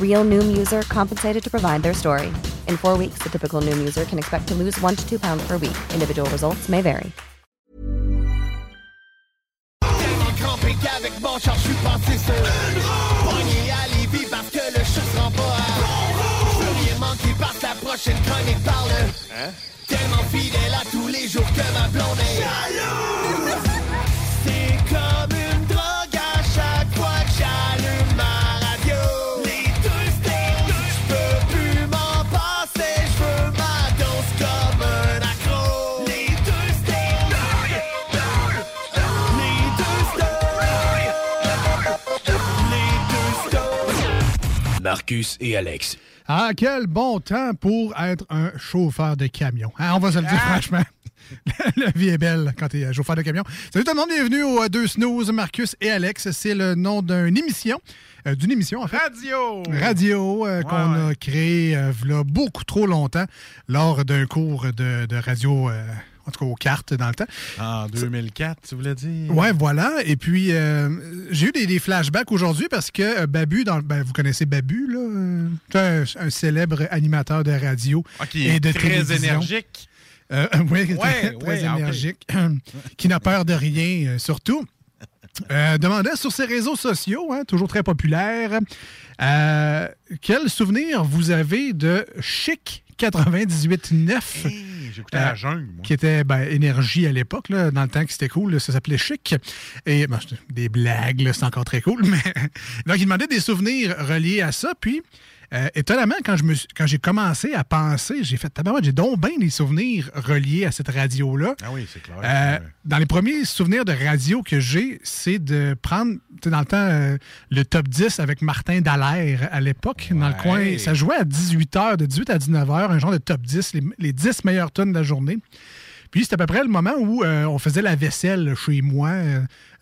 Real Noom user compensated to provide their story. In four weeks, the typical Noom user can expect to lose one to two pounds per week. Individual results may vary. Tellement crampé qu'avec mon char, je suis passé sur Pogné à Lévis parce que le chat se rend pas à Je veux rien manquer parce que la prochaine chronique parle Tellement fidèle à tous les jours que ma blonde est jalouse Marcus et Alex. Ah, quel bon temps pour être un chauffeur de camion. Hein, on va se le dire franchement. La vie est belle quand tu es chauffeur de camion. Salut tout le monde, bienvenue aux euh, deux snooze, Marcus et Alex. C'est le nom d'une émission, euh, d'une émission en fait. Radio! Radio euh, qu'on ouais. a créé euh, v'là beaucoup trop longtemps lors d'un cours de, de radio, euh, en tout cas aux cartes dans le temps. En 2004, tu voulais dire? Ouais, voilà. Et puis, euh, j'ai eu des, des flashbacks aujourd'hui parce que euh, Babu, dans, ben, vous connaissez Babu, là? euh, un, un célèbre animateur de radio Ah, qui et est de très télévision. énergique. Oui, très, Ouais, très ouais, ah, énergique, qui n'a peur de rien, surtout. Euh, demandait sur ses réseaux sociaux, hein, toujours très populaire, euh, quel souvenir vous avez de Chic 98.9? Hey, J'écoutais la Euh, jungle, moi. qui était ben, Énergie à l'époque, dans le temps que c'était cool, là, ça s'appelait Chic. Et ben, des blagues, c'est encore très cool. Mais... Donc, il demandait des souvenirs reliés à ça. Puis, euh, étonnamment, quand je me suis- quand j'ai commencé à penser, j'ai fait tabarouette, j'ai donc bien des souvenirs reliés à cette radio-là. Ah oui, c'est clair. Euh, dans les premiers souvenirs de radio que j'ai, c'est de prendre, tu sais, dans le temps, euh, le top 10 avec Martin Dallaire à l'époque, dans le coin. Ça jouait à 18h, de 18 à 19h, un genre de top 10, les, les 10 meilleures tonnes de la journée. Puis c'était à peu près le moment où on faisait la vaisselle chez moi.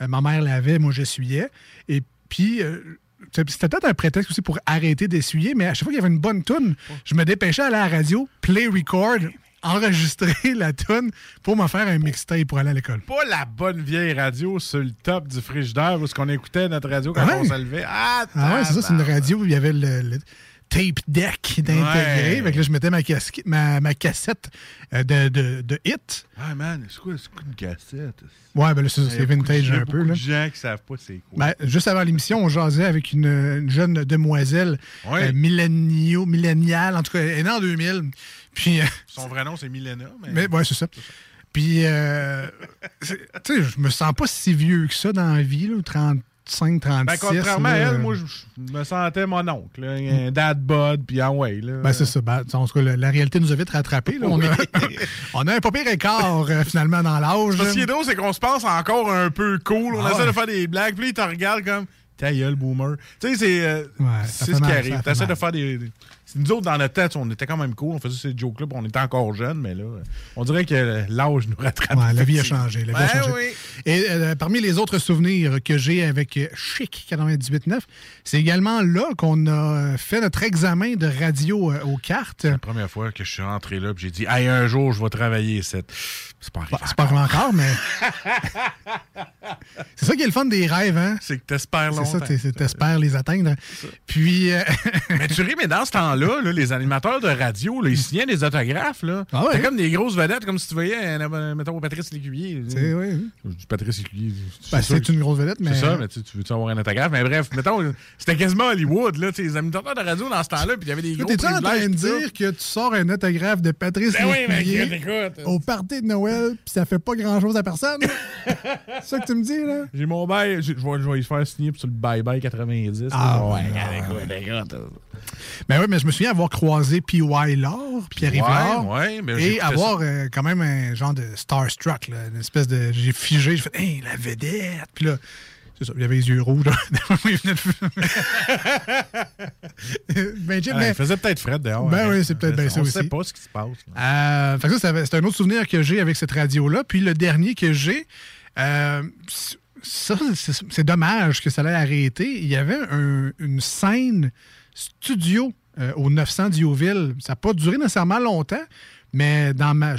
Ma mère lavait, moi j'essuyais. Et puis, euh, c'était peut-être un prétexte aussi pour arrêter d'essuyer, mais à chaque fois qu'il y avait une bonne toune, je me dépêchais à aller à la radio, play record, enregistrer la toune pour me faire un mixtape pour aller à l'école. Pas la bonne vieille radio sur le top du frigidaire où ce qu'on écoutait notre radio quand Ouais. on se levait. Ah, Ah ouais, c'est ça, c'est une radio où il y avait le, le tape deck d'intégrer. Ouais. Que là, je mettais ma, casque- ma, ma cassette euh, de, de, de hit. Ah, man, c'est quoi, c'est quoi une cassette? Ouais, ben là, c'est Il y a c'est vintage il y a un peu. beaucoup Là. de gens qui savent pas c'est quoi. Ben, juste avant l'émission, on jasait avec une, une jeune demoiselle Ouais. euh, millénio- milléniale, en tout cas, elle est née en 2000. Puis, euh, Son vrai nom, c'est Milena. Mais... mais ouais, c'est ça. Puis, euh, tu sais, je me sens pas si vieux que ça dans la vie, là, 35, 36. Ben, contrairement à elle, moi, je je me sentais mon oncle. là, un dad bod, puis ah ouais. Là, Ben, c'est ça. Ben, en tout cas, la, la réalité nous a vite rattrapés. là. On, a, on a un pas pire écart, euh, finalement, dans l'âge. Ce qui est drôle, c'est qu'on se pense encore un peu cool. On Ah essaie ouais. de faire des blagues, puis là, il te regarde comme ta gueule, boomer. Tu sais, c'est euh, Ouais, ce qui arrive. mal. de faire des. Nous autres, dans notre tête, on était quand même cool. On faisait ces jokes-là, on était encore jeunes, mais là, on dirait que l'âge nous rattrape. Ouais, la vie a changé. La vie a Ben changé. oui. Et euh, parmi les autres souvenirs que j'ai avec euh, Chic 98.9, c'est également là qu'on a euh, fait notre examen de radio euh, aux cartes. La première fois que je suis rentré là, j'ai dit, hey, un jour, je vais travailler cette. C'est pas arrivé. Bah, C'est pas encore, mais. C'est ça qui est le fun des rêves, hein? C'est que t'espères C'est longtemps. ça, t'es- t'espères les atteindre. Puis, euh, mais tu ris, mais dans ce temps-là, là, les animateurs de radio, là, ils signaient des autographes. Là. Ah ouais? C'était comme des grosses vedettes, comme si tu voyais, euh, mettons, Patrice Lécuyer. c'est dis Patrice Lécuyer. ben, c'est une grosse vedette, mais. C'est ça, mais tu, tu veux-tu avoir un autographe? Mais bref, mettons, c'était quasiment Hollywood, là, les animateurs de radio dans ce temps-là, puis il y avait des gros T'es-tu en train de dire que tu sors un autographe de Patrice Ben oui, mais Lécuyer au party de Noël, puis ça fait pas grand-chose à personne? c'est ça que tu me dis, là? J'ai mon bail, je vais, y faire signer sur le bye-bye 90. Ah, ouais, écoute, écoute. Ben oui, mais je me souviens avoir croisé P.Y. Laure, Pierre-Yves Ouais, ouais, et avoir euh, quand même un genre de starstruck, là, une espèce de... J'ai figé, j'ai fait « Hey, la vedette! » Puis là, c'est ça, il avait les yeux rouges. là. il venait de... ben, Jim, mais- Il faisait peut-être Fred dehors. Ben hein. oui, c'est peut-être bien ça On aussi. sait pas ce qui se passe. Euh, fait que ça, ça, c'est un autre souvenir que j'ai avec cette radio-là. Puis le dernier que j'ai, euh, ça, c'est c'est dommage que ça l'ait arrêté. Il y avait un- une scène studio euh, au 900 Diouville. Ça n'a pas duré nécessairement longtemps, mais dans ma,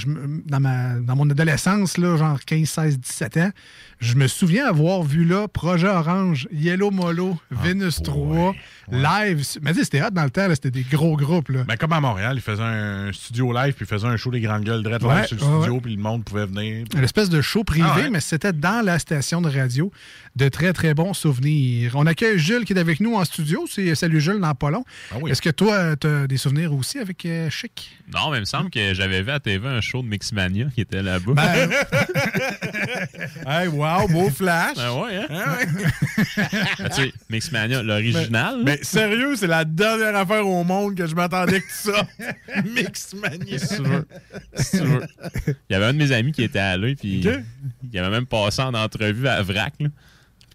dans ma, dans mon adolescence, là, genre 15, 16, 17 ans, je me souviens avoir vu là Projet Orange, Yellow Molo, Venus 3, live. Mais tu sais, c'était hot dans le temps, là, c'était des gros groupes. Là. Ben, comme à Montréal, il faisait un studio live, puis il faisait un show des grandes gueules direct Ouais, live sur le ouais, studio, ouais. puis le monde pouvait venir. Une espèce de show privé, Ah ouais? mais c'était dans la station de radio. De très, très bons souvenirs. On accueille Jules qui est avec nous en studio. C'est Salut Jules dans pas long. Ah oui. Est-ce que toi, tu as des souvenirs aussi avec euh, Chic? Non, mais il me semble que j'avais vu à TV un show de Mixmania qui était là-bas. Ben, Hey, wow, beau flash! Ben ouais, hein? Ah ouais. Ben, tu sais, Mixmania, l'original. Mais sérieux, c'est la dernière affaire au monde que je m'attendais que ça. Mixmania. Si tu veux. Si tu veux. Il y avait un de mes amis qui était allé, puis Ok. il avait même passé en entrevue à Vrac. Là.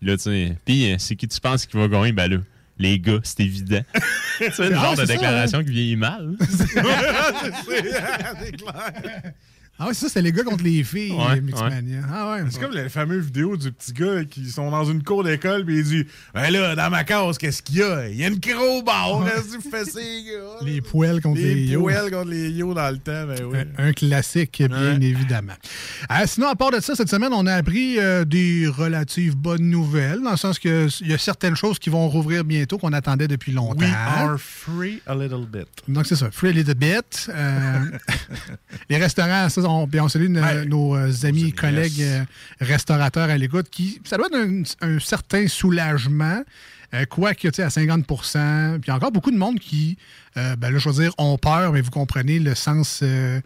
Puis là, tu sais, puis euh, c'est qui tu penses qui va gagner? Ben là, les gars, c'est évident. sais, le Ah, genre de c'est ça, déclaration qui vieillit mal. c'est clair. Ah ouais, ça, c'est les gars contre les filles, Ouais, Mixmania. Ah ouais. C'est comme les fameuses vidéos du petit gars qui sont dans une cour d'école puis il dit Ben là, dans ma case, qu'est-ce qu'il y a? Il y a une crowbar, fais, ces gars? Les poêles contre les, Les yo. poêles contre les yo dans le temps, ben oui. Un, un classique, bien Ouais. évidemment. Euh, sinon, à part de ça, cette semaine, on a appris euh, des relatives bonnes nouvelles, dans le sens qu'il y a certaines choses qui vont rouvrir bientôt qu'on attendait depuis longtemps. We are free a little bit. Donc, c'est ça. Free a little bit. Euh, les restaurants, ça, on, on salue nos, Ouais. nos, euh, amis, amis, collègues yes. euh, restaurateurs à l'écoute qui, ça doit être un, un certain soulagement. Euh, Quoique, tu sais, à 50% Puis il y a encore beaucoup de monde qui, euh, ben là, je veux dire, ont peur, mais vous comprenez le sens, euh,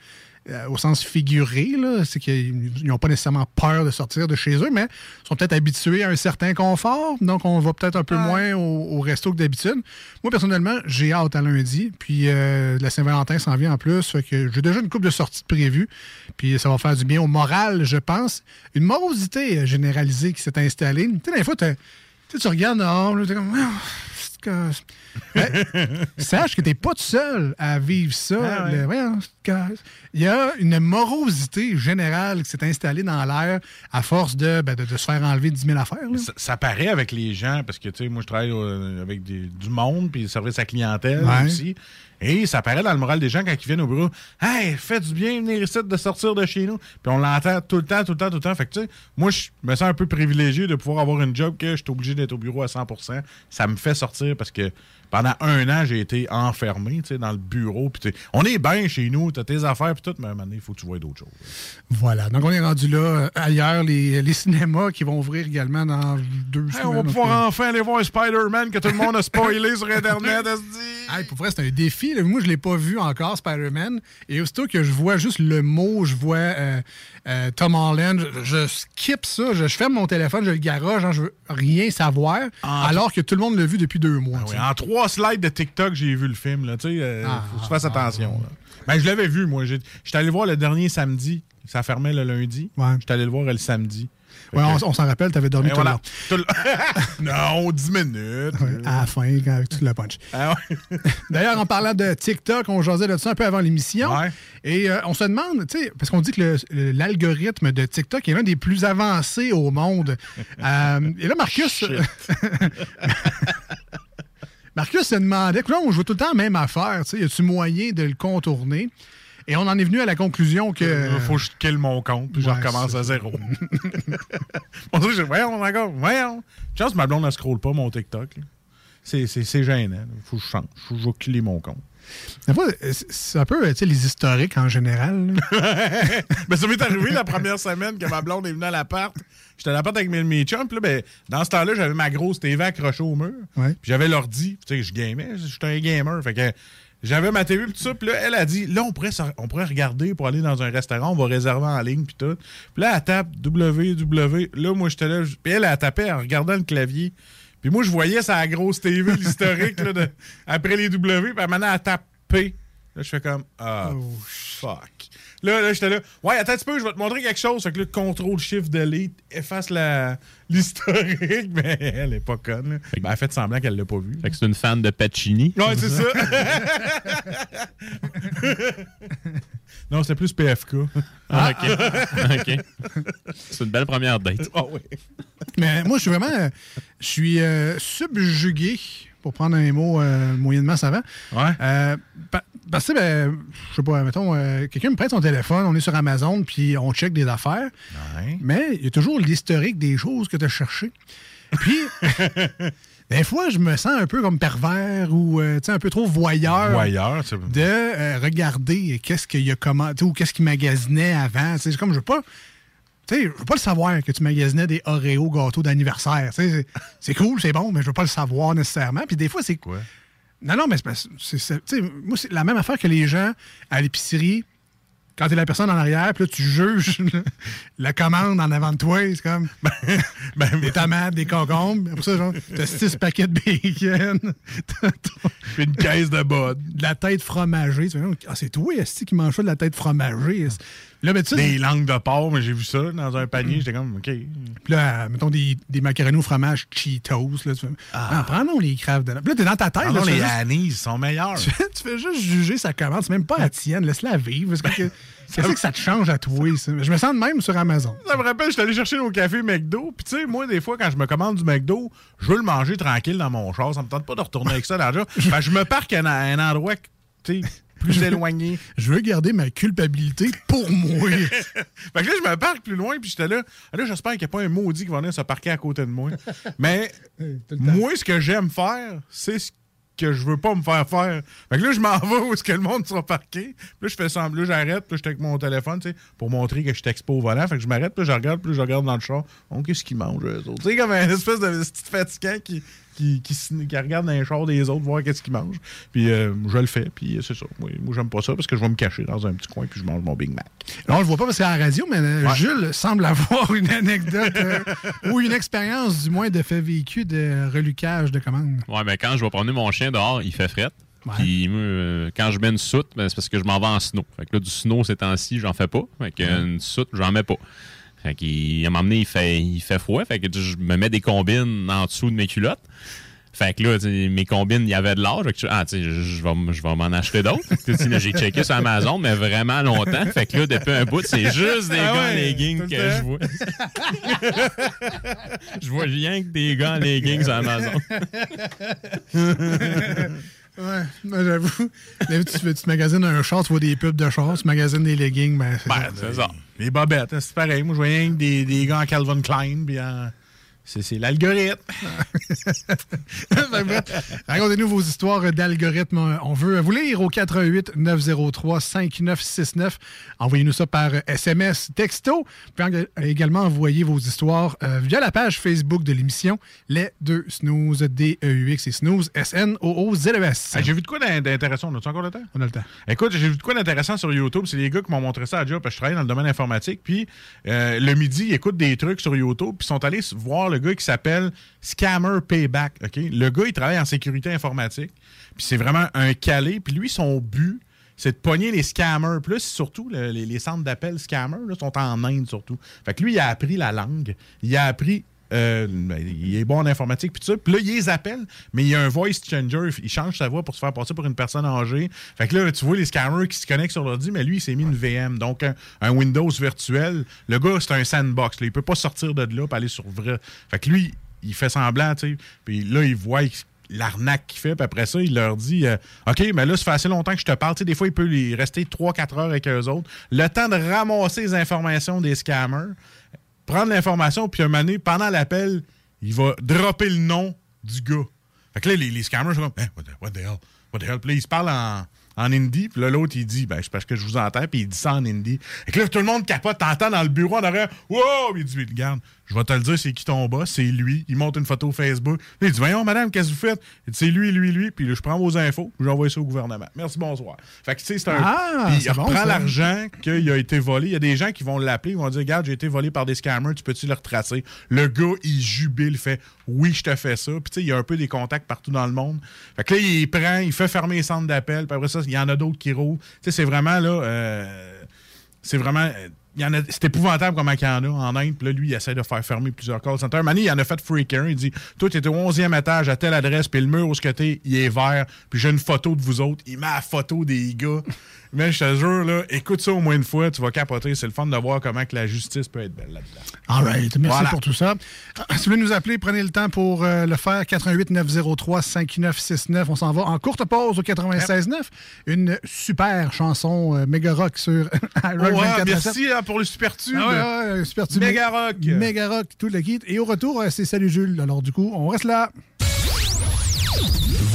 euh, au sens figuré, là. C'est qu'ils n'ont pas nécessairement peur de sortir de chez eux, mais sont peut-être habitués à un certain confort. Donc, on va peut-être un peu moins au, au resto que d'habitude. Moi, personnellement, j'ai hâte à lundi. Puis, euh, la Saint-Valentin s'en vient en plus. Fait que j'ai déjà une couple de sorties de prévues. Puis, ça va faire du bien au moral, je pense. Une morosité généralisée qui s'est installée. Tu sais, des fois, tu sais, tu regardes dehors, là, t'es comme. Que- Ouais. Sache que t'es pas tout seul à vivre ça. Ah. Le- Il y a une morosité générale qui s'est installée dans l'air à force de, ben, de, de se faire enlever 10 000 affaires. Ça, ça paraît avec les gens, parce que, tu sais, moi, je travaille euh, avec des- du monde, puis service à clientèle Ouais. aussi. Et ça paraît dans le moral des gens quand ils viennent au bureau. Hey, faites du bien, venir ici, de sortir de chez nous. Puis on l'entend tout le temps, tout le temps, tout le temps. Fait que, tu sais, moi, je me sens un peu privilégié de pouvoir avoir une job que je suis obligé d'être au bureau à 100% Ça me fait sortir parce que pendant un an, j'ai été enfermé, tu sais, dans le bureau. Puis, tu on est bien chez nous, t'as tes affaires, puis tout, mais à un moment donné, il faut que tu vois d'autres choses. Voilà. Donc, on est rendu là. euh, ailleurs, les, les cinémas qui vont ouvrir également dans deux Hey, semaines. on va pouvoir enfin aller voir Spider-Man que tout le monde a spoilé sur Internet. Hey, pour vrai, c'est un défi. là. Moi, je ne l'ai pas vu encore, Spider-Man. Et aussitôt que je vois juste le mot, je vois euh, euh, Tom Holland, je, je skip ça. Je, je ferme mon téléphone, je le garage, genre, je veux rien savoir. Ah, alors que tout le monde l'a vu depuis deux mois. Ah oui, en trois slides de TikTok, j'ai vu le film. Là, euh, Ah, faut que tu fasses attention. là. Ben, je l'avais vu, moi. J'étais allé le voir le dernier samedi. Ça fermait le lundi. Ouais. J'étais allé le voir le samedi. Ouais, on, on s'en rappelle, tu avais dormi tout voilà. le long. Non, 10 minutes. À la fin, quand- avec tout le punch. Ah ouais. D'ailleurs, en parlant de TikTok, on jasait de ça un peu avant l'émission. Ouais. Et euh, on se demande, tu sais, parce qu'on dit que l'algorithme de TikTok est l'un des plus avancés au monde. Euh, et là, Marcus. Marcus se demandait, non, je veux tout le temps la même affaire, tu sais, y a-tu moyen de le contourner? Et on en est venu à la conclusion que. Il faut que je kill mon compte, puis je Ouais, recommence ça. à zéro. on je- voyons, encore, voyons. Chance, ma blonde ne scrolle pas mon TikTok. C'est- gênant. Il faut que je change. Faut que je killer mon compte. C'est- un peu tu sais, les historiques en général. Ben, ça m'est arrivé la première semaine que ma blonde est venue à l'appart. J'étais à l'appart avec mes, mes chums. Puis là, ben, dans ce temps-là, j'avais ma grosse TV accrochée au mur. Ouais. Puis j'avais l'ordi. Tu sais, je gamais. J'étais un gamer. Fait que j'avais ma TV puis tout ça. Puis là, elle a dit, là, on pourrait, s'en- on pourrait regarder pour aller dans un restaurant. On va réserver en ligne puis tout. Puis là, elle tape www. Là, moi, j'étais là. Puis elle, elle tapait en regardant le clavier. Puis moi, je voyais sa grosse TV, l'historique, de- après les W. Puis maintenant, elle tape P. Là, je fais comme, ah, fuck. Là, là j'étais là, ouais, attends un petit peu, je vais te montrer quelque chose. Fait que là, contrôle shift delete, efface la- l'historique. Mais elle est pas conne. là. Ben, elle a fait semblant qu'elle l'a pas vu. Fait que c'est une fan de Pacini. Ouais, c'est ça. non, c'était plus PFK. Ah, OK. OK. C'est une belle première date. Ah ouais. Mais moi, je suis vraiment. Je suis euh, subjugué, pour prendre un mot euh, moyennement savant. Ouais. Euh, parce que, ben, je sais pas, mettons, euh, quelqu'un me prête son téléphone, on est sur Amazon, puis on check des affaires. Ouais. Mais il y a toujours l'historique des choses que tu as cherchées. Puis, des fois, je me sens un peu comme pervers ou euh, un peu trop voyeur. Voyeur, de euh, regarder qu'est-ce qu'il y a commenté ou qu'est-ce qu'il magasinait avant. C'est comme je veux pas. Tu sais, je veux pas le savoir que tu magasinais des Oreo gâteaux d'anniversaire. C'est cool, c'est bon, mais je veux pas le savoir nécessairement. Puis des fois, c'est. Quoi? Non, non, mais c'est c'est. Moi, c'est la même affaire que les gens à l'épicerie. Quand t'es la personne en arrière, puis là, tu juges la commande en avant de toi. C'est comme Ben, des tomates, des concombres. Après ça, genre, t'as six paquets de bacon. t'as- t'as- puis une caisse de bod. de la tête fromagée. Tu ah, c'est toi, Esti, qui mange ça de la tête fromagée. Là, tu sais, Des langues de porc, mais j'ai vu ça dans un panier. J'étais comme, OK. puis là, mettons des, des macaronis au fromage Cheetos. Là, tu fais, ah. prends-nous les crèves de. Puis là, t'es dans ta tête. Ah là, les juste, anis sont meilleurs. tu fais- tu fais juste juger sa commande. C'est même pas la tienne. Laisse-la vivre. Parce que- Qu'est-ce que ça te change à toi, ça? Je me sens de même sur Amazon. Ça me rappelle, je suis allé chercher nos cafés McDo. Puis, tu sais, moi, des fois, quand je me commande du McDo, je veux le manger tranquille dans mon char. Ça me tente pas de retourner avec ça que je me parque à un, à un endroit, tu sais, plus éloigné. Je veux garder ma culpabilité pour moi. Fait que là, je me parque plus loin, puis j'étais là. Ah, Là, j'espère qu'il n'y a pas un maudit qui va venir se parquer à côté de moi. Mais moi, ce que j'aime faire, c'est ce que je veux pas me faire faire. Fait que là, je m'en vais où est-ce que le monde sera parqué. Puis là, je fais semblant, j'arrête, puis j'étais avec mon téléphone, tu sais, pour montrer que je suis expo au volant. Fait que je m'arrête, puis je regarde, puis je regarde dans le char. Oh, qu'est-ce qu'ils mangent, eux autres? Tu sais, comme un espèce de petit fatigant qui, qui, qui, se- qui regarde dans les chars des autres, voir qu'est-ce qu'ils mangent. Puis euh, je le fais, puis c'est ça. Moi, moi j'aime pas ça parce que je vais me cacher dans un petit coin, puis je mange mon Big Mac. Non, on le voit pas parce que c'est à la radio, mais euh, Ouais. Jules semble avoir une anecdote euh, ou une expérience, du moins, de fait vécu de relucage de commandes. Ouais, mais quand je vais promener mon chien dehors, il fait fret. Puis euh, quand je mets une soute, ben, c'est parce que je m'en vais en snow. Fait que là, du snow ces temps-ci, j'en fais pas. Fait que une soute, j'en mets pas. Fait qu'il, à un moment donné, il fait, il fait froid. Fait que je me mets des combines en dessous de mes culottes. Fait que là, mes combines, il y avait de l'âge. Ah, tu sais, je, vais, je vais m'en acheter d'autres. J'ai checké sur Amazon, mais vraiment longtemps. Fait que là, depuis un bout, c'est juste des Ah gars en ouais, leggings que je vois. je vois rien que des gars en leggings sur Amazon. Ouais, moi, j'avoue. Là, tu, tu magasines un char, tu vois des pubs de char, tu magasines des leggings, ben, c'est Ben, ça. c'est ça. Les bobettes, hein, c'est pareil. Moi, je voyais des, des gars en Calvin Klein, puis en- C'est l'algorithme. Bref, Racontez-nous vos histoires d'algorithmes. On veut vous lire au 88 903 5969. Envoyez-nous ça par SMS, texto. Puis en- également envoyer vos histoires euh, via la page Facebook de l'émission Les Deux Snooze, D-E-U-X et Snooze, S-N-O-O-Z-E-S. Ah, J'ai vu de quoi d'in- d'intéressant? On a-tu encore le temps? On a le temps. Écoute, j'ai vu de quoi d'intéressant sur YouTube. C'est les gars qui m'ont montré ça à job parce que je travaille dans le domaine informatique. Puis euh, le midi, ils écoutent des trucs sur YouTube. Puis ils sont allés voir le gars qui s'appelle Scammer Payback. Le gars, il travaille en sécurité informatique. Puis c'est vraiment un calé. Puis lui, son but, c'est de pogner les scammers. Plus surtout, le- les, les centres d'appel scammers là, sont en Inde surtout. Fait que lui, il a appris la langue. Il a appris. Euh, ben, il est bon en informatique puis tout ça. Puis là, il les appelle, mais il y a un voice changer. Il change sa voix pour se faire passer pour une personne âgée. Fait que là, tu vois les scammers qui se connectent sur l'ordi, mais lui, il s'est mis une VM, donc un, Windows virtuel. Le gars, c'est un sandbox. Là. Il peut pas sortir de là pour aller sur vrai. Fait que lui, il fait semblant, tu sais. Puis là, il voit l'arnaque qu'il fait. Puis après ça, il leur dit euh, OK, mais là, ça fait assez longtemps que je te parle. Des fois, il peut rester 3-4 heures avec eux autres. Le temps de ramasser les informations des scammers, prendre l'information, puis un moment donné, pendant l'appel, il va dropper le nom du gars. Fait que là, les, les scammers sont comme Hein, what, the, what the hell? What the hell? Puis là, ils se parlent en, en hindi, puis là, l'autre, il dit Ben, c'est parce que je vous entends, puis il dit ça en hindi. Fait que là, tout le monde capote, t'entends dans le bureau en arrière Wow! Il dit Regarde, je vais te le dire, c'est qui ton boss, c'est lui. Il monte une photo Facebook. Il dit Voyons, madame, qu'est-ce que vous faites? Il dit C'est lui, lui, lui. Puis là, je prends vos infos, j'envoie ça au gouvernement. Merci, bonsoir. Fait que, tu sais, c'est un. Ah, puis il c'est bon, reprend l'argent qu'il a été volé. Il y a des gens qui vont l'appeler, ils vont dire Regarde, j'ai été volé par des scammers, tu peux-tu le retracer? Le gars, il jubile, il fait Oui, je te fais ça. Puis, tu sais, il y a un peu des contacts partout dans le monde. Fait que là, il prend, il fait fermer les centres d'appel, puis après ça, il y en a d'autres qui roulent. Tu sais, c'est vraiment, là. euh, c'est vraiment. euh, C'est épouvantable comment il y en a en Inde. Puis là, lui, il essaie de faire fermer plusieurs call centers. Mani, il en a fait freaker. Il dit Toi, tu es au 11e étage à telle adresse, puis le mur où ce t'es, il est vert. Puis j'ai une photo de vous autres. Il met la photo des gars. Mais je te jure, là, écoute ça au moins une fois, tu vas capoter. C'est le fun de voir comment que la justice peut être belle là-dedans. All right. Merci Voilà. pour tout ça. Si vous voulez nous appeler, prenez le temps pour euh, le faire. 88 903 5969. On s'en va en courte pause au 96.9. Une super chanson euh, méga rock sur Rock Ouais, 24 merci hein, pour le super tube. Ah ouais, ouais, super tube. Méga rock. Méga rock, tout le kit. Et au retour, euh, c'est Salut Jules. Alors du coup, on reste là.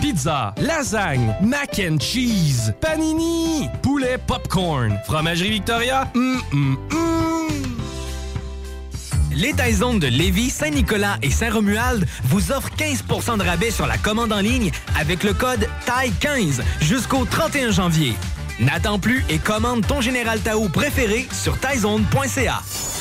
Pizza, lasagne, mac and cheese, panini, poulet popcorn. Fromagerie Victoria, hum, hum, hum. Les Taizones de Lévis, Saint-Nicolas et Saint-Romuald vous offrent 15% de rabais sur la commande en ligne avec le code TAI15 jusqu'au 31 janvier. N'attends plus et commande ton Général Tao préféré sur taizone.ca.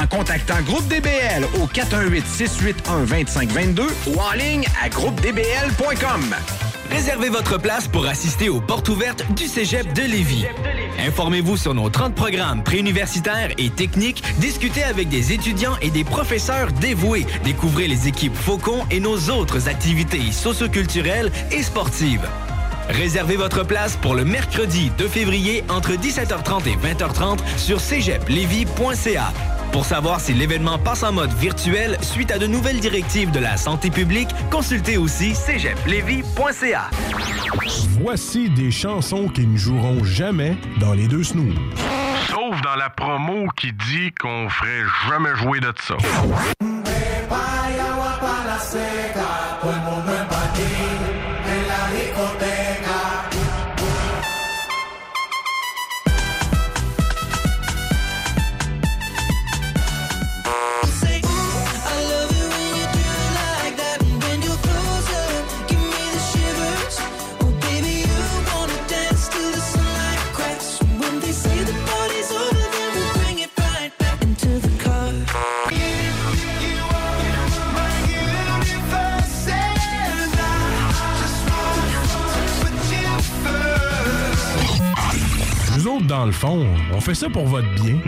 en contactant Groupe DBL au 418-681-2522 ou en ligne à groupedbl.com. Réservez votre place pour assister aux portes ouvertes du Cégep de Lévis. Informez-vous sur nos 30 programmes préuniversitaires et techniques, discutez avec des étudiants et des professeurs dévoués, découvrez les équipes Faucon et nos autres activités socioculturelles et sportives. Réservez votre place pour le mercredi 2 février entre 17h30 et 20h30 sur cégeplevy.ca. Pour savoir si l'événement passe en mode virtuel suite à de nouvelles directives de la santé publique, consultez aussi cégeplevy.ca. Voici des chansons qui ne joueront jamais dans les deux snooze. Sauf dans la promo qui dit qu'on ferait jamais jouer de ça. Dans le fond, on fait ça pour votre bien.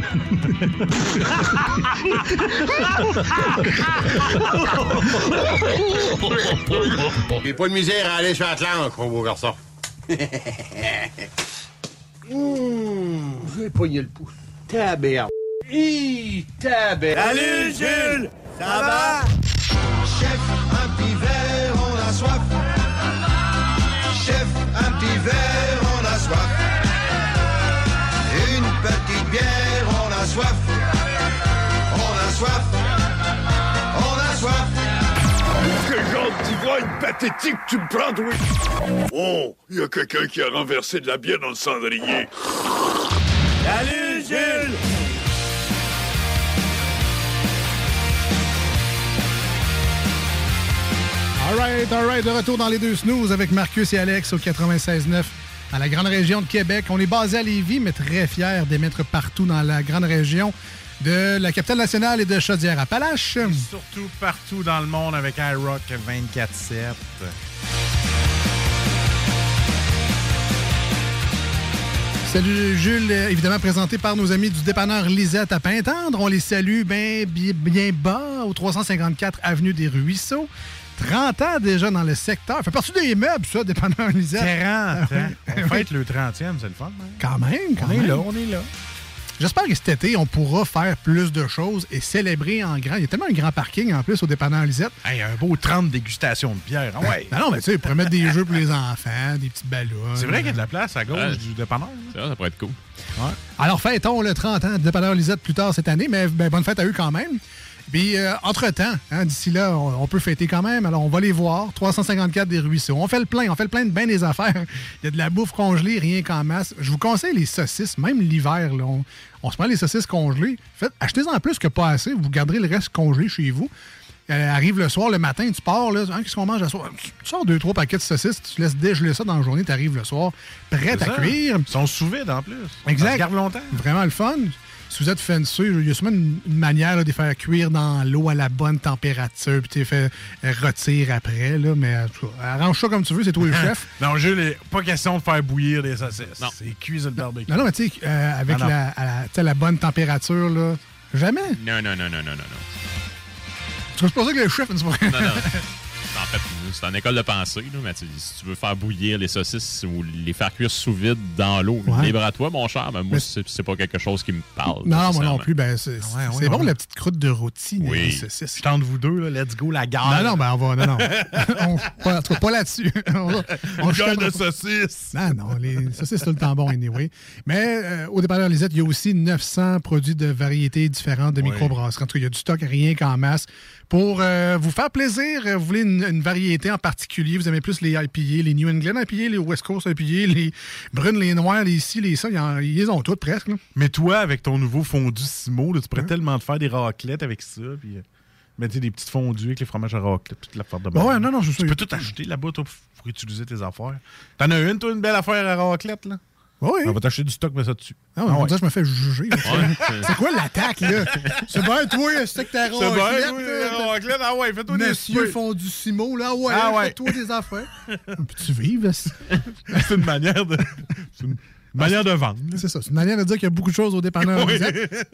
J'ai pas de misère à aller sur Atlantique, mon beau garçon. Mmh, j'ai pogné le pouce. Tabère. Hi, tabère. Salut, Jules! Ça va? Chef, un petit verre, on a soif. Chef, un petit verre, d'ivrogne pathétique tu me prends, toi? Oh, il y a quelqu'un qui a renversé de la bière dans le cendrier. Salut, Jules! All right, all right. De retour dans les deux snooze avec Marcus et Alex au 96.9 à la grande région de Québec. On est basé à Lévis, mais très fiers d'émettre partout dans la grande région de la capitale nationale et de Chaudière-Appalaches. Surtout partout dans le monde avec iRock 24-7. Salut Jules, évidemment présenté par nos amis du dépanneur Lisette à Pintendre. On les salue bien, bien, bien bas au 354 Avenue des Ruisseaux. 30 ans déjà dans le secteur. Fait partie des meubles, ça, dépanneur Lisette. 40 Ah hein? oui. On fête le 30e, c'est le fun. hein? Quand même, quand On est même. là, on est là. J'espère que cet été, on pourra faire plus de choses et célébrer en grand. Il y a tellement un grand parking en plus au dépanneur Lisette. Hey, un beau 30 dégustations de bière. Ah ouais. Ben non, mais tu sais, ils pourraient mettre des jeux pour les enfants, des petites ballons. C'est vrai qu'il y a de la place à gauche Ouais. du dépanneur. Ça, ça pourrait être cool. Alors, fêtons le 30 ans de dépanneur Lisette plus tard cette année, mais ben, bonne fête à eux quand même. Puis, euh, entre-temps, hein, d'ici là, on, on peut fêter quand même. Alors, on va les voir. 354 des ruisseaux. On fait le plein. On fait le plein de bien des affaires. Il y a de la bouffe congelée, rien qu'en masse. Je vous conseille les saucisses, même l'hiver. On, on se prend les saucisses congelées. Faites, achetez-en plus que pas assez. Vous garderez le reste congelé chez vous. Elle arrive le soir, le matin, tu pars, là, Hein, qu'est-ce qu'on mange à soir? Tu sors deux, trois paquets de saucisses, tu laisses dégeler ça dans la journée, tu arrives le soir, prête C'est à ça. cuire. Ils sont sous vide en plus. Exact. Ça garde longtemps. Vraiment le fun. Si vous êtes fancy, il y a sûrement une, une manière là, de les faire cuire dans l'eau à la bonne température, puis tu les fais euh, rôtir après. Là, mais arrange ça comme tu veux, c'est toi le chef. non, Jules, pas question de faire bouillir des saucisses. Non. C'est cuit sur le barbecue. Non, non, mais tu sais, euh, avec non. la, à bonne température, là, jamais? Non, non, non, non, non, non, non. C'est pas ça que le chef, c'est pas Non, non. En fait, c'est une école de pensée, là, mais tu- si tu veux faire bouillir les saucisses ou les faire cuire sous vide dans l'eau, Ouais. libre à toi, mon cher, mais moi, Mais- c'est pas quelque chose qui me parle. Non, moi non plus. Ben, c'est ouais, c'est ouais, bon, ouais. la petite croûte de rôti, Oui. les saucisses. Je tente vous deux, là, let's go, la gare. Non, non, ben on va. Non, non. on, pas, en tout cas, pas là-dessus. on Une de saucisses. Non, non, les saucisses, c'est tout le temps bon, anyway. Mais euh, au dépanneur Lisette, il y a aussi 900 produits de variétés différentes de microbrasseries. En tout cas, il y a du stock rien qu'en masse. Pour euh, vous faire plaisir, euh, vous voulez une, une variété en particulier, vous aimez plus les IPA, les New England IPA, les West Coast IPA, les brunes, les noirs, les ci, les ça, ils, en- ils les ont toutes presque. là. Mais toi, avec ton nouveau fondu Simo, là, tu pourrais tellement te faire des raclettes avec ça. Puis, euh, mettre des petites fondues avec les fromages à raclette, toute l'affaire de Ben même. ouais, non, non, je Tu peux tout acheter là-bas, toi, pour utiliser tes affaires. T'en as une, toi, une belle affaire à raclette, là? Oui. On va t'acheter du stock, mais ça dessus. Ah, Ah on ouais. dirait que je me fais juger. Ouais. C'est quoi l'attaque, là? C'est bien, toi, c'est que t'as C'est bien, raclette. Ah ouais, fais-toi des Monsieur font du Simo, là, ouais, Ah ouais. fais-toi des affaires. Peux-tu vivre? c'est- C'est une manière de... C'est une manière de vendre. C'est ça, c'est une manière de dire qu'il y a beaucoup de choses au dépanneur. Oui.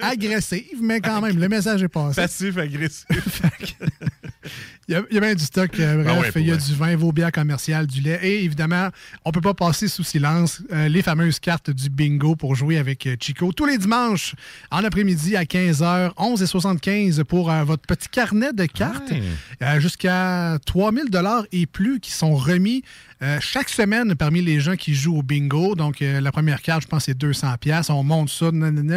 Agressive, mais quand même, le message est passé. Passif, agressif. Il y, a, il y a bien du stock. euh, bref, Ah ouais, pour il y a du vin, vos bières commerciales, du lait. Et évidemment, on peut pas passer sous silence euh, les fameuses cartes du bingo pour jouer avec euh, Chico. Tous les dimanches, en après-midi à 15h, 11h75 pour euh, votre petit carnet de cartes. Ouais. Jusqu'à 3000 dollars et plus qui sont remis chaque semaine parmi les gens qui jouent au bingo. Donc, la première carte, je pense, c'est 200 pièces. On monte ça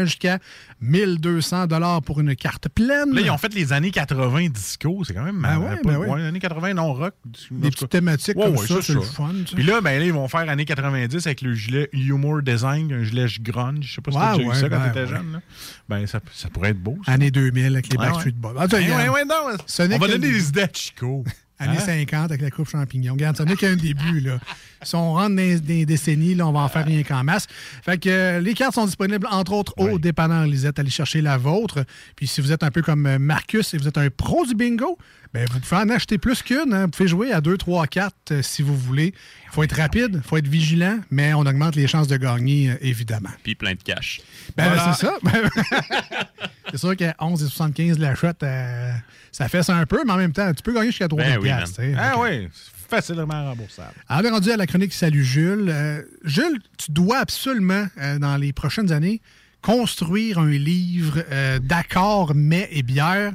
jusqu'à 1200 dollars pour une carte pleine. Là, ils ont fait les années 80 disco. C'est quand même... Ben ouais, pas- ben ouais. les années 80 non rock. Des petites thématiques Ouais, comme ça, c'est le fun. Puis là, ben là, ils vont faire années 90 avec le gilet Humor Design, un gilet grunge. Je sais pas si t'as déjà eu ça quand ben, t'étais jeune. Là. Ben, ça, ça pourrait être beau. Ça. Année 2000 avec les Backstreet. Boys. Ah, tu on va donner des idées à Chico. Années Hein? 50 avec la coupe champignon. Regarde, ça n'est qu'un début. Là. Si on rentre dans les décennies, là, on va en faire rien qu'en masse. Fait que euh, les cartes sont disponibles, entre autres, au dépanneur Lisette. Allez chercher la vôtre. Puis si vous êtes un peu comme euh, Marcus et vous êtes un pro du bingo, ben, vous pouvez en acheter plus qu'une. hein. Vous pouvez jouer à 2, 3, 4 euh, si vous voulez. Il faut être rapide, il faut être vigilant, mais on augmente les chances de gagner, euh, évidemment. Puis plein de cash. Ben, Voilà. c'est ça. c'est sûr qu'à 11,75 la shot, euh, ça fait ça un peu, mais en même temps, tu peux gagner jusqu'à 3 Ben oui. Ah oui, c'est facilement remboursable. alors, on est rendu à la chronique Salut Jules. Euh, Jules, tu dois absolument, euh, dans les prochaines années, construire un livre euh, d'accords, mets et bières.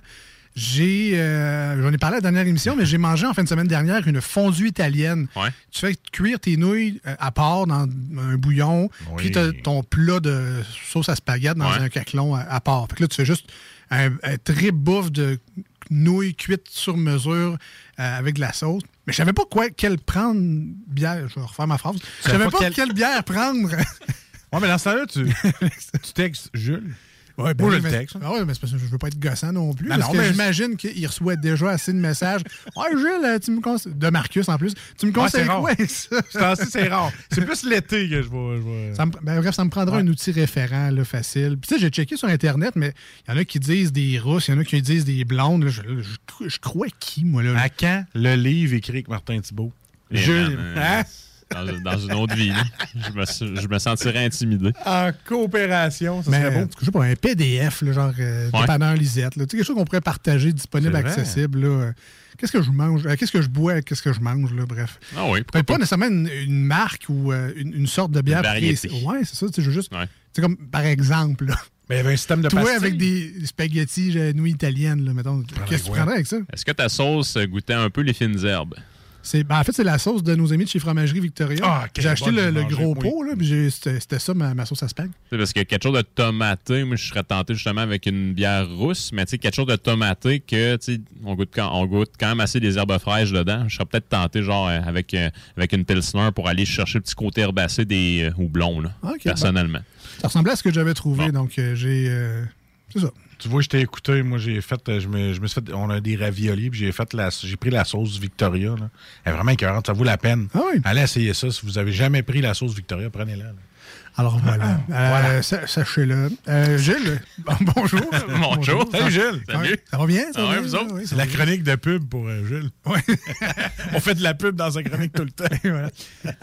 J'ai, euh, j'en ai parlé à la dernière émission, mais j'ai mangé en fin de semaine dernière une fondue italienne. Tu fais cuire tes nouilles à part dans un bouillon, puis tu as ton plat de sauce à spaghetti dans Ouais. un caclon à, à part. Fait que là, tu fais juste un, un trip bouffe de nouilles cuites sur mesure euh, avec de la sauce. Mais je savais pas quoi, quelle prendre bière. Je vais refaire ma phrase. Je savais savais pas pas quelle- quelle bière prendre. Ouais, mais dans ce temps-là, tu, tu textes Jules. Ouais, je oui, le mais- texte. Ah ouais, mais c'est parce que je veux pas être gossant non plus. Non, parce non, que mais- j'imagine qu'il reçoit déjà assez de messages. Ouais, Gilles, euh, tu me conseilles. De Marcus en plus. Tu me conseilles quoi ça? C'est rare. C'est plus l'été que je vais- Ça me- ben, bref, ça me prendra un outil référent là, facile. Puis tu sais, j'ai checké sur Internet, mais il y en a qui disent des Russes, il y en a qui disent des blondes. là. je, là, je- je crois qui, moi? Là? À quand le livre écrit avec Martin Thibault? Eh, Jules. man, euh, Hein? Dans, dans une autre vie, je, me, suis- je me sentirais intimidé. En coopération, ça Mais, serait beau. sais un PDF, là, genre euh, Ouais. dépanneur Lisette. là. Tu sais, quelque chose qu'on pourrait partager, disponible, accessible. là. Euh, Qu'est-ce que je mange? Euh, Qu'est-ce que je bois? Qu'est-ce que je mange? Là, bref. Ah oui, Peut-être pas nécessairement une, une marque ou euh, une, une sorte de bière. Une variété. Ouais, c'est ça. Tu sais, je veux juste. Ouais. C'est comme, par exemple, là, Mais il y avait un système de toi pastilles. avec des spaghettis nouilles italiennes, là, mettons. Qu'est-ce que tu prendrais avec ça? Est-ce que ta sauce goûtait un peu les fines herbes? C'est, ben, en fait, c'est la sauce de nos amis de chez Fromagerie Victoria. Ah, j'ai acheté le, gros oui. pot, là, puis j'ai- c'était, c'était ça ma, ma sauce à spag. Parce que quelque chose de tomaté, moi, je serais tenté justement avec une bière rousse, mais tu sais, quelque chose de tomaté que, tu on goûte, quand, on goûte quand même assez des herbes fraîches dedans. Je serais peut-être tenté, genre, euh, avec, euh, avec une Pilsner pour aller chercher le petit côté herbacé des euh, houblons, là, Ok, personnellement. Ça ressemblait à ce que j'avais trouvé, donc euh, j'ai. euh, c'est ça. Tu vois, je t'ai écouté. Moi, j'ai fait. euh, Je me, je me suis fait. On a des raviolis, puis j'ai fait la. J'ai pris la sauce Victoria. Là. Elle est vraiment écœurante. Ça vaut la peine. Ah oui. Allez essayer ça. Si vous avez jamais pris la sauce Victoria, prenez-la. là. Alors voilà. Euh, sa- Sachez-le. Euh, Gilles, bon- bonjour. Bonjour. Salut, Gilles. Ouais, Ça va bien? Ça va bien? vous autres? Oui, ça C'est la chronique de pub pour euh. Ouais. On fait de la pub dans sa chronique tout le temps. Voilà.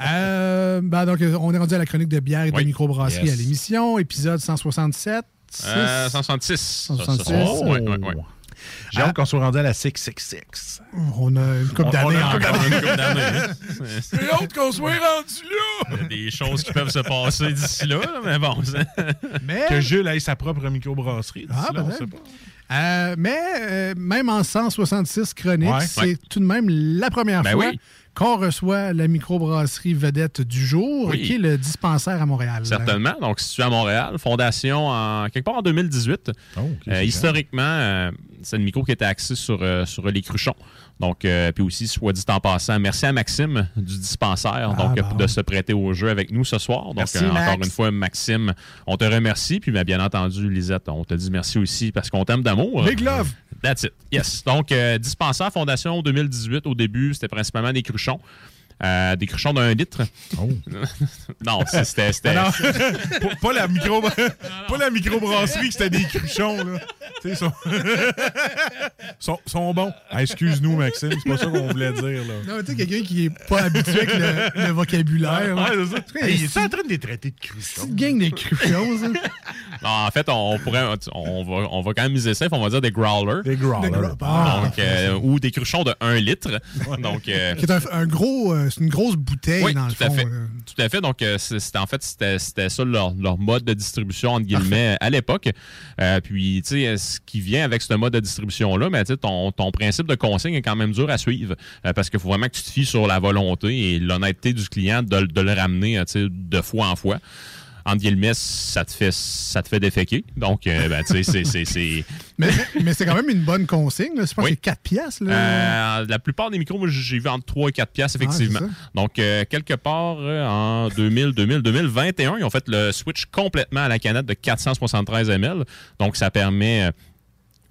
Euh, ben, donc, on est rendu à la chronique de bière et de microbrasserie Yes. à l'émission, épisode 167. Euh, Six. 166. 166. Ça, ça, ça. Ouais, ouais, ouais. J'ai hâte qu'on soit rendu à la 666. On a une coupe d'années encore. J'ai hâte qu'on soit rendu là. Il y a des choses qui peuvent se passer d'ici là, mais bon. c'est- Mais, Que Jules ait sa propre microbrasserie. Ah, d'ici là, on peut-être. sait pas. euh, mais euh, même en 166 chroniques, Ouais. c'est Ouais. tout de même la première Ben fois oui. Qu'on reçoit la microbrasserie vedette du jour, Oui. qui est le dispensaire à Montréal. Certainement. Donc, situé à Montréal, fondation en, quelque part en 2018. Oh, ok, Euh, historiquement, euh, c'est une micro qui était axée sur, euh, sur les cruchons. Donc, euh, puis aussi, soit dit en passant, merci à Maxime du dispensaire Ah, donc, bon. de se prêter au jeu avec nous ce soir. Donc, Merci, euh, encore une fois, Maxime, on te remercie. Puis, ben, bien entendu, Lisette, on te dit merci aussi parce qu'on t'aime d'amour. Big love! That's it. Yes. Donc, euh, dispensaire Fondation 2018, au début, c'était principalement des cruchons. Euh, des cruchons d'un litre. Oh. non, c'était. c'était- Ah non, pas, la micro, pas la microbrasserie que c'était des cruchons là. Tu sais, ils sont, sont, sont bons. Ah, excuse-nous Maxime, c'est pas ça qu'on voulait dire là. Non, tu sais, quelqu'un qui est pas habitué avec le, le vocabulaire. là. Ouais, c'est ça. Hey, Hey, il est en train de les traiter de cruchons. Petite gang de cruchons, ça. Non, en fait, on pourrait, on va, on va quand même miser safe. On va dire des growlers. Des growlers. Des Ah, Donc, euh, ou des cruchons de 1 litre. Donc, euh, qui est un, un gros, euh, c'est une grosse bouteille oui, dans le tout à fond. fait. là. Tout à fait. Donc, euh, c'est- c'était en fait, c'était c'était ça leur, leur mode de distribution, entre guillemets, à l'époque. Euh, puis, tu sais, ce qui vient avec ce mode de distribution-là, mais tu sais, ton, ton principe de consigne est quand même dur à suivre. euh, parce qu'il faut vraiment que tu te fies sur la volonté et l'honnêteté du client de, le- de le ramener, euh, tu sais, de fois en fois. Entre guillemets, ça te fait, ça te fait déféquer. Donc, euh, ben, tu sais, c'est-. Mais, mais c'est quand même une bonne consigne. Là. Je pense Oui. que c'est 4 piastres. Là. Euh, la plupart des micros, moi, j'ai vu entre 3 et 4 piastres, effectivement. Ah, ça. Donc, euh, quelque part en 2000, 2000, 2021, ils ont fait le switch complètement à la canette de 473 ml. Donc, ça permet...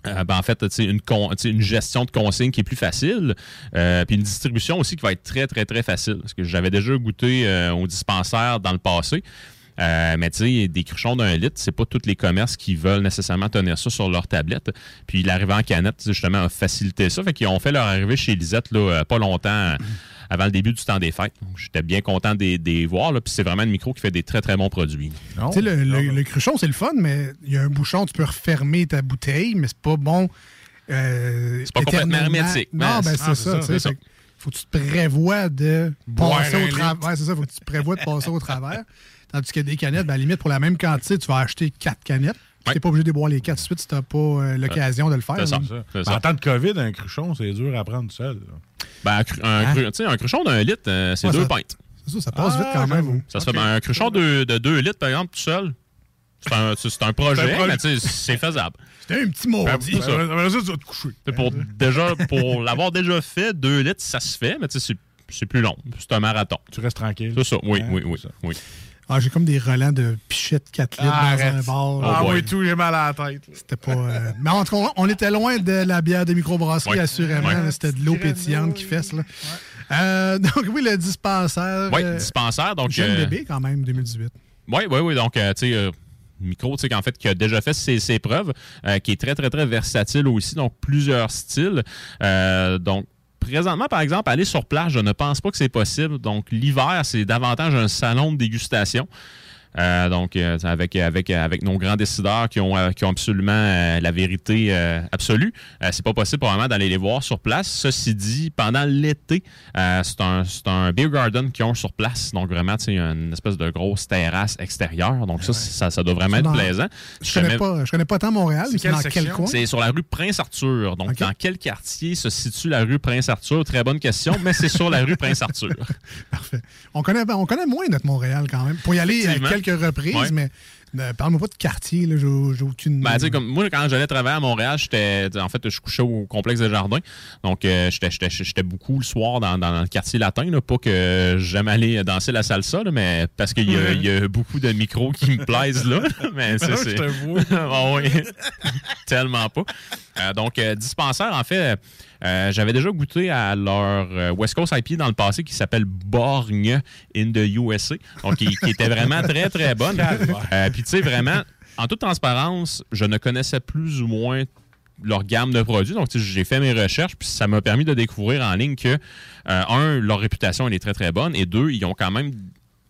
euh, ben, en fait, une, con- une gestion de consigne qui est plus facile, euh, puis une distribution aussi qui va être très, très, très facile. Parce que j'avais déjà goûté euh, au dispensaire dans le passé. Euh, mais tu sais, des cruchons d'un litre, c'est pas tous les commerces qui veulent nécessairement tenir ça sur leur tablette. Puis l'arrivée en canette, justement, a facilité ça. Fait qu'ils ont fait leur arrivée chez Lisette là, euh, pas longtemps euh, avant le début du temps des fêtes. Donc, J'étais bien content de les- de les voir. là. Puis c'est vraiment une micro qui fait des très, très bons produits. Tu sais, le, le- le cruchon, c'est le fun, mais il y a un bouchon, tu peux refermer ta bouteille, mais c'est pas bon. euh, C'est pas complètement hermétique, Non, mais- ben c'est ça. Faut que tu te prévois de Boire passer au travers. Ouais, c'est ça, faut que tu te prévois de passer au travers. Tandis que des canettes, ben, à la limite, pour la même quantité, tu vas acheter quatre canettes. Tu n'es pas obligé de boire les quatre de suite si tu n'as pas euh, l'occasion de le faire. C'est ça. Ben. En temps de COVID, un cruchon, c'est dur à prendre seul. Ben, un, cru- un, Hein? cru- cruchon d'un litre, euh, c'est Ouais, deux ça- pintes. C'est ça, ça passe Ah, vite quand même. j'avoue. Ça se fait ben, un cruchon de, de 2 litres, par exemple, tout seul. C'est un, un projet, C'est un projet. mais tu sais, c'est faisable. C'était un petit mot. Ben, c'est ça. ça, tu vas te coucher. Pour, déjà, pour l'avoir déjà fait, 2 litres, ça se fait, mais tu sais, c'est- c'est plus long. C'est un marathon. Tu restes tranquille. C'est ça, oui, Hein, oui, oui. ça. oui. Ah, j'ai comme des relents de pichettes 4 litres Ah, dans un bar. Ah, boy. oui, tout, j'ai mal à la tête. C'était pas. euh, Mais en tout cas, on était loin de la bière de microbrasserie, Ouais. assurément. C'était de l'eau pétillante qui fesse. Là. Euh, donc, oui, le dispensaire. Oui, euh, dispensaire. Donc, jeune euh, bébé, quand même, 2018. Oui, oui, oui. Donc, euh, tu sais, euh, micro, tu sais, qu'en fait, qui a déjà fait ses, ses preuves, euh, qui est très, très, très versatile aussi. Donc, plusieurs styles. Euh, donc, présentement, par exemple, aller sur place, je ne pense pas que c'est possible. Donc, l'hiver, c'est davantage un salon de dégustation. Euh, donc, euh, avec, avec, avec nos grands décideurs qui ont, euh, qui ont absolument euh, la vérité euh, absolue, euh, c'est pas possible probablement d'aller les voir sur place. Ceci dit, pendant l'été, euh, c'est un, c'est un beer garden qu'ils ont sur place. Donc, vraiment, tu sais, une espèce de grosse terrasse extérieure. Donc, ça, ça, ça doit vraiment être dans- plaisant. Je Si connais, pas, je connais pas tant Montréal, mais c'est dans quel coin? c'est sur la rue Prince-Arthur. Donc, dans quel quartier se situe la rue Prince-Arthur? Très bonne question, mais c'est sur la rue Prince-Arthur. Parfait. On connaît, on connaît moins notre Montréal quand même. Pour y aller Effectivement. Quelques reprises, Ouais. mais euh, parle-moi pas de quartier, là, j'ai aucune. Ben, tu comme moi, quand j'allais travailler à Montréal, j'étais, en fait, je couchais au complexe des jardins. Donc, euh, j'étais, j'étais, j'étais beaucoup le soir dans, dans le quartier latin. Là, pas que j'aime aller danser la salsa, là, mais parce qu'il y, a- il y a beaucoup de micros qui me plaisent là. mais c'est, c'est- je te vois. Ah. Tellement pas. Euh, donc, dispensaire, en fait, euh, j'avais déjà goûté à leur euh, West Coast IPA dans le passé qui s'appelle Borgne in the USA. Donc, qui, qui était vraiment très, très bonne. Euh, Puis, tu sais, vraiment, en toute transparence, je ne connaissais plus ou moins leur gamme de produits. Donc, j'ai fait mes recherches, puis ça m'a permis de découvrir en ligne que, euh, un, leur réputation, elle est très, très bonne, et deux, ils ont quand même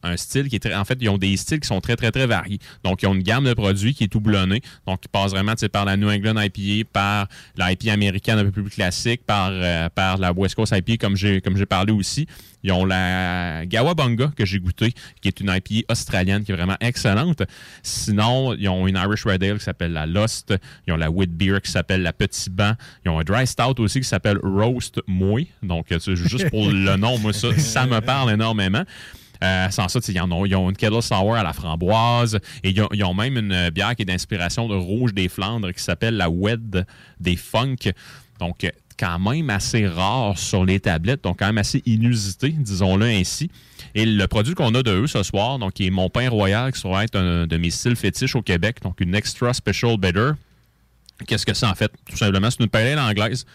un style qui est très. En fait, ils ont des styles qui sont très, très, très variés. Donc, ils ont une gamme de produits qui est tout blonnée. Donc, ils passent vraiment par la New England IPA, par la IPA américaine un peu plus classique, par, euh, la West Coast IPA, comme j'ai parlé aussi. Ils ont la Gawabunga que j'ai goûté, qui est une IPA australienne qui est vraiment excellente. Sinon, ils ont une Irish Red Ale qui s'appelle la Lost. Ils ont la Wheat Beer qui s'appelle la Petit Banc. Ils ont un Dry Stout aussi qui s'appelle Roast Mouille. Donc, euh, juste pour le nom, moi, ça, ça me parle énormément. Euh, sans ça, ils, en ont, une Kettle Sour à la framboise et ils ont, même une bière qui est d'inspiration de Rouge des Flandres qui s'appelle la Wed des Funk. Donc, quand même assez rare sur les tablettes, donc quand même assez inusité, disons-le ainsi. Et le produit qu'on a de eux ce soir, donc qui est mon pain royal, qui sera être un de mes styles fétiches au Québec, donc une extra special better. Qu'est-ce que c'est en fait? Tout simplement, c'est une pale ale anglaise.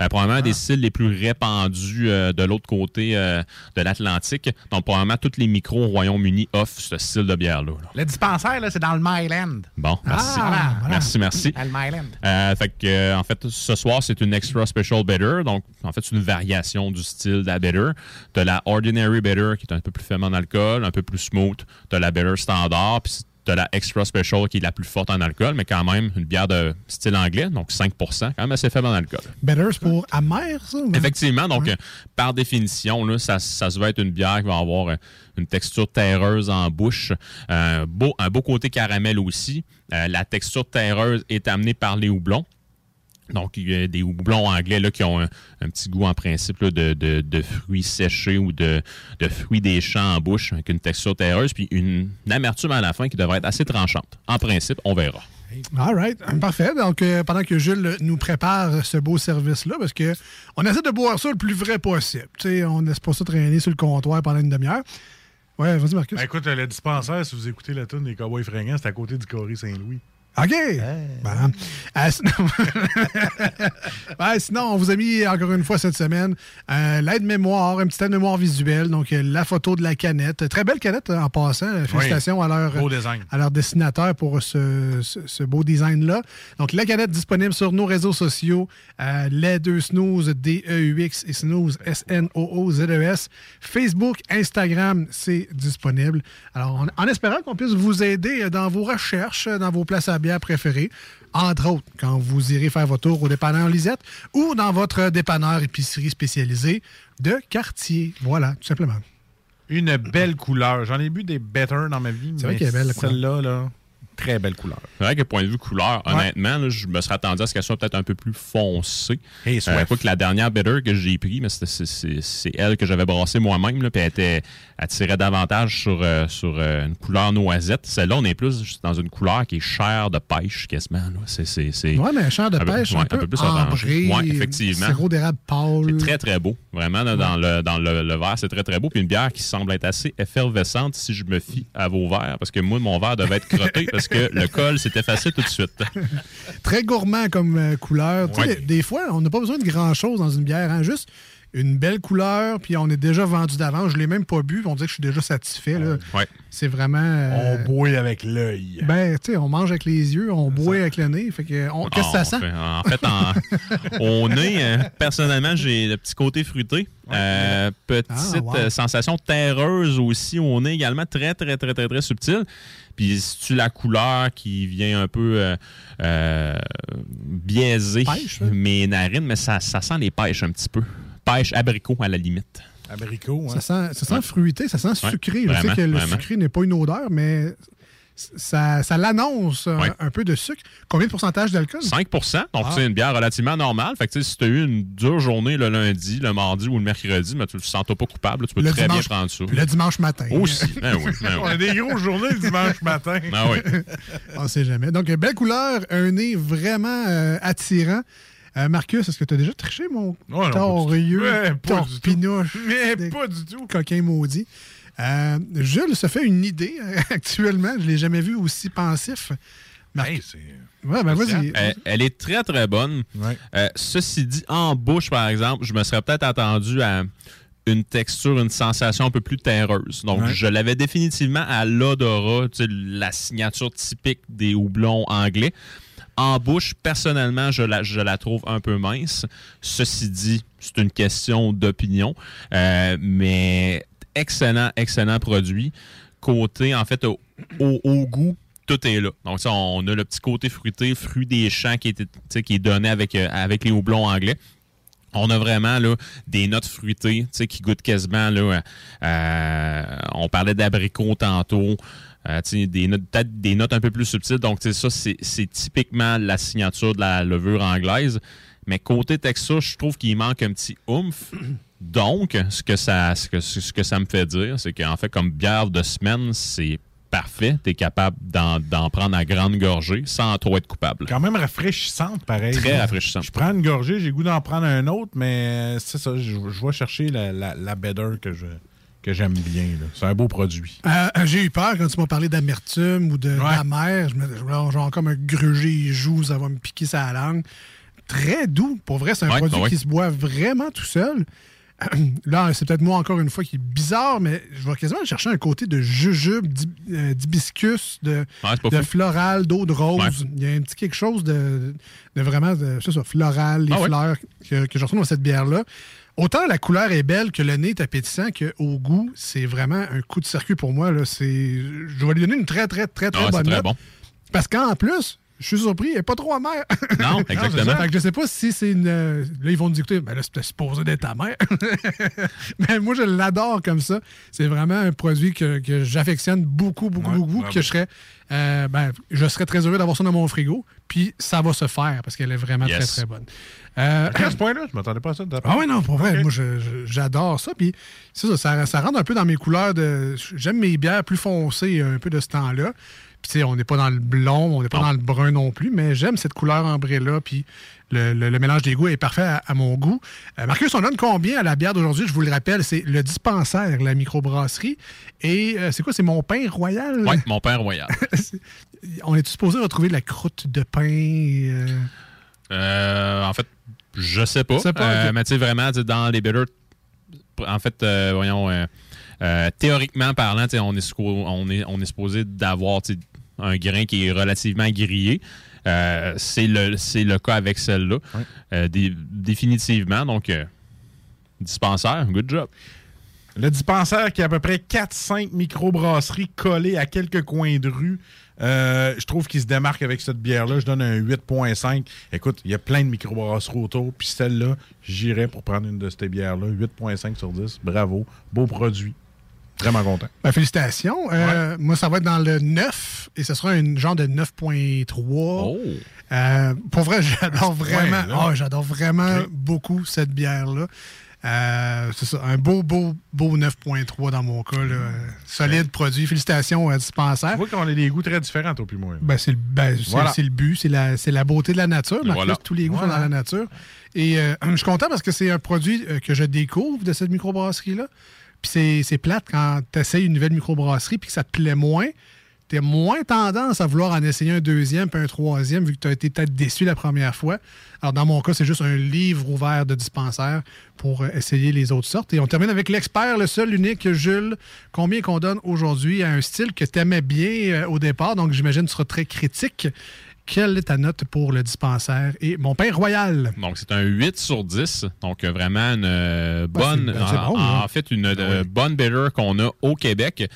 Euh, probablement des styles les plus répandus euh, de l'autre côté euh, de l'Atlantique. Donc, probablement, tous les micros au Royaume-Uni offrent ce style de bière-là. là. Le dispensaire, là, c'est dans le Myland. Bon, merci. Ah, voilà, voilà. Merci, merci. Dans le Myland. Fait que, en fait, ce soir, c'est une extra special better. Donc, en fait, c'est une variation du style de la better. Tu la ordinary better qui est un peu plus faible en alcool, un peu plus smooth. Tu la better standard, puis tu la extra special qui est la plus forte en alcool, mais quand même une bière de style anglais, donc 5% quand même assez faible en alcool. Better, c'est pour amer, ça? ou- Effectivement, donc euh, par définition, là, ça, ça se veut être une bière qui va avoir euh, une texture terreuse en bouche, un beau, un beau côté caramel aussi. Euh, la texture terreuse est amenée par les houblons. Donc, il y a des houblons anglais là, qui ont un, un petit goût en principe là, de, de- de fruits séchés ou de, de fruits des champs en bouche avec une texture terreuse, puis une, amertume à la fin qui devrait être assez tranchante. En principe, on verra. All right. Parfait. Donc, euh, pendant que Jules nous prépare ce beau service-là, parce que on essaie de boire ça le plus vrai possible. Tu sais, on laisse pas ça traîner sur le comptoir pendant une demi-heure. Ouais, vas-y, Marcus. Ben, écoute, le dispensaire, si vous écoutez la tune des Cowboys fringants, c'est à côté du Corée Saint-Louis. OK. Bon. Euh, sinon... Ouais, sinon, on vous a mis encore une fois cette semaine euh, l'aide-mémoire, un petit aide-mémoire visuel, donc euh, la photo de la canette. Très belle canette euh, en passant. Félicitations à, leur, beau à leur dessinateur pour ce, ce- ce beau design-là. Donc, la canette disponible sur nos réseaux sociaux, les deux snooze, D-E-U-X et snooze, S-N-O-O-Z-E-S. E Facebook, Instagram, c'est disponible. Alors, en, en espérant qu'on puisse vous aider dans vos recherches, dans vos places à bière préférées, entre autres, quand vous irez faire votre tour au dépanneur Lisette ou dans votre dépanneur épicerie spécialisée de quartier. Voilà, tout simplement. Une belle couleur. J'en ai bu des better dans ma vie. C'est vrai mais qu'elle est belle, la couleur. Celle-là, là, très belle couleur. C'est vrai que point de vue couleur, honnêtement, là, je me serais attendu à ce qu'elle soit peut-être un peu plus foncée. Et Euh, pas que la dernière bitter que j'ai pris, mais c'est- elle que j'avais brassée moi-même, puis elle, était, elle tirait davantage sur, euh, sur euh, une couleur noisette. Celle-là, on est plus dans une couleur qui est chair de pêche, quasiment. Ouais, mais champ de un peu- pêche, ouais, un peu, plus ambré. Ouais, effectivement. sirop d'érable pâle. C'est très, très beau. Vraiment, là, dans, le, dans le, le verre, c'est très, très beau. Puis une bière qui semble être assez effervescente si je me fie à vos verres. Parce que moi, mon verre devait être crotté parce que le col s'est effacé tout de suite. Très gourmand comme euh, couleur. Tu sais, Ouais. des, des fois, on n'a pas besoin de grand-chose dans une bière. hein. Juste une belle couleur, puis on est déjà vendu d'avance. Je ne l'ai même pas bu, on dirait que je suis déjà satisfait. là. Ouais. C'est vraiment... euh, On boit avec l'œil. Ben, tu sais, on mange avec les yeux, on boit avec le nez. Fait que, on- qu'est-ce que Ah, ça on sent? fait- en fait, en- au nez, euh, personnellement, j'ai le petit côté fruité. Euh, petite Ah, wow. sensation terreuse aussi au nez également, très, très, très, très, très subtile. Puis si tu la couleur qui vient un peu euh, euh, biaiser Pêche, hein? mes narines, mais ça, ça sent les pêches un petit peu. Pêche abricot à la limite. Abricot, Ça sent, ça sent Ouais. fruité, ça sent Ouais, sucré. Je sais que le vraiment. sucré n'est pas une odeur, mais ça, ça l'annonce un, peu de sucre. Combien de pourcentage d'alcool? 5% donc Ah. c'est une bière relativement normale. Fait que si tu as eu une dure journée le lundi, le mardi ou le mercredi, mais tu ne te sens pas coupable, tu peux Le très dimanche- bien prendre ça. Le dimanche matin. Aussi. Ben oui, ben oui. On a des grosses journées le dimanche matin. Ah oui. On ne sait jamais. Donc, belle couleur, un nez vraiment euh, attirant. Euh, Marcus, est-ce que tu as déjà triché, mon non, pas du tout. torpinouche, Mais pas du tout. coquin maudit? Euh, Jules se fait une idée euh, actuellement. Je ne l'ai jamais vu aussi pensif. Hey. Ouais, ben vas-y. Elle, elle est très, très bonne. Ouais. Euh, ceci dit, en bouche, par exemple, je me serais peut-être attendu à une texture, une sensation un peu plus terreuse. Donc, Ouais. je l'avais définitivement à l'odorat, tu sais, la signature typique des houblons anglais. En bouche, personnellement, je la, je la trouve un peu mince. Ceci dit, c'est une question d'opinion. Euh, mais excellent, excellent produit. Côté, en fait, au, goût, tout est là. Donc, ça, on a le petit côté fruité, fruit des champs qui, est donné avec, euh, avec les houblons anglais. On a vraiment là, des notes fruitées qui goûtent quasiment. Là, euh, on parlait d'abricot tantôt. euh, des notes, peut-être des notes un peu plus subtiles. Donc, ça, c'est c'est typiquement la signature de la levure anglaise. Mais côté texture, je trouve qu'il manque un petit oomph. Donc, ce que ça, ce que, ce que ça me fait dire, c'est qu'en fait, comme bière de semaine, c'est parfait. Tu es capable d'en prendre à grande gorgée sans trop être coupable. Quand même rafraîchissante, pareil. Très là. rafraîchissante. Je prends une gorgée, j'ai goût d'en prendre un autre, mais c'est ça, je, je vais chercher la, la, la better que je que j'aime bien. C'est un beau produit. Euh, J'ai eu peur quand tu m'as parlé d'amertume ou de d'amère. Je me je- genre comme un gruger, il joue, ça va me piquer sa langue. Très doux. Pour vrai, c'est un Ouais, produit ouais. qui se boit vraiment tout seul. Là, c'est peut-être moi encore une fois qui est bizarre, mais je vais quasiment chercher un côté de jujube, euh, d'hibiscus, de, Ouais, floral, d'eau de rose. Ouais. Il y a un petit quelque chose de, de vraiment de, ça, floral, les Ah ouais? fleurs que, que je retrouve dans cette bière-là. Autant la couleur est belle que le nez est appétissant qu'au goût, c'est vraiment un coup de circuit pour moi. Là. Je vais lui donner une très, très, très, très Ah, bonne très note. bon. Parce qu'en plus, je suis surpris, elle n'est pas trop amère. Non, exactement. Fait que je sais pas si c'est une. euh, Là, ils vont nous écouter. Ben là, c'était supposé d'être ta mère. Mais moi, je l'adore comme ça. C'est vraiment un produit que, que j'affectionne beaucoup, beaucoup, Ouais, beaucoup. Que je serais. euh, ben, je serais très heureux d'avoir ça dans mon frigo. Puis ça va se faire parce qu'elle est vraiment Yes. très, très bonne. Euh, À ce point-là, je m'attendais pas à ça ah ouais, non, pour vrai, moi, j'adore ça. Puis, ça, ça, ça rentre un peu dans mes couleurs de. J'aime mes bières plus foncées, un peu de ce temps-là. Puis, on n'est pas dans le blond, on n'est pas dans le brun non plus, mais j'aime cette couleur ambrée-là. Puis, le, le- le mélange des goûts est parfait à, à mon goût. Euh, Marcus, on donne combien à la bière d'aujourd'hui? Je vous le rappelle, c'est le dispensaire, la microbrasserie. Et euh, c'est quoi? C'est mon pain royal? Oui, mon père royal. on est supposé retrouver de la croûte de pain? euh? En fait, je sais pas. sais pas, mais tu sais, vraiment, dans les bitters, en fait, euh, voyons, euh, théoriquement parlant, on est, sco- on est, on est supposé d'avoir un grain qui est relativement grillé. Euh, c'est le, cas avec celle-là. Euh, dé- définitivement. Donc, dispensaire, good job. Le dispensaire qui a à peu près 4-5 microbrasseries collées à quelques coins de rue. Euh, je trouve qu'il se démarque avec cette bière-là. Je donne un 8.5. Écoute, il y a plein de microbrasseries autour. Puis celle-là, j'irais pour prendre une de ces bières-là. 8.5 sur 10. Bravo. Beau produit. Vraiment content. Ben, félicitations. Euh, Moi, ça va être dans le 9 et ce sera un genre de 9.3. Euh, pour vrai, j'adore vraiment, oh, j'adore vraiment beaucoup cette bière-là. Euh, c'est ça, un beau, beau, beau 9.3 dans mon cas. là. Solide produit. Félicitations à Dispensaire. Tu vois qu'on a des goûts très différents, puis moi. Ben, c'est le, ben, Voilà. c'est le but, c'est la, c'est la beauté de la nature. Marcus, Voilà. tous les goûts sont dans la nature. Et euh, je suis content parce que c'est un produit que je découvre de cette microbrasserie-là. C'est plate quand tu essayes une nouvelle microbrasserie puis que ça te plaît moins. Tu as moins tendance à vouloir en essayer un deuxième puis un troisième vu que tu as été peut-être déçu la première fois. Alors, dans mon cas, c'est juste un livre ouvert de dispensaire pour euh, essayer les autres sortes. Et on termine avec l'expert, le seul, l'unique, Jules. Combien qu'on donne aujourd'hui à un style que tu aimais bien euh, au départ, donc j'imagine que tu seras très critique. Quelle est ta note pour le dispensaire et mon pain royal? Donc, c'est un 8 sur 10. Donc, vraiment une euh, bonne, c'est- ben, c'est en, fait, une euh, bonne bitter qu'on a au Québec.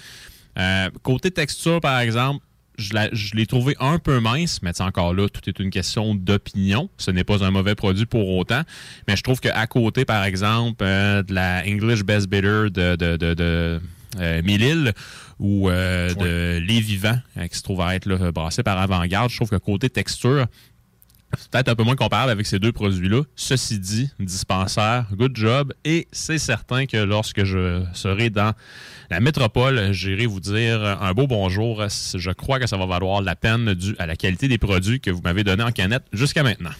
Euh, côté texture, par exemple, je la- je l'ai trouvé un peu mince, mais sais, encore là, tout est une question d'opinion. Ce n'est pas un mauvais produit pour autant. Mais je trouve qu'à côté, par exemple, euh, de la English Best Bitter de, de, de, de euh, Mille-Îles ou euh, de Les Vivants, euh, qui se trouve à être là, brassé par Avant-Garde, je trouve que côté texture, c'est peut-être un peu moins comparable avec ces deux produits-là. Ceci dit, dispensaire, good job. Et c'est certain que lorsque je serai dans la métropole, j'irai vous dire un beau bonjour. Je crois que ça va valoir la peine dû à la qualité des produits que vous m'avez donnés en canette jusqu'à maintenant.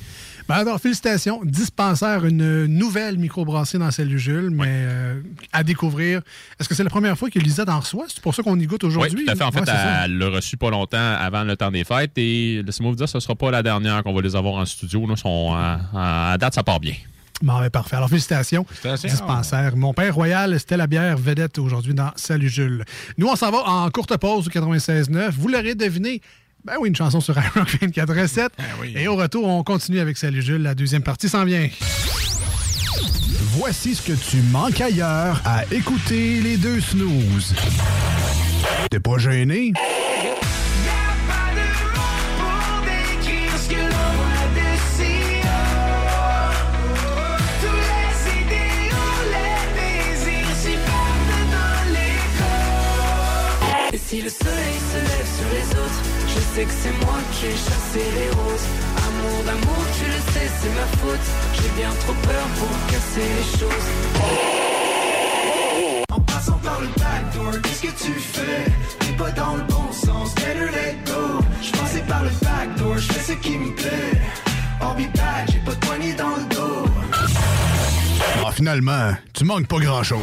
Ben alors, félicitations. Dispensaire, une nouvelle microbrasserie dans celle du Jules, mais euh, à découvrir. Est-ce que c'est la première fois que Lisette en reçoit? C'est pour ça qu'on y goûte aujourd'hui? Oui, tout à fait. En fait, Ouais, elle l'a reçu pas longtemps avant le temps des fêtes. Et laissez-moi vous dire, ce ne sera pas la dernière qu'on va les avoir en studio. Là, sont, à, à date, ça part bien. Bon, ben, parfait. Alors, félicitations. Félicitations. Dispensaire. Mon père royal, c'était la bière vedette aujourd'hui dans Salut Jules. Nous, on s'en va en courte pause au 96.9. Vous l'aurez deviné. Ben oui, une chanson sur iRock 24.7. Et au retour, on continue avec Salut Jules. La deuxième partie s'en vient. Voici ce que tu manques ailleurs à écouter les deux snooze. T'es pas gêné? Et si le sais que c'est moi qui ai chassé les roses. Amour d'amour, tu le sais, c'est ma faute. J'ai bien trop peur pour casser les choses. En passant par le backdoor, qu'est-ce que tu fais? T'es pas dans le bon sens, better let go. Je passais par le backdoor, je fais ce qui me plaît. I'll be back, j'ai pas de poignée dans le dos. Ah, finalement, tu manques pas grand-chose.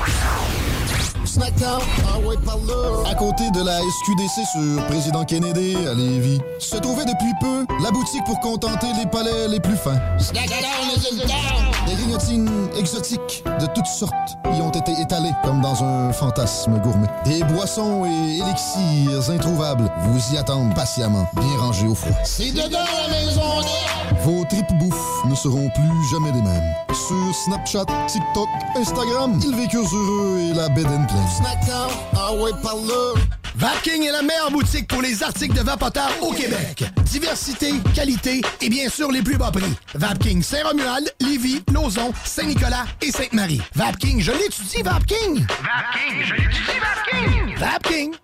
Snackdown, ah ouais, par là. À côté de la SQDC sur Président Kennedy à Lévis, se trouvait depuis peu la boutique pour contenter les palais les plus fins. Des grignotines exotiques de toutes sortes y ont été étalées comme dans un fantasme gourmet. Des boissons et élixirs introuvables vous y attendent patiemment, bien rangés au froid. C'est dedans la maison Vos tripes bouffe ne seront plus jamais les mêmes. Sur Snapchat, TikTok, Instagram, ils vécurent heureux et la bed and pleine. Snackdown, ah ouais, par là. Vapking est la meilleure boutique pour les articles de vapoteurs au Québec. Diversité, qualité et bien sûr les plus bas prix. Vapking Saint-Romuald, Lévis, Lauson, Saint-Nicolas et Sainte-Marie. Vapking, je l'étudie, Vapking! Vapking, je l'étudie, Vapking! Vapking!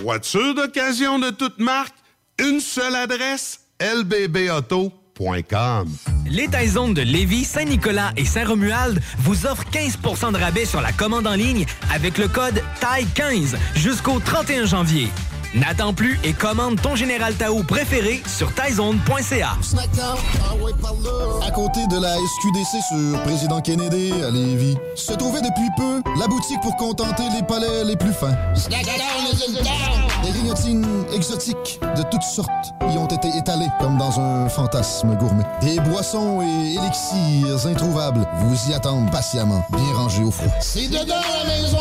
Voiture d'occasion de toute marque, une seule adresse, lbbauto.com. Les Taizones de Lévis, Saint-Nicolas et Saint-Romuald vous offrent 15% de rabais sur la commande en ligne avec le code TAI15 jusqu'au 31 janvier. N'attends plus et commande ton Général Tao préféré sur taizone.ca. À côté de la SQDC sur Président Kennedy à Lévis, se trouvait depuis peu la boutique pour contenter les palais les plus fins. Des grignotines exotiques de toutes sortes y ont été étalées comme dans un fantasme gourmet. Des boissons et élixirs introuvables vous y attendent patiemment, bien rangés au froid. C'est dedans la maison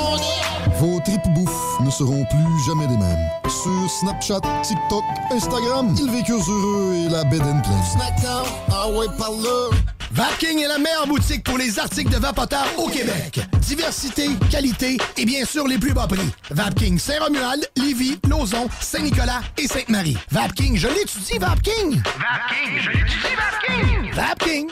Vos tripes bouffe ne seront plus jamais les mêmes. Sur Snapchat, TikTok, Instagram, ils vécurent heureux et la bed and pleine. Snackdown, ah ouais, par là. Vapking est la meilleure boutique pour les articles de vapoteurs au Québec. Diversité, qualité et bien sûr les plus bas prix. Vapking Saint-Romuald, Lévis, Lauson, Saint-Nicolas et Sainte-Marie. Vapking, je l'étudie, Vapking! Vapking, je l'étudie, Vapking! Vapking!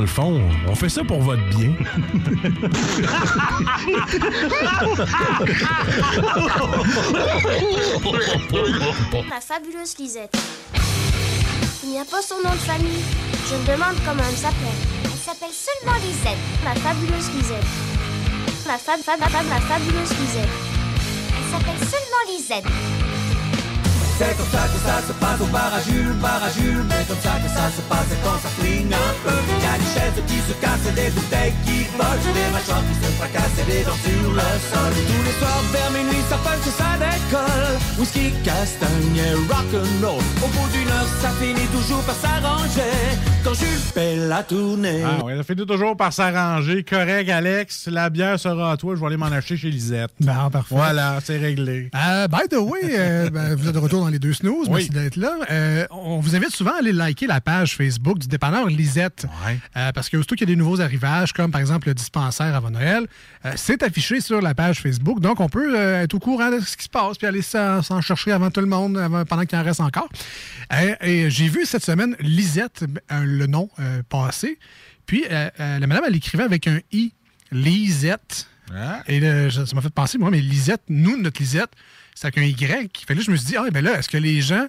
Le fond, on fait ça pour votre bien. Ma fabuleuse Lisette. Il n'y a pas son nom de famille. Je me demande comment elle s'appelle. Elle s'appelle seulement Lisette. Ma fabuleuse Lisette. Ma fab fab fab ma fabuleuse Lisette. Elle s'appelle seulement Lisette. C'est comme ça que ça se passe au bar à Jules, bar à Jules. Mais comme ça que ça se passe quand ça flingue un peu. Y a des chaises qui se cassent et des bouteilles qui volent. Des mâchoires qui se fracassent et des dents sur le sol. Tous les soirs vers minuit, ça punch et ça décolle. Whisky, castagne et rock'n'roll. Au bout d'une heure, ça finit toujours par s'arranger. Quand Jules fait la tournée. Ah ouais, ça finit toujours par s'arranger. Correct, Alex. La bière sera à toi. Je vais aller m'en acheter chez Lisette. Ben, parfait. Voilà, c'est réglé. Euh, by the way, euh, ben, vous êtes de retour dans les deux snooze. Oui. Merci d'être là. Euh, on vous invite souvent à aller liker la page Facebook du dépanneur Lisette. Euh, parce que aussitôt qu'il y a des nouveaux arrivages, comme par exemple le dispensaire avant Noël, euh, c'est affiché sur la page Facebook. Donc, on peut être au courant de ce qui se passe puis aller s'en chercher avant tout le monde, avant- pendant qu'il en reste encore. Et j'ai vu cette semaine Lisette, le nom passer. Puis, la madame, elle écrivait avec un I. Lisette. Et là, je- ça m'a fait penser, moi, mais Lisette, nous, notre Lisette, c'est avec un Y. Fait que là, je me suis dit, ah, ben là, est-ce que les gens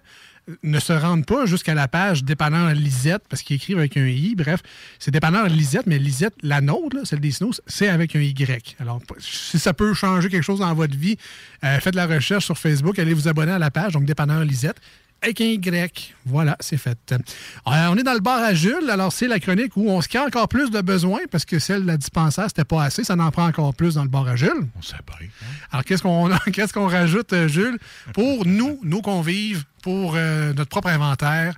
ne se rendent pas jusqu'à la page dépanneur Lisette parce qu'ils écrivent avec un I. Bref, c'est dépanneur Lisette, mais Lisette, la nôtre, celle des Snows, c'est avec un Y. Alors, si ça peut changer quelque chose dans votre vie, euh, faites la recherche sur Facebook, allez vous abonner à la page, donc dépanneur Lisette. Avec un Y. Voilà, c'est fait. Euh, on est dans le bar à Jules. Alors, c'est la chronique où on se crée encore plus de besoins parce que celle de la dispensaire, c'était pas assez. Ça en prend encore plus dans le bar à Jules. On sait pas. Alors, qu'est-ce qu'on qu'est-ce qu'on rajoute, euh, Jules, pour nous, nos convives, pour euh, notre propre inventaire,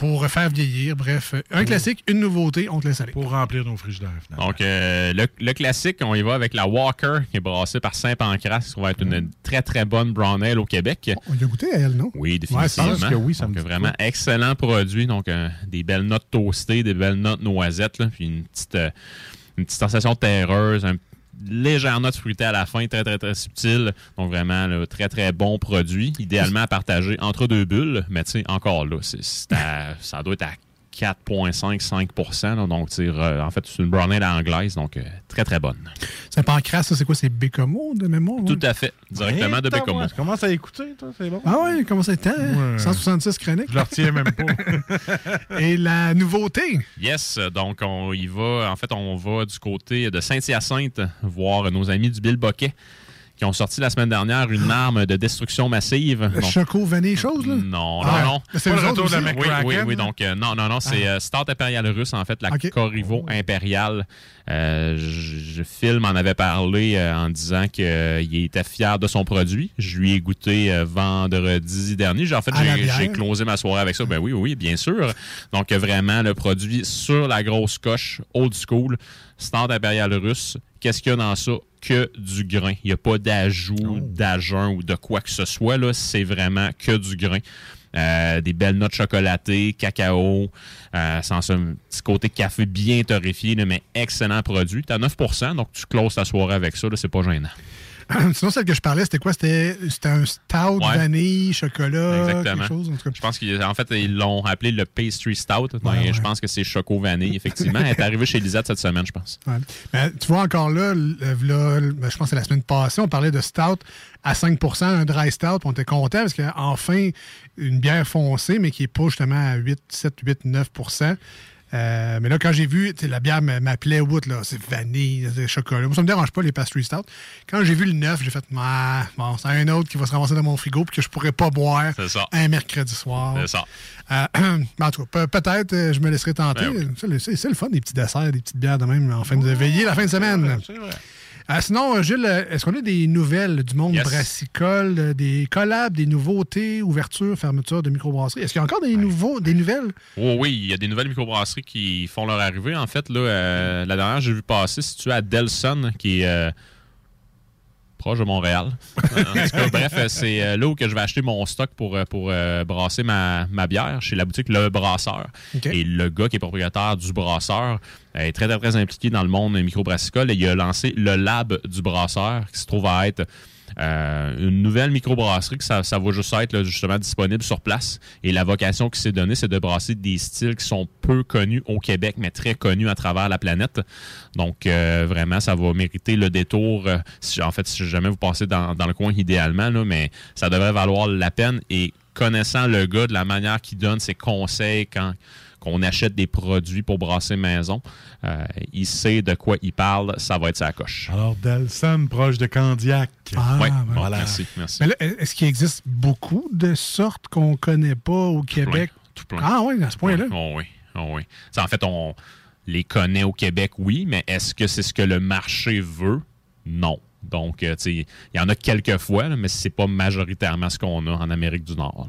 pour faire vieillir. Bref, un classique, une nouveauté, on te laisse aller. Pour remplir nos frigidaires, finalement. Donc, euh, le, le classique, on y va avec la Walker, qui est brassée par Saint-Pancras, qui va être une très, très bonne brown ale au Québec. On y a goûté à elle, non? Oui, Ouais, définitivement. je pense que oui, ça me Donc, dit vraiment excellent produit. Donc, euh, des belles notes toastées, des belles notes noisettes, là, puis une petite, euh, une petite sensation terreuse, un légère note fruitée à la fin, très, très, très subtile. Donc, vraiment, là, très, très bon produit. Idéalement à partager entre deux bulles, mais tu sais, encore là, c'est- ça doit être à 4,5-5 là. Donc, re- en fait, c'est une brown ale anglaise, donc euh, très, très bonne. C'est pancras, ça, c'est quoi? C'est Bécomo de mémoire? Tout à fait. Directement de Bécomo. Tu commences à écouter, toi, c'est bon. Ah ouais, comment ça était? hein? Ouais. 166 chroniques. Je le retiens même pas. Et la nouveauté? Yes, donc on y va. En fait, on va du côté de Saint-Hyacinthe voir nos amis du Bill Boquet qui ont sorti la semaine dernière une arme de destruction massive. Le Donc, Choco Vanille chose, là? non, non, Ah, non. c'est Pas le retour de la Oui, oui, oui. là? Donc, euh, non, non, non. C'est Ah. euh, Start Impérial russe, en fait, la Ok. Corrivo impériale. Euh, je, Phil m'en avait parlé euh, en disant qu'il était fier de son produit. Je lui ai goûté euh, vendredi dernier. J'ai- En fait, j'ai- closé ma soirée avec ça. Ben oui, oui, bien sûr. Donc, vraiment, le produit sur la grosse coche, old school, Start Impérial russe. Qu'est-ce qu'il y a dans ça? Que du grain. Il n'y a pas d'ajout, d'agent ou de quoi que ce soit. là. C'est vraiment que du grain. Euh, des belles notes chocolatées, cacao, euh, sans un petit côté café bien torréfié, là, mais excellent produit. Tu as 9% donc tu closes ta soirée avec ça, c'est pas gênant. Sinon, celle que je parlais, c'était quoi? C'était un stout, Ouais. vanille, chocolat, Exactement. quelque chose. en tout cas. Je pense qu'en fait, ils l'ont appelé le pastry stout. mais ouais. Je pense que c'est choco vanille, effectivement. Elle est arrivée chez Lisette cette semaine, je pense. Ben, tu vois encore là, ben, je pense que c'est la semaine passée, on parlait de stout à 5% un dry stout. puis On était content parce qu'enfin, une bière foncée, mais qui n'est pas justement à 8, 7, 8, 9 Euh, mais là, quand j'ai vu, la bière m'appelait Wood, là, c'est vanille, c'est chocolat. Moi, ça me dérange pas, les pastry stout. Quand j'ai vu le 9, j'ai fait, ah, bon, c'est un autre qui va se ramasser dans mon frigo puis que je pourrais pas boire C'est un mercredi soir. C'est ça. Euh, mais en tout cas, pe- peut-être euh, je me laisserai tenter. Ben C'est c'est le fun, des petits desserts, des petites bières de même en fin de veillée la fin de semaine. Euh, sinon, euh, Gilles, euh, est-ce qu'on a des nouvelles du monde Yes. brassicole, euh, des collabs, des nouveautés, ouverture, fermeture de microbrasserie? Est-ce qu'il y a encore des, nouveaux, des nouvelles? Oh oui, il y a des nouvelles microbrasseries qui font leur arrivée. En fait, là, euh, la dernière, j'ai vu passer, située à Delson, qui est euh, proche de Montréal. en tout cas, bref, euh, c'est euh, là où que je vais acheter mon stock pour, euh, pour euh, brasser ma, ma bière chez la boutique Le Brasseur. Et le gars qui est propriétaire du brasseur est très, très, très impliqué dans le monde microbrassicole et il a lancé le lab du brasseur qui se trouve à être euh, une nouvelle microbrasserie que ça, ça va juste être justement disponible sur place. Et la vocation qui s'est donnée, c'est de brasser des styles qui sont peu connus au Québec, mais très connus à travers la planète. Donc, euh, vraiment, ça va mériter le détour. euh, si, en fait, si jamais vous passez dans, dans le coin idéalement, là, mais ça devrait valoir la peine. Et connaissant le gars, de la manière qu'il donne ses conseils quand qu'on achète des produits pour brasser maison, euh, il sait de quoi il parle, ça va être sa coche. Alors, Delson, proche de Candiac. Ah, ouais. voilà. Merci, merci. Mais là, est-ce qu'il existe beaucoup de sortes qu'on connaît pas au Québec? tout plein. Ah oui, à ce point-là. Oh oui, oh oui. Ça, en fait, on les connaît au Québec, oui, mais est-ce que c'est ce que le marché veut? Non. Donc, euh, il y en a quelques fois, là, mais c'est pas majoritairement ce qu'on a en Amérique du Nord.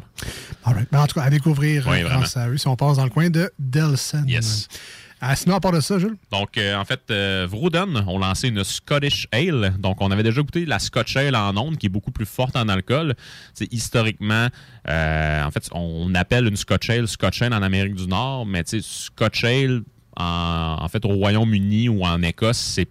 All right. Ben, en tout cas, à découvrir Oui, euh, grâce à eux si on passe dans le coin de Delson. Yes. Ah, sinon, à part de ça, Jules? Donc, euh, en fait, euh, Vrouden ont lancé une Scottish Ale. Donc, on avait déjà goûté la Scotch Ale en onde, qui est beaucoup plus forte en alcool. C'est historiquement, euh, en fait, on appelle une Scotch Ale Scotch Ale en Amérique du Nord, mais tu sais, Scotch Ale, en, en fait, au Royaume-Uni ou en Écosse, c'est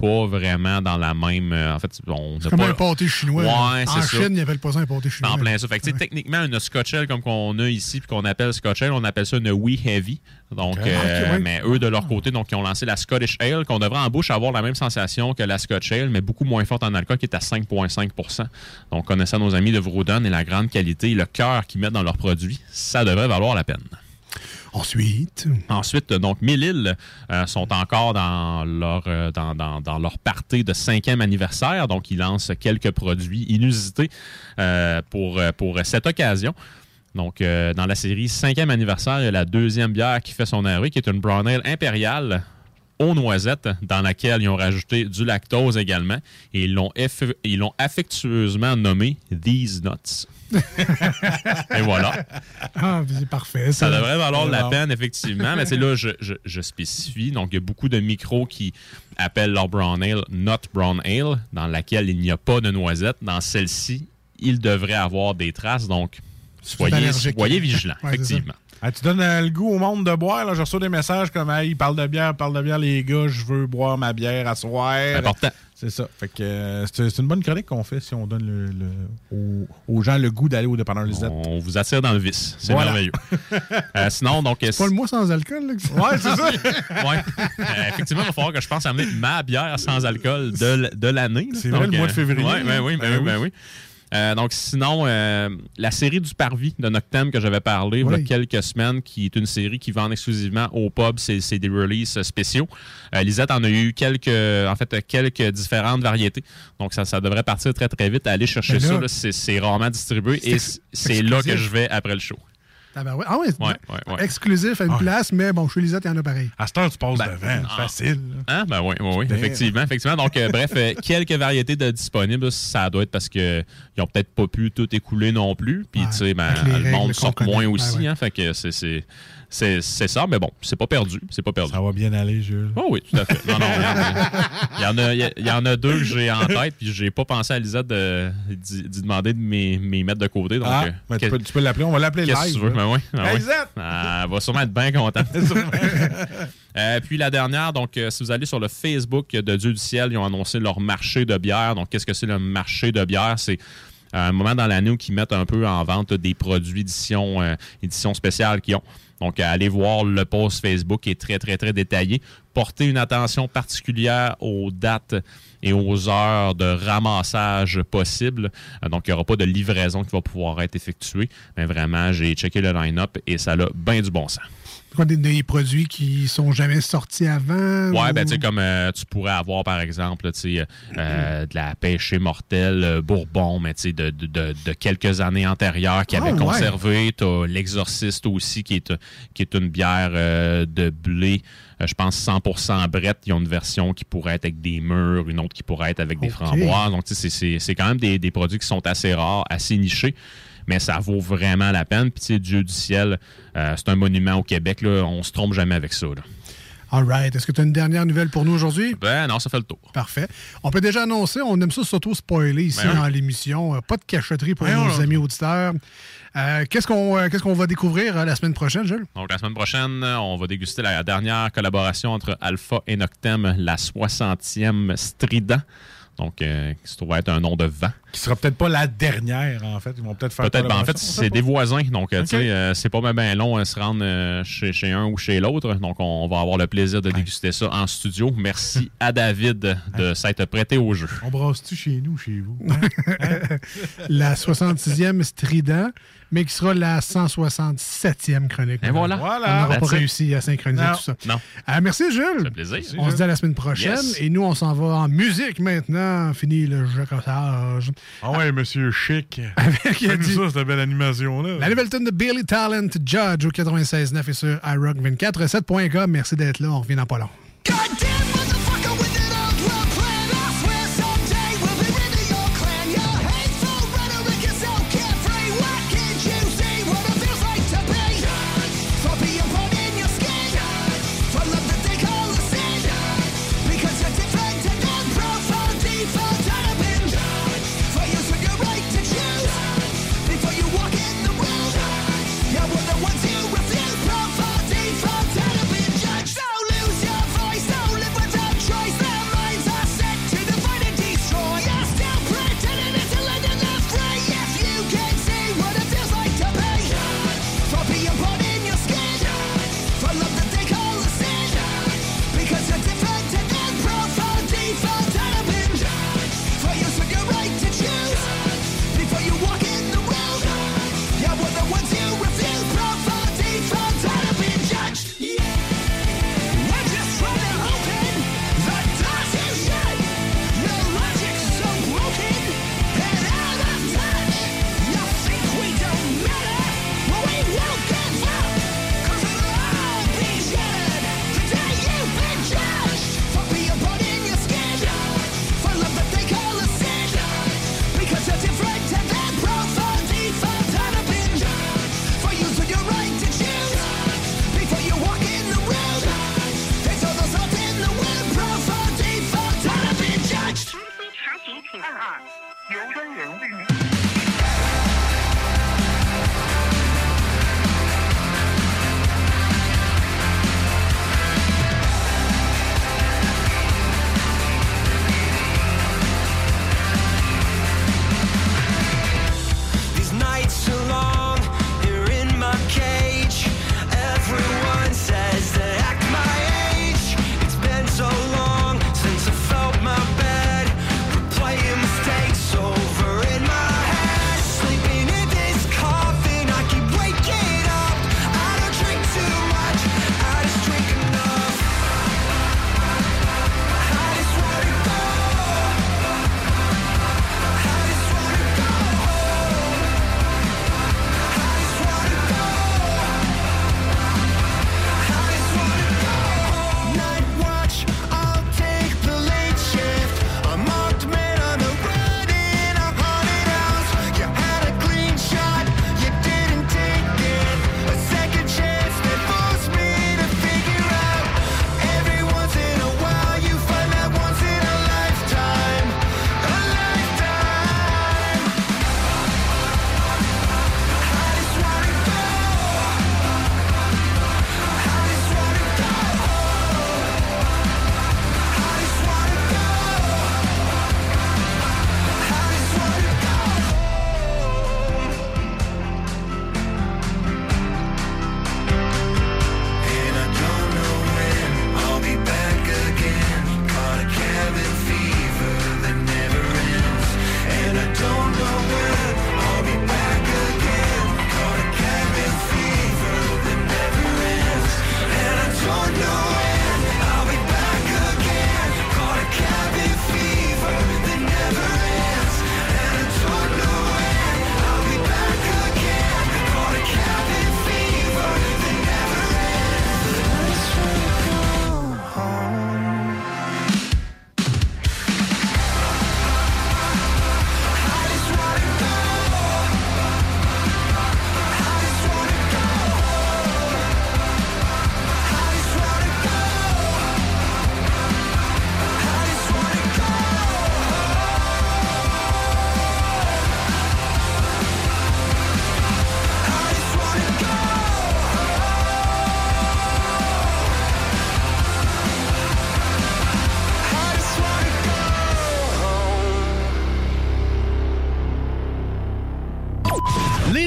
pas vraiment dans la même. euh, en fait, on C'est n'a comme pas- un pâté chinois. Ouais, en ça. Chine, ils appellent pas ça un pâté chinois. en plein ça. Fait que, tu sais, techniquement, une Scotch Ale comme qu'on a ici puis qu'on appelle Scotch Ale, on appelle ça une Wee Heavy. Donc, euh, Ah, ouais. mais eux, de leur côté, donc, ils ont lancé la Scottish Ale, qu'on devrait en bouche avoir la même sensation que la Scotch Ale, mais beaucoup moins forte en alcool, qui est à 5,5% Donc, connaissant nos amis de Vrouden et la grande qualité, le cœur qu'ils mettent dans leurs produits, ça devrait valoir la peine. Ensuite? Ensuite, donc, Mille euh, sont encore dans leur, euh, dans, dans- leur de cinquième anniversaire. Donc, ils lancent quelques produits inusités euh, pour, euh, pour cette occasion. Donc, dans la série cinquième anniversaire, il y a la deuxième bière qui fait son arrivée, qui est une Brown Ale impériale aux noisettes, dans laquelle ils ont rajouté du lactose également. Et ils l'ont eff- ils l'ont affectueusement nommé These Nuts. et voilà. Ah, c'est parfait. Ça Ça, devrait valoir la peine, effectivement. Mais c'est là, je, je, je spécifie. Donc, il y a beaucoup de micros qui appellent leur brown ale not brown ale, dans laquelle il n'y a pas de noisette. Dans celle-ci, il devrait avoir des traces. Donc, soyez, soyez vigilants, Ouais, effectivement. Ah, tu donnes euh, le goût au monde de boire. Là. Je reçois des messages comme hey, parle de bière, parle de bière, les gars, je veux boire ma bière à soir. C'est important. C'est ça. Fait que euh, c'est une bonne chronique qu'on fait si on donne le, le- aux, aux gens le goût d'aller au dépanneur Lisette. On vous attire dans le vice. C'est Voilà. merveilleux. Euh, sinon, donc. C'est pas le mois sans alcool, là, que ça? Ouais, c'est ça. ouais. Euh, effectivement, il va falloir que je pense à amener ma bière sans alcool de, de l'année. C'est vrai, Donc, le mois de février, ouais, ben oui, ben Ben oui, ben oui. Euh, donc, sinon, euh, la série du Parvis de Noctem que j'avais parlé il y a quelques semaines, qui est une série qui vend exclusivement au pub, c'est des releases spéciaux. Euh, Lisette en a eu quelques, en fait, quelques différentes variétés. Donc, ça, ça devrait partir très, très vite. Allez chercher là- ça. C'est rarement distribué et c'est là que je vais après le show. Ah, ben ouais. Ah ouais, Ouais, ouais, ouais. exclusif à une Ah. place, mais bon, chez Lisette, il y en a pareil. À cette heure, tu passes Ben, devant. ah. Facile. Hein? Ben oui, oui, oui, effectivement, effectivement. Donc, euh, bref, euh, quelques variétés de disponibles. Ça doit être parce qu'ils n'ont peut-être pas pu tout écouler non plus. Puis, Ouais, tu sais, ben, le monde sort moins aussi. ouais. Hein, fait que c'est- c'est ça. Mais bon, c'est pas perdu. C'est pas perdu. Ça va bien aller, Jules. Oh oui, tout à fait. Non, non, regarde, il y en a, il y en a deux que j'ai en tête, puis j'ai pas pensé à Lisette de, d'y demander de m'y mettre de côté. Donc, Ah, euh, tu, peux, l'appeler, on va l'appeler live. Tu veux? Ben oui. Ah, elle va sûrement être bien contente. Euh, puis la dernière, donc, euh, si vous allez sur le Facebook de Dieu du ciel, ils ont annoncé leur marché de bière. Donc, qu'est-ce que c'est le marché de bière? C'est un moment dans l'année où ils mettent un peu en vente des produits édition, euh, édition spéciale qu'ils ont. Donc, euh, allez voir le post Facebook qui est très, très, très détaillé. Portez une attention particulière aux dates et aux heures de ramassage possibles. Euh, donc, il n'y aura pas de livraison qui va pouvoir être effectuée. Mais vraiment, j'ai checké le line-up et ça a bien du bon sens. Quoi, des, des produits qui sont jamais sortis avant? Ouais, ou- ben tu sais, comme euh, tu pourrais avoir, par exemple, tu sais, euh, de la pêche mortelle euh, Bourbon, mais tu sais, de, de, de- de quelques années antérieures qui avait ouais. conservé. T'as l'exorciste aussi, qui est, qui est une bière euh, de blé, euh, je pense 100% brette. Ils ont une version qui pourrait être avec des mûrs, une autre qui pourrait être avec des framboises. Donc, tu sais, c'est quand même des, des produits qui sont assez rares, assez nichés. Mais ça vaut vraiment la peine. Puis, tu sais, Dieu du ciel, euh, c'est un monument au Québec. Là. On se trompe jamais avec ça. Là. All right. Est-ce que tu as une dernière nouvelle pour nous aujourd'hui? Ben non, ça fait le tour. Parfait. On peut déjà annoncer, on aime ça s'auto-spoiler ici Ben dans l'émission. Euh, Pas de cachotterie pour Ben nos amis auditeurs. Euh, Qu'est-ce qu'on euh, qu'est-ce qu'on va découvrir euh, la semaine prochaine, Jules? Donc, la semaine prochaine, on va déguster la dernière collaboration entre Alpha et Noctem, la 60e Strident. Donc, euh, qui se trouve être un nom de vent. Qui sera peut-être pas la dernière, en fait. Ils vont peut-être faire. Peut-être, ben, en fait, c'est des voisins. Donc, euh, tu sais, euh, c'est pas bien long à se rendre euh, chez, chez un ou chez l'autre. Donc, on va avoir le plaisir de déguster ça en studio. Merci à David de s'être prêté au jeu. On brasse-tu chez nous, chez vous? la 66e Strident, mais qui sera la 167e chronique. Et voilà. On n'aura pas réussi à synchroniser Non. tout ça. Non. Euh, merci, Jules. plaisir. On se dit à la semaine prochaine. Yes. Et nous, on s'en va en musique maintenant. Fini le jeu cassage. Ah ouais, monsieur Chic. Avec, il a dit- ça, cette belle animation-là. La nouvelle tune de Billy Talent, Judge, au 96.9 et sur iRock247.com. Merci d'être là. On revient dans pas long. Don't lose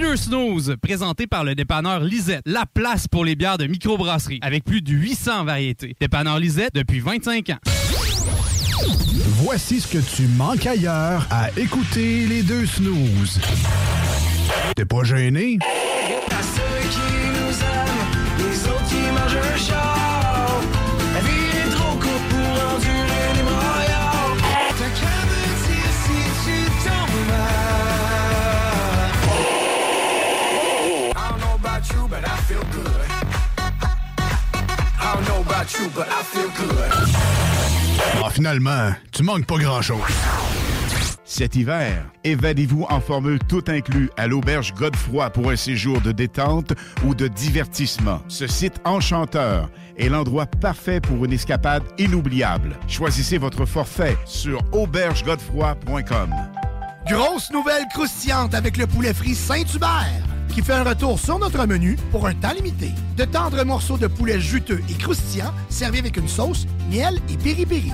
Deux snooze, présentés par le dépanneur Lisette, la place pour les bières de microbrasserie, avec plus de 800 variétés. Dépanneur Lisette depuis 25 ans. Voici ce que tu manques ailleurs à écouter les deux snooze. T'es pas gêné? Ah, finalement, tu manques pas grand-chose. Cet hiver, évadez-vous en formule tout inclus à l'auberge Godefroy pour un séjour de détente ou de divertissement. Ce site enchanteur est l'endroit parfait pour une escapade inoubliable. Choisissez votre forfait sur aubergegodefroy.com. Grosse nouvelle croustillante avec le poulet frit Saint-Hubert qui fait un retour sur notre menu pour un temps limité. De tendres morceaux de poulet juteux et croustillants servis avec une sauce, miel et piri-piri.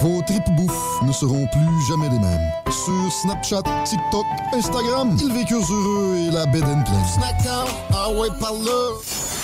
Vos tripes bouffe ne seront plus jamais les mêmes. Sur Snapchat, TikTok, Instagram, ils vécurent heureux et la bed and pleine. Ah ouais, par là.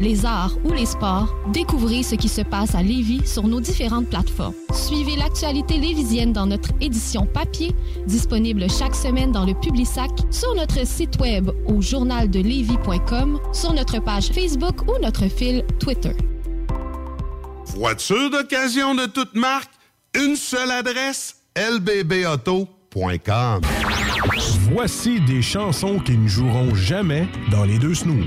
les arts ou les sports, découvrez ce qui se passe à Lévis sur nos différentes plateformes. Suivez l'actualité lévisienne dans notre édition papier, disponible chaque semaine dans le Publisac, sur notre site web au journaldelevis.com, sur notre page Facebook ou notre fil Twitter. Voiture d'occasion de toute marque, une seule adresse, lbbauto.com. Voici des chansons qui ne joueront jamais dans les deux snooze.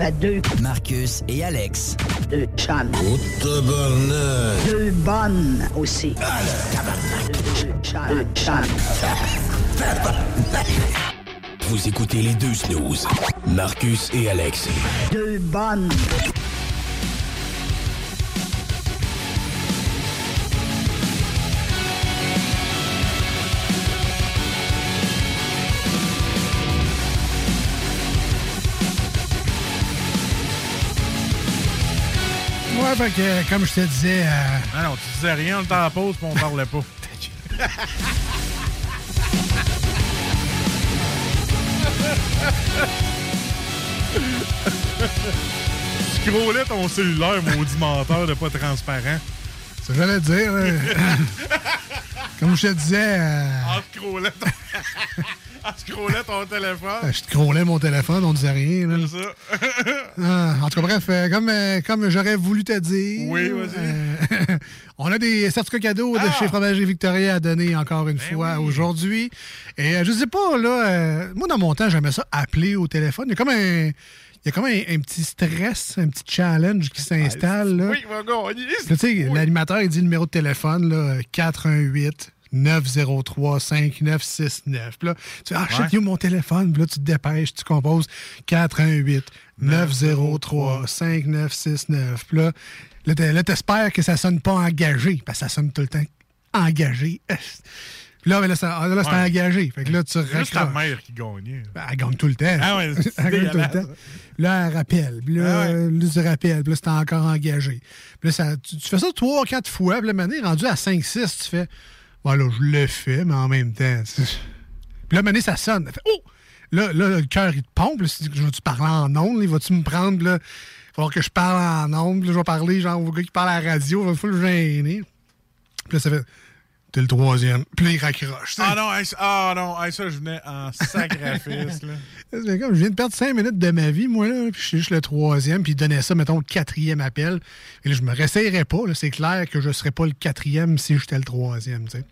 En deux. Marcus et Alex. Deux chums. Deux bonnes aussi. Deux chums. chums. Vous écoutez les deux snooze. Marcus et Alex. Deux bonnes. Fait que, comme je te disais. euh, Ah non, tu disais rien, on était en pause, puis on parlait pas. Scrollais ton cellulaire, maudit menteur de pas transparent. Ça, j'allais dire. euh, comme je te disais. euh, En scrollait ton... en scrollait ton téléphone. euh, je te scrollais mon téléphone, on disait rien. là. C'est ça. Ah, en tout cas, bref, euh, comme, euh, comme j'aurais voulu te dire. Oui, vas-y. euh, on a des certificats cadeaux de chez Fromagerie Victoria à donner encore une fois aujourd'hui. Et je sais pas, là, moi, dans mon temps, j'aimais ça appeler au téléphone. Il y a comme un. Il y a comme un, un petit stress, un petit challenge qui s'installe. là. Oui, va gagner. Là, tu sais, l'animateur, il dit le numéro de téléphone, là, 418 903 5969. Puis là, tu ah, shit, Ouais. mon téléphone. Puis là, tu te dépêches, tu composes 418 903 5969. Puis là, là, t'espères que ça sonne pas engagé, parce que ça sonne tout le temps engagé. Puis là, ben là, ça- ah, là, Ouais. engagé. Fait que là, tu C'est juste ta mère qui gagnait. Ben, elle gagne tout le temps. Ah ouais, elle gagne tout le temps. Là, elle rappelle. Puis là, Ah ouais. là, tu rappelles. Puis là, c'est encore engagé. Puis là, ça, tu, tu fais ça trois, quatre fois. Puis là, maintenant, rendu à 5, 6, tu fais, bon, là, je le fais, mais en même temps. Puis là, maintenant, ça sonne. Fait, oh! Là, là, le cœur, il te pompe. Je vais-tu parler en ondes? Il va-tu me prendre? Là, il va falloir que je parle en ondes. Je vais parler, genre, au gars qui parle à la radio. Il va falloir le gêner. Puis là, ça fait, t'es le troisième. Puis là, il raccroche. Ah non, hey, ah non, hey, ça, je venais en sacrifice. là. C'est comme, je viens de perdre cinq minutes de ma vie, moi, là, puis je suis juste le troisième, puis il donnait ça, mettons, le quatrième appel. Et là, je me réessayerais pas, là. C'est clair que je serais pas le quatrième si j'étais le troisième, tu sais.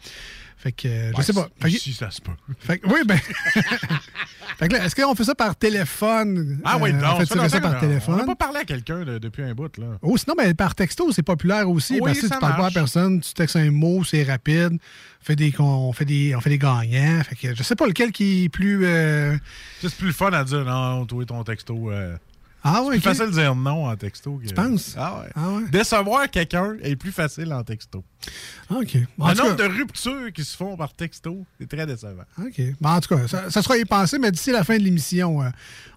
Fait que, euh, je sais pas. Fait que- Si ça se peut. fait que- oui, ben. fait que là, est-ce qu'on fait ça par téléphone? Ah oui, Euh, non, on fait ça, par téléphone? On n'a pas parlé à quelqu'un de- depuis un bout, là. Oh, sinon, ben, par texto, c'est populaire aussi. Oui, parce que tu parles pas à personne, tu textes un mot, c'est rapide. On fait des, on fait des, on fait des gagnants. Fait que je sais pas lequel qui est plus. euh, C'est plus le fun à dire non, toi, ton texto. Ah c'est ouais, plus ok. facile de dire non en texto. Que... Tu penses? Ah ouais. Ah ouais. Décevoir quelqu'un est plus facile en texto. OK. En Le nombre cas- de ruptures qui se font par texto, c'est très décevant. OK. Bon, en tout cas, ça, ça sera y penser, mais d'ici la fin de l'émission, euh,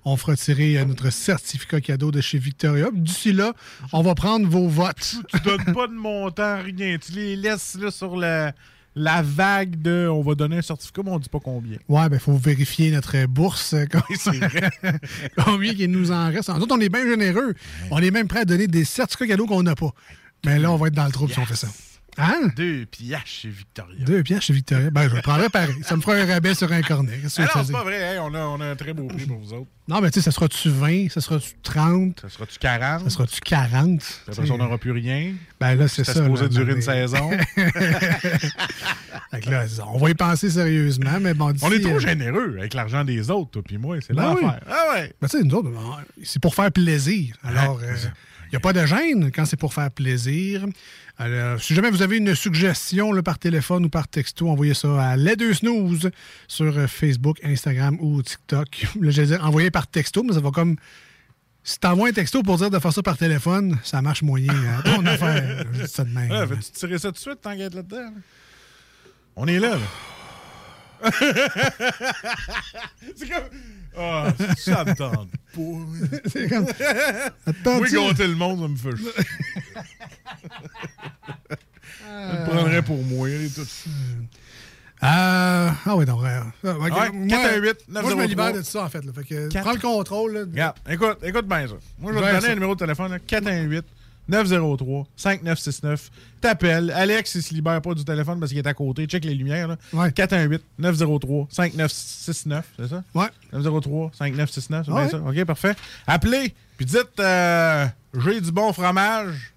on fera tirer euh, notre certificat cadeau de chez Victoria. D'ici là, on va prendre vos votes. Tu donnes pas de montant, rien. Tu les laisses là, sur la, la vague de on va donner un certificat, mais on dit pas combien. Ouais, ben, faut vérifier notre bourse. euh, combien il nous en reste. En d'autres, on est bien généreux. On est même prêt à donner des certificats cadeaux qu'on n'a pas. Mais là, on va être dans le trouble si on fait ça. Hein? Deux piastres chez Victoria. Deux pièces chez Victoria. Ben, je le prendrais pareil. Ça me fera un rabais sur un cornet. Ah c'est pas vrai. on, a, on a un très beau prix pour vous autres. Non, mais tu sais, ça sera-tu 20? Ça sera-tu 30? Ça sera-tu 40? Ça sera-tu 40? Puis Après ça, on n'aura plus rien? Ben là, c'est C'était ça. supposé durer une saison. Là, on va y penser sérieusement, mais bon, On est trop euh, généreux avec l'argent des autres, toi puis moi. C'est Ben oui. l'enfer. Ah ouais. Ben, tu sais, nous autres, c'est pour faire plaisir. Alors, il n'y a pas de gêne quand c'est pour faire plaisir. Alors, si jamais vous avez une suggestion là, par téléphone ou par texto, envoyez ça à les deux snooze sur euh, Facebook, Instagram ou TikTok. Là, je vais dire envoyez par texto, mais ça va comme. Si t'envoies un texto pour dire de faire ça par téléphone, ça marche moyen. hein. Ton affaire. Je dis ça de même. Ah, Fais-tu tirer ça tout de suite, être là-dedans? là? On est là, là. c'est comme. Ah, ça me tente pas. C'est comme- Attends, Oui, gâter le monde, ça me fait chier. Je le prendrais pour moi, elle est toute. Euh, ah oui, donc. euh, ah, ok. Ouais, Moi, 418 Moi, je me libère de ça, en fait. là. Fait que, Quatre- prends le contrôle. Là. Regarde, écoute, écoute bien ça. Moi, je vais te donner un numéro de téléphone, là, 418 903 5969. T'appelles. Alex, il se libère pas du téléphone parce qu'il est à côté. Check les lumières. Là. 418 903 5969, c'est ça? Ouais. 903 5969, c'est Ouais. bien ça? OK, parfait. Appelez, puis dites euh, j'ai du bon fromage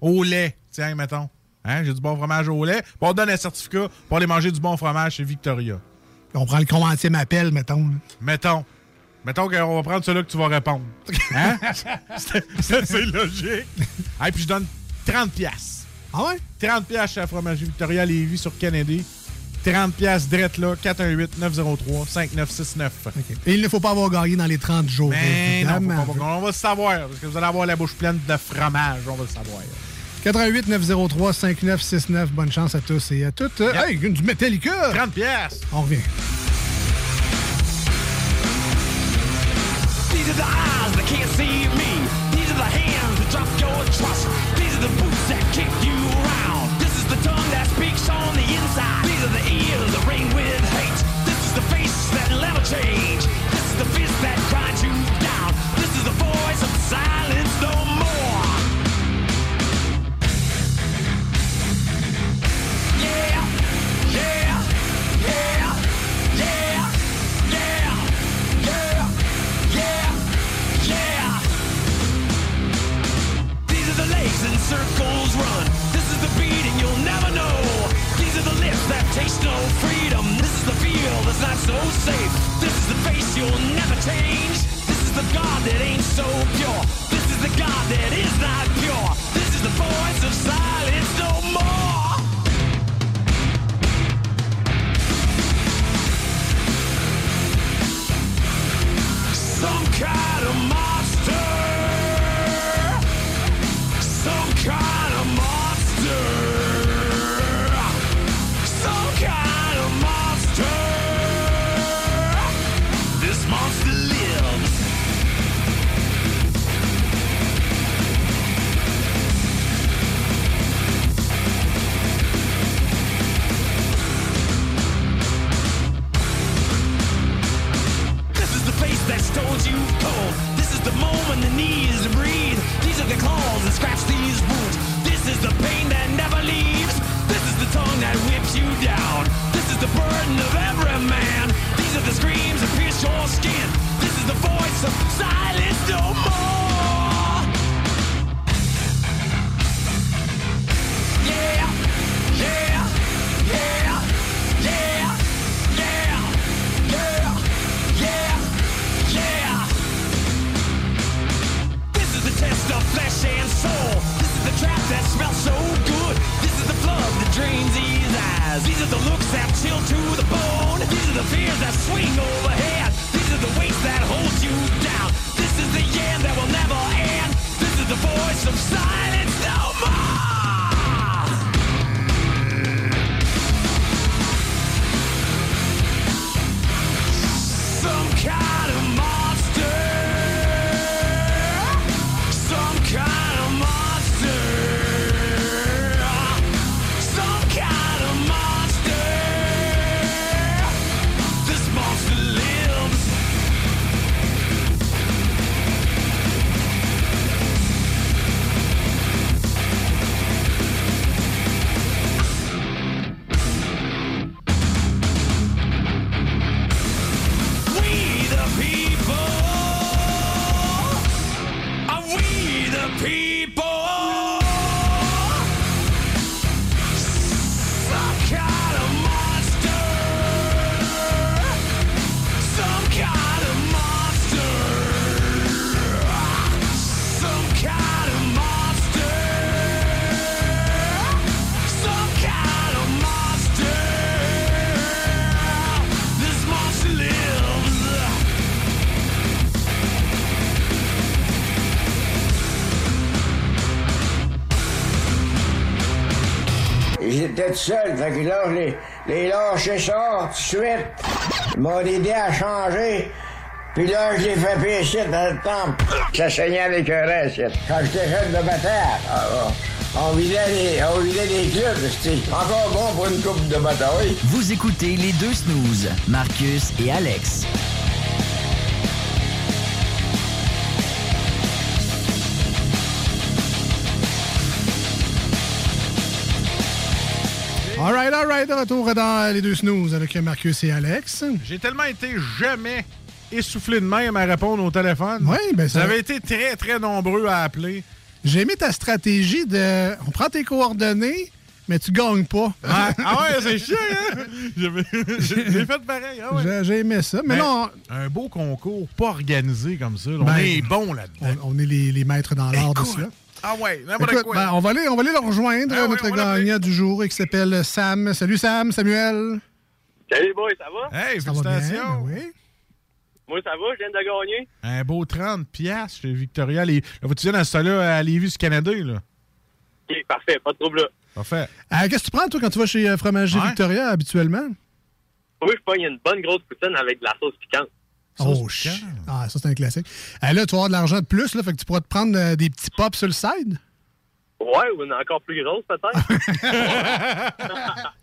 au lait. Tiens, mettons. Hein, j'ai du bon fromage au lait. Puis on donne un certificat pour aller manger du bon fromage chez Victoria. On prend le 30e appel, mettons. là. Mettons. Mettons qu'on va prendre celui que tu vas répondre. Hein? C'est logique. Et puis je donne 30 pièces. Ah ouais? 30 pièces chez la fromagerie Victoria Lévis sur Kennedy. 30 pièces drette là, 418-903-5969. Et il ne faut pas avoir gagné dans les 30 jours. Mais non, évidemment. faut pas- on va le savoir, parce que vous allez avoir la bouche pleine de fromage, on va le savoir. 88 903 5969. Bonne chance à tous et à toutes. Hey, du Metallica! 30 pièces! On revient. These are the eyes lips no freedom. This is the feel that's not so safe. This is the face you'll never change. This is the God that ain't so pure. This is the God that is not pure. This is the voice of silence no more. Some kind of monster. Is the knees breathe. These are the claws that scratch these wounds. This is the pain that never leaves. This is the tongue that whips you down. This is the burden of every man. These are the screams that pierce your skin. This is the voice of silence no more. Eyes. These are the looks that chill to the bone. These are the fears that swing overhead. These are the weights that hold you down. This is the end that will never end. This is the voice of silence J'étais tout seul, fait que là, je les, les lâché ça tout de suite. Ils m'ont aidé à changer. Puis là, je l'ai fait pécher dans le temple. Ça saignait avec un reste. Quand j'étais jeune de bataille, ah, ah, on vidait les, on vidait les clubs, c'était encore bon pour une coupe de bataille. Vous écoutez les deux snooze, Marcus et Alex. All right, all right. De retour dans les deux snooze avec Marcus et Alex. J'ai tellement été jamais essoufflé de même à répondre au téléphone. Oui, ben Vous ça- avez été très, très nombreux à appeler. J'ai aimé ta stratégie de. On prend tes coordonnées, mais tu gagnes pas. Ah, ah ouais, c'est chiant, hein? J'ai fait pareil. Ah ouais. J'ai- aimé ça. Mais, Mais non, Un beau concours, pas organisé comme ça. là. On Ben, est bon là-dedans. on, on est les, les maîtres dans l'art de cela. Ah ouais, n'importe quoi. ben, on, va aller, on va aller le rejoindre, Ah oui, notre gagnant du jour, et qui s'appelle Sam. Salut Sam, Samuel. Salut, boy, ça va? Hey, Ça va bien, félicitations. ben oui. Moi, ça va, je viens de gagner. Un beau 30 piastres chez Victoria. Les... Là, tu viens dans ce là à Lévis, du Canada, là? Ok, parfait, pas de trouble là. Parfait. Euh, Qu'est-ce que tu prends, toi, quand tu vas chez euh, Fromager Ouais. Victoria, habituellement? Oui, je pogne une bonne grosse poutine avec de la sauce piquante. Oh, shit. Ah, ça, c'est un classique. Euh, là, tu vas avoir de l'argent de plus, là, fait que tu pourras te prendre euh, des petits pops sur le side? Ouais, ou une encore plus grosse, peut-être.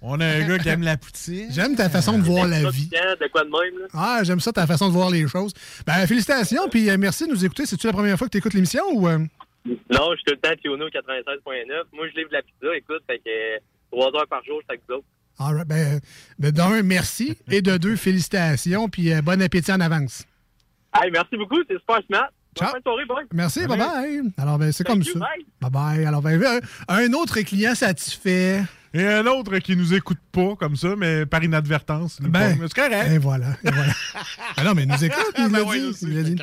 On a un gars qui aime la poutine. J'aime ta façon de voir la vie. De quoi de même, là? Ah, j'aime ça, ta façon de voir les choses. Ben, félicitations, puis euh, merci de nous écouter. C'est-tu la première fois que tu écoutes l'émission ou. euh? Non, je suis tout le temps Tiono 96.9. Moi, je livre de la pizza, écoute, fait que euh, trois heures par jour, avec vous autres. Right, ben, ben, d'un, merci. Et de deux, félicitations, puis euh, bon appétit en avance. Hey, merci beaucoup, c'est super smart. Bonne Ciao. soirée, boy. Merci, bye bye. Alors, ben, c'est comme you, ça. bye. Bye bye. Alors, ben, un autre client satisfait. Et un autre qui nous écoute pas comme ça, mais par inadvertance. Ben, c'est correct. Et voilà. Et voilà. ah non, mais il nous écoute, il Ben l'a oui, dit. il dit.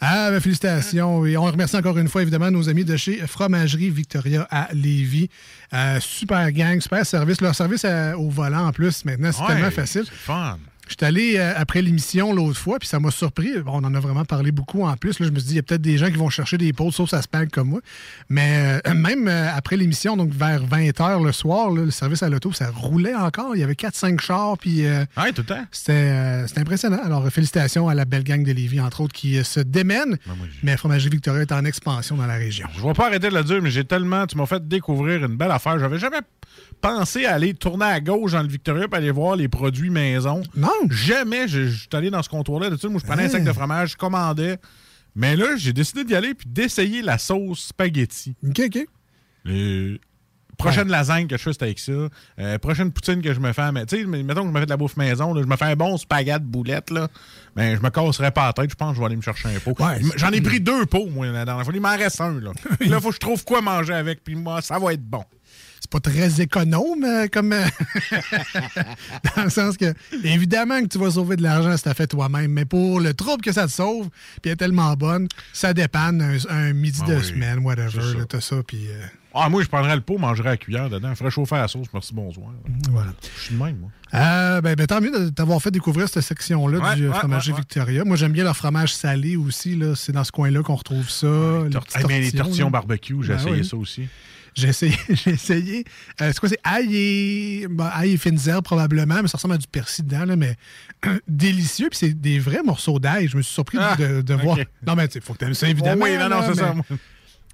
Ah, ben, félicitations. Et on remercie encore une fois, évidemment, nos amis de chez Fromagerie Victoria à Lévis. Euh, super gang, super service. Leur service euh, au volant, en plus, maintenant, c'est Ouais, tellement facile. C'est fun. Je suis allé euh, après l'émission l'autre fois, puis ça m'a surpris. Bon, on en a vraiment parlé beaucoup en plus. Là, je me suis dit, il y a peut-être des gens qui vont chercher des pots sauce à spag comme moi. Mais euh, même euh, après l'émission, donc vers 20h le soir, là, le service à l'auto, ça roulait encore. Il y avait 4-5 chars, puis Ouais, tout le temps? c'était c'était impressionnant. Alors, félicitations à la belle gang de Lévis, entre autres, qui se démène. mais Fromagerie Victoria est en expansion dans la région. Je vais pas arrêter de le dire, mais j'ai tellement. Tu m'as fait découvrir une belle affaire. J'avais jamais pensé à aller tourner à gauche dans le Victoria pour aller voir les produits maison. Non. Jamais. Je suis allé dans ce comptoir-là. Moi, je prenais un Hein. sac de fromage, je commandais. Mais là, j'ai décidé d'y aller puis d'essayer la sauce spaghetti. OK, OK. Les- Prochaine lasagne que je fais, c'est avec ça. Euh, prochaine poutine que je me fais, mais tu sais, mettons que je me fais de la bouffe maison, là, je me fais un bon spaghetti boulette, là. Ben, je me casserais pas la tête, je pense que je vais aller me chercher un pot. J'en ai pris deux pots, moi, la dernière fois. Il m'en reste un, là. là, faut que je trouve quoi manger avec, puis moi, ça va être bon. C'est pas très économe, euh, comme. euh, dans le sens que, évidemment, que tu vas sauver de l'argent si tu fait toi-même, mais pour le trouble que ça te sauve, puis elle est tellement bonne, ça dépanne un, un midi Ah de oui, semaine, whatever. T'as ça, puis. euh, Ah, moi, je prendrais le pot, mangerais à la cuillère dedans, ferais chauffer la sauce, merci, bonsoir. Voilà. Je suis de même, moi. Euh, ben, ben, tant mieux de t'avoir fait découvrir cette section-là Ouais, du ouais, fromager ouais. Victoria. Moi, j'aime bien leur fromage salé aussi. là. C'est dans ce coin-là qu'on retrouve ça. les Tort- petits Hey, mais les tortillons, tortillons barbecue, j'ai Ben essayé oui. ça aussi. J'ai essayé. J'ai essayé. Euh, c'est quoi, c'est ail et, ail et fines herbes probablement, mais ça ressemble à du persil dedans, là, mais délicieux. Puis c'est des vrais morceaux d'ail. Je me suis surpris Ah, de, de ok. voir. Non, mais il faut que tu aimes ça, évidemment. Oui, non, non, c'est ça.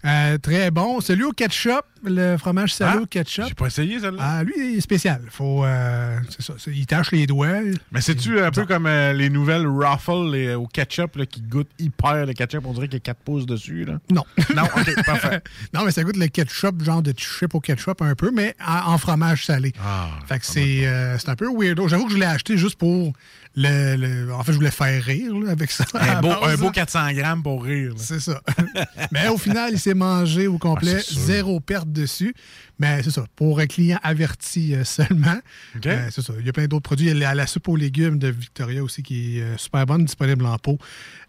Euh, très bon. Celui au ketchup, le fromage salé Ah, au ketchup. J'ai pas essayé, celle-là. Ah, lui, il est spécial. Faut, euh, c'est ça, il tâche les doigts. Mais c'est-tu un peu comme euh, les nouvelles Ruffles les- au ketchup là, qui goûtent hyper le ketchup? On dirait qu'il y a 4 pouces dessus. Là. Non. Non, OK, parfait. non, mais ça goûte le ketchup, genre de chip au ketchup un peu, mais en, en fromage salé. Ah, fait que c'est euh, c'est un peu weirdo. J'avoue que je l'ai acheté juste pour le, le- En fait, je voulais faire rire là, avec ça. Un beau, base, un là. beau 400 grammes pour rire. C'est ça. mais au final, il s'est mangé au complet, Ah, zéro perte dessus. Mais c'est ça, pour un client averti euh, seulement. Euh, c'est ça. Il y a plein d'autres produits. Il y a la, soupe aux légumes de Victoria aussi qui est euh, super bonne, disponible en pot.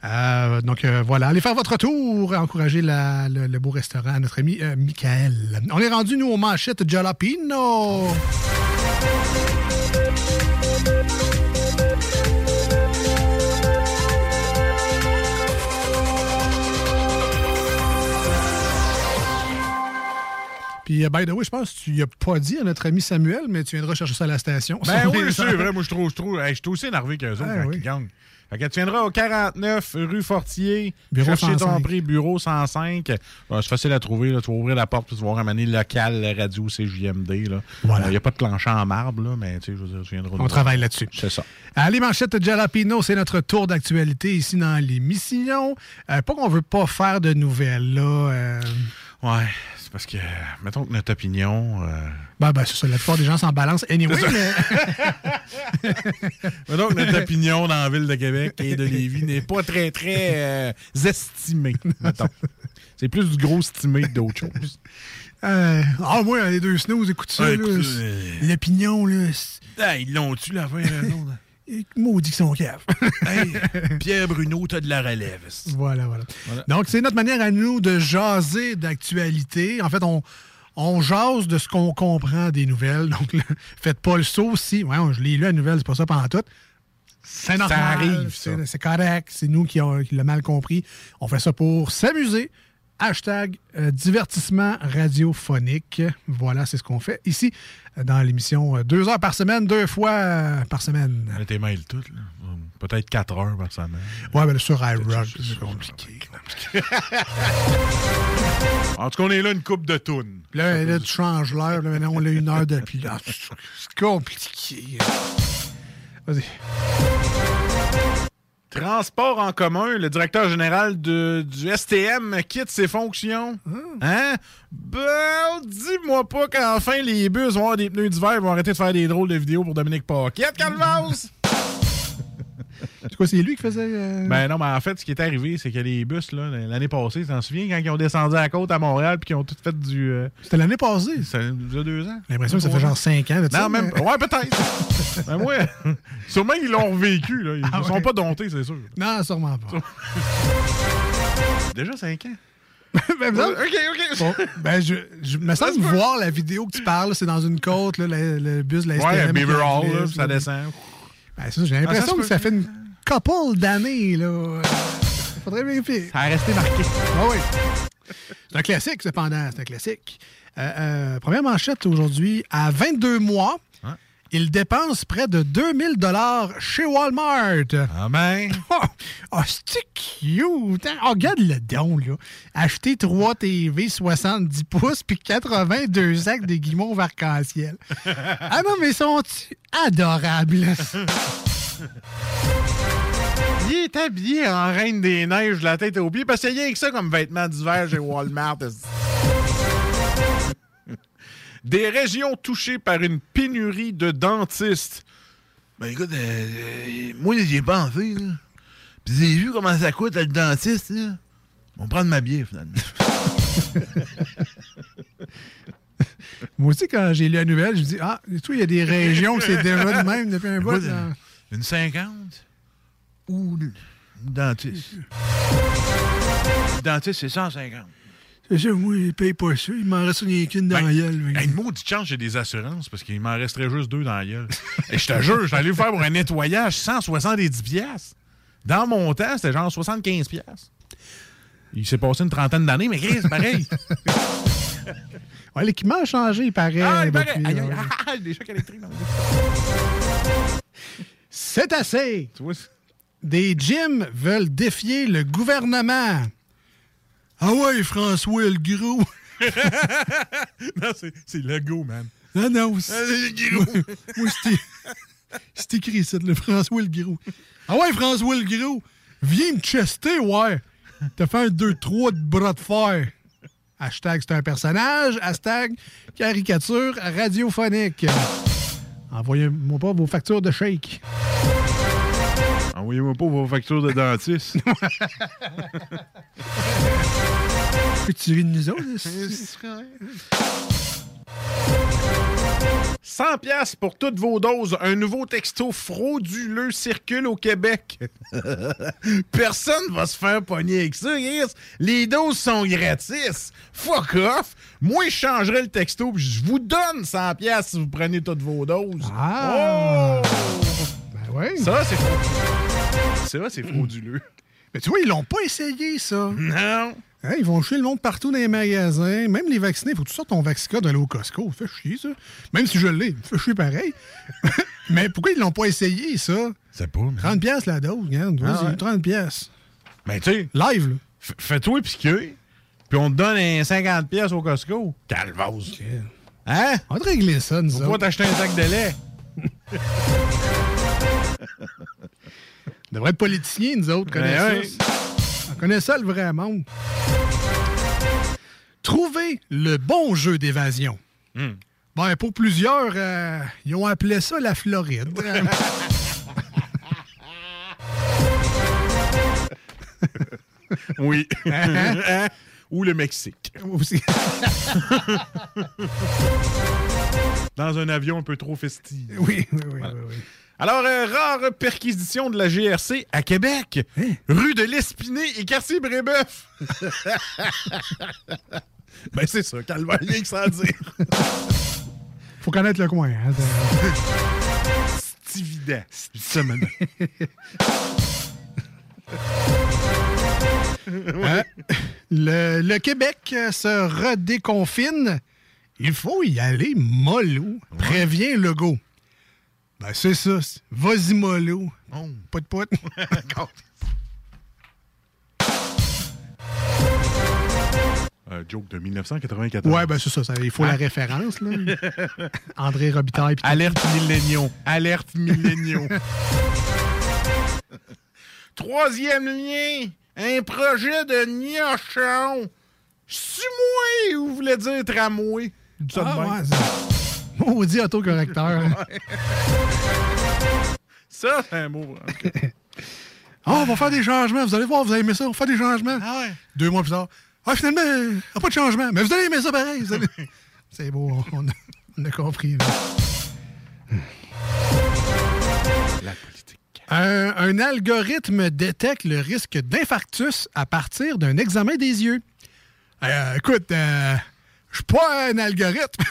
Euh, donc euh, voilà, allez faire votre tour, encourager la- le, le beau restaurant à notre ami Michael. On est rendu, nous, aux manchettes Jalapino. Puis, euh, by the way, je pense que tu n'y as pas dit à notre ami Samuel, mais tu viendras chercher ça à la station. Ben oui, c'est vrai. Moi, je trouve, je trouve, hey, je suis aussi énervé qu'eux autres Ah, quand oui. ils gagnent. Fait que tu viendras au 49 rue Fortier, Bureau chercher ton 105. prix, bureau 105. Ouais, c'est facile à trouver. Là. Tu vas ouvrir la porte puis tu vas voir un mané local radio CJMD. là. Voilà. Il n'y a pas de plancher en marbre, là, mais tu sais, je veux dire, tu viendras On travaille là-dessus. C'est ça. Allez, manchette Jalapino, c'est notre tour d'actualité ici dans l'émission. Euh, pas qu'on veut pas faire de nouvelles, là. euh, Ouais, c'est parce que, mettons que notre opinion. euh, Ben, ben, c'est ça, la plupart des gens s'en balancent anyway, mais... mettons que notre opinion dans la ville de Québec et de Lévis n'est pas très, très euh, estimée, mettons. C'est plus du gros estimé que d'autres choses. Euh, ah, moi, les deux snooze, écoute ça. L'opinion, là. Ah, ils l'ont-tu, la fin, là, non? Maudit caves. Hey, Pierre Bruno, t'as de la relève. Voilà, voilà. Voilà. Donc, c'est notre manière à nous de jaser d'actualité. En fait, on, on jase de ce qu'on comprend des nouvelles. Donc, là, faites pas le saut si. Ouais, je l'ai lu la nouvelle, c'est pas ça pendant tout. C'est normal. arrive, ça. c'est- C'est correct. C'est nous qui, ont- qui l'avons mal compris. On fait ça pour s'amuser. Hashtag euh, divertissement radiophonique. Voilà, c'est ce qu'on fait ici euh, dans l'émission. euh, deux heures par semaine, deux fois par semaine. Elle était mail toutes, là. Peut-être 4 heures par semaine. Ouais, ben sur iRock, c'est compliqué. En tout cas, on est là une coupe de tunes. Là, là, tu changes l'heure. Là, maintenant, on a une heure de puis là, C'est compliqué. Vas-y. Transport en commun, le directeur général de- du STM quitte ses fonctions. Hein? Ben, dis-moi pas qu'enfin les bus vont avoir des pneus d'hiver et vont arrêter de faire des drôles de vidéos pour Dominique Paquette, Calvas! C'est quoi, c'est lui qui faisait. euh, Ben non, mais en fait, ce qui est arrivé, c'est que les bus, là, l'année passée, tu t'en souviens, quand ils ont descendu à la côte à Montréal puis qu'ils ont tout fait du. euh, C'était l'année passée. Ça il y a deux ans. J'ai l'impression que ça fait genre 5 ans. Non, même. mais- Ouais, peut-être. ben, ouais. Sûrement qu'ils l'ont revécu, là. Ils Ah ne sont ouais. pas domptés, c'est sûr. Non, sûrement pas. Déjà 5 ans. ben, non. Ok, ok. Bon, ben, je, je me semble voir la vidéo que tu parles, c'est dans une côte, là, le, le bus de la Ouais, STM Beaver qui Hall, là, puis ça descend. Ben, c'est ça, j'ai Ah, l'impression que ça fait une couple d'années, là. Faudrait vérifier. Ça a resté marqué. Ah oui. C'est un classique, cependant. C'est un classique. Euh, euh, première manchette aujourd'hui. À 22 mois, il dépense près de 2000 chez Walmart. Ah ben. Oh, oh, c'est cute. hein? Oh, regarde le don, là. Acheter 3 TV 70 pouces puis 82 sacs de guimauve arc-en-ciel. ah non, mais sont-ils adorables? Il est habillé en reine des neiges de la tête aux pieds parce qu'il y a rien que ça comme vêtements d'hiver chez Walmart. Des régions touchées par une pénurie de dentistes. Ben écoute, euh, euh, moi j'y ai pensé, là. Puis j'ai vu comment ça coûte le dentiste, là. On va prendre ma bière, finalement. Moi aussi, quand j'ai lu la nouvelle, je me dis Ah, tu vois, il y a des régions que c'est déjà de même depuis un bout. Là. Une 50 ou une dentiste. Dentiste, c'est 150. C'est ça, moi, ils payent pas ça. Il m'en reste rien qu'une dans la gueule. Hey, une maudite chance, j'ai des assurances parce qu'il m'en resterait juste deux dans la gueule. Et je te jure, je suis allé faire pour un nettoyage 170 pièces. Dans mon temps, c'était genre 75 pièces. Il s'est passé une trentaine d'années, mais c'est pareil. Ouais, l'équipement a changé, il paraît. Ah, il depuis, paraît. Aïe, aïe, là. ah, des chocs électriques. dans le- C'est assez. Des gyms veulent défier le gouvernement. Ah ouais, François le gros. non, c'est- c'est le go, man. Non, non. Ah, c'est- le gros. Moi, c'est c'est écrit ça, le François le gros. Ah ouais, François le gros. Viens me chester, ouais. T'as fait un 2-3 de bras de fer. Hashtag c'est un personnage. Hashtag caricature radiophonique. Envoyez-moi pas vos factures de shake. Envoyez-moi pas vos factures de dentiste. Peux-tu rire de nous autres? 100 pièces pour toutes vos doses. Un nouveau texto frauduleux circule au Québec. Personne va se faire pogner avec ça, Chris. Les doses sont gratis. Fuck off. Moi, je changerais le texto je vous donne 100 pièces si vous prenez toutes vos doses. Ah! Oh! Oui. Ça, c'est. Ça, c'est frauduleux. Mais tu vois, ils l'ont pas essayé, ça. Non. Hein, ils vont chier le monde partout dans les magasins. Même les vaccinés, faut que tu sortes ton vaccicode d'aller au Costco. Fait chier, ça. Même si je l'ai, fait chier pareil. Mais pourquoi ils l'ont pas essayé, ça? C'est pas, mais... 30 pièces la dose, regarde. Ah Vas-y, ouais. 30 pièces. Mais tu sais, Live, là. fais-toi piquer, puis on te donne un 50 pièces au Costco. Calvose. Hein? On va te régler ça, nous autres. t'acheter un sac de lait. On devrait être politiciens, nous autres. Ben connaît ouais. ça. On connaît ça, le vrai monde. Trouver le bon jeu d'évasion. Hmm. Ben, pour plusieurs, euh, ils ont appelé ça la Floride. Oui. Hein? ou le Mexique. Aussi. Dans un avion un peu trop festif. Oui, oui, oui. oui, oui. Alors, euh, rare perquisition de la GRC à Québec, Hein? rue de l'Espinay et quartier Brébeuf. ben, c'est ça, calvaire, rien que ça à dire. Faut connaître le coin. hein, C'est évident. Ça, maintenant. Hein? Le, le Québec se redéconfine. Il faut y aller mollo. Préviens Legault. Ben, c'est ça. Vas-y mollo. Oh. Pas de pote. Un joke de 1994. ouais, ben c'est ça, ça, Il faut la référence. Là. André Robitaille. pis. Alerte milléniaux. Alerte milléniaux. Troisième lien. Un projet de gnochon. Suis-moi, vous voulez dire tramway? De Ah, Maudit autocorrecteur. Ça, c'est un mot. cas. Ah, on va faire des changements. Vous allez voir, vous allez aimer ça. On va faire des changements. Ah ouais. Deux mois plus tard. Ah, finalement, il n'y a pas de changement. Mais vous allez aimer ça pareil. allez- C'est beau, on a, on a compris. là. La politique. Un, un algorithme détecte le risque d'infarctus à partir d'un examen des yeux. Euh, écoute, euh, je suis pas un algorithme,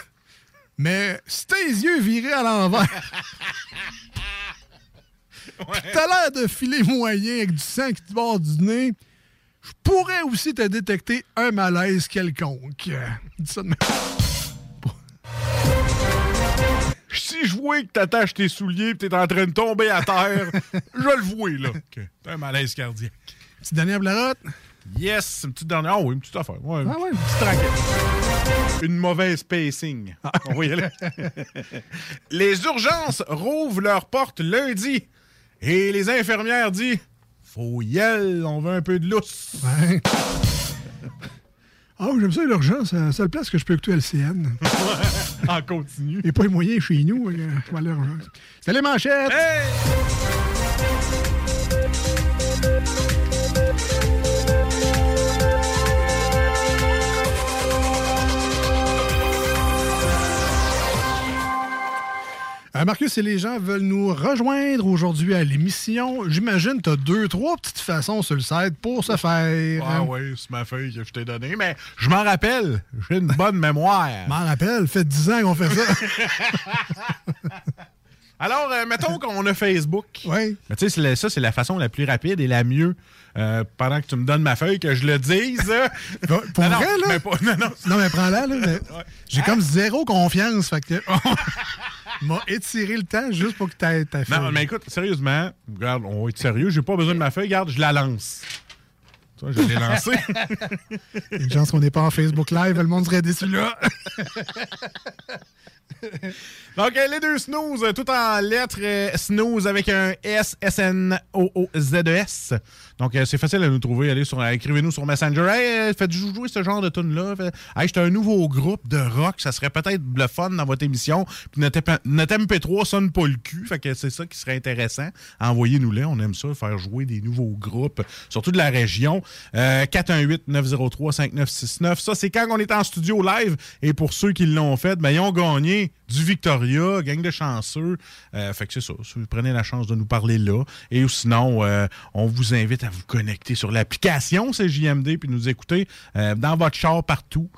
mais si tes yeux virés à l'envers, t'as l'air de filer moyen avec du sang qui te bord du nez, je pourrais aussi te détecter un malaise quelconque. Dis ça de même. Si je vois que t'attaches tes souliers et t'es en train de tomber à terre, je le vois, là. que T'as un malaise cardiaque. Petite dernière blarotte. Yes, une petite dernière. Ah oui, une petite affaire. Ouais, une Ah ouais. petite. Une mauvaise pacing. On va y aller. les urgences rouvrent leurs portes lundi et les infirmières disent Faut y aller, on veut un peu de lousse. Ouais. Ah, j'aime ça, l'urgence. C'est la seule place que je peux écouter LCN. en continu. Il n'y a pas les moyens chez nous. euh, je vais à l'urgence. C'est les manchettes! Euh, Marcus, si les gens veulent nous rejoindre aujourd'hui à l'émission, j'imagine que tu as deux, trois petites façons sur le site pour se faire. Ah oui, c'est ma feuille que je t'ai donnée, mais je m'en rappelle. J'ai une bonne mémoire. m'en rappelle, fait 10 ans qu'on fait ça. Alors, euh, mettons qu'on a Facebook. Oui. Mais tu sais, ça, c'est la façon la plus rapide et la mieux. euh, pendant que tu me donnes ma feuille, que je le dise. Pour Non, non, vrai, là? mais pas- non, non. Non, mais prends-la, là. J'ai comme zéro confiance. Fait que. m'a étiré le temps juste pour que t'aies ta feuille. Non, mais écoute, sérieusement, regarde, on va être sérieux, j'ai pas besoin de ma feuille, regarde, je la lance. Tu vois, je l'ai lancée. Il y a une chance qu'on n'est pas en Facebook Live, le monde serait déçu là. Donc, euh, les deux snooze, euh, tout en lettres, euh, snooze avec un S, S-N-O-O-Z-E-S. Donc, euh, c'est facile à nous trouver. Allez sur, euh, écrivez-nous sur Messenger. Hey, euh, faites jouer ce genre de tune-là. Fait- Hey, j'étais un nouveau groupe de rock. Ça serait peut-être le fun dans votre émission. Puis notre, MP- notre MP3 sonne pas le cul. Fait que c'est ça qui serait intéressant. Envoyez-nous-les. On aime ça, faire jouer des nouveaux groupes, surtout de la région. Euh, 418-903-5969. Ça, c'est quand on est en studio live. Et pour ceux qui l'ont fait, ben, ils ont gagné du Victoria, gang de chanceux. Euh, fait que c'est ça. Si vous prenez la chance de nous parler là. Et sinon, euh, on vous invite à vous connecter sur l'application CJMD puis nous écouter euh, dans votre char partout.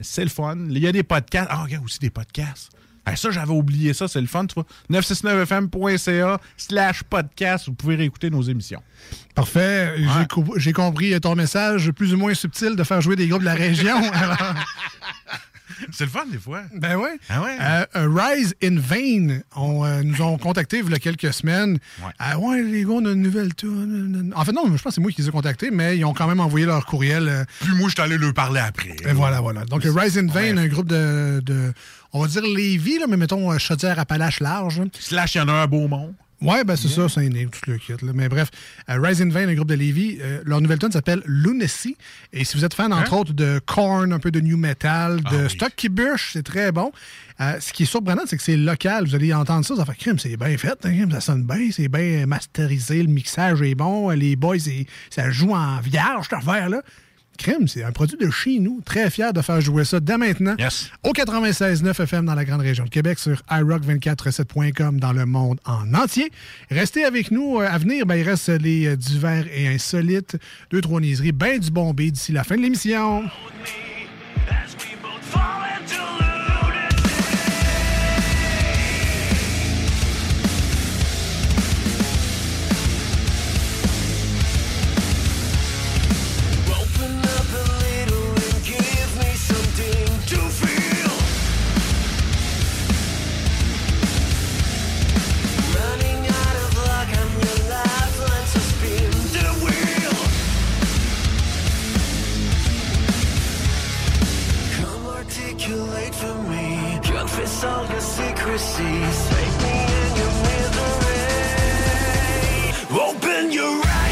C'est le fun. Il y a des podcasts. Ah, regarde aussi des podcasts. Ah, ça, j'avais oublié ça, c'est le fun, tu vois. 969fm.ca slash podcast, vous pouvez réécouter nos émissions. Parfait. J'ai co- J'ai compris ton message plus ou moins subtil de faire jouer des groupes de la région. Alors, C'est le fun, des fois. ben ouais. Ah ouais? Euh, euh, Rise in Vain on, euh, nous ont contactés il y a quelques semaines. Ouais. Ah ouais, les gars, on a une nouvelle tune. En fait, non, je pense que c'est moi qui les ai contactés, mais ils ont quand même envoyé leur courriel. Puis moi, je suis allé leur parler après. Et voilà, voilà. Donc, Rise in Vain, un groupe de, de- on va dire Lévis, là, mais mettons Chaudière-Appalaches large. Slash, il y en a un à Beaumont. Ouais, ben c'est ça, c'est né, tout le kit. là. Mais bref, euh, Rise in Vain, un groupe de Lévis, euh, leur nouvelle tune s'appelle Lunacy. Et si vous êtes fan, entre autres, de Korn, un peu de new metal, de Stock qui bûche, c'est très bon. Euh, ce qui est surprenant, c'est que c'est local. Vous allez entendre ça, ça fait crime, c'est bien fait, hein, ça sonne bien, c'est bien masterisé, le mixage est bon, les boys, ça joue en vierge, cette affaire-là. Crème, c'est un produit de chez nous. Très fier de faire jouer ça dès maintenant. Au 96.9 FM dans la grande région de Québec, sur iRock247.com dans le monde en entier. Restez avec nous. Euh, À venir, ben, il reste les euh, divers et insolites. Deux, trois niaiseries, ben du bombé d'ici la fin de l'émission. All your secrecies, make me in your misery. Open your eyes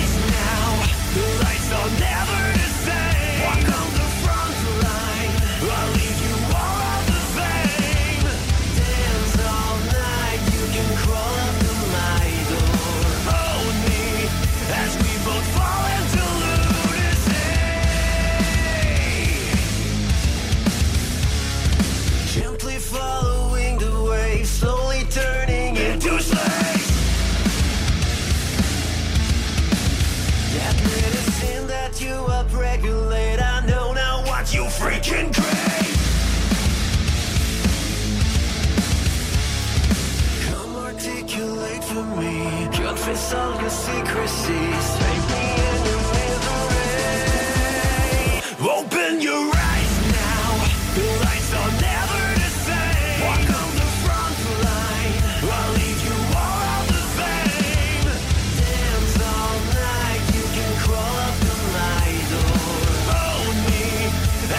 your. Open your eyes now, the lights are never the same. Walk on the front line, I'll leave you all the same. Dance all night, you can crawl up to my door. Me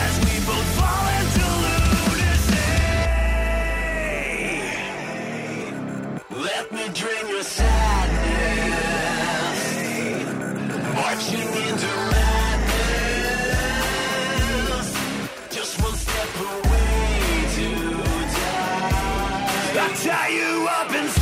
as we both fall into lunacy. Let me drain your sadness, tie you up Come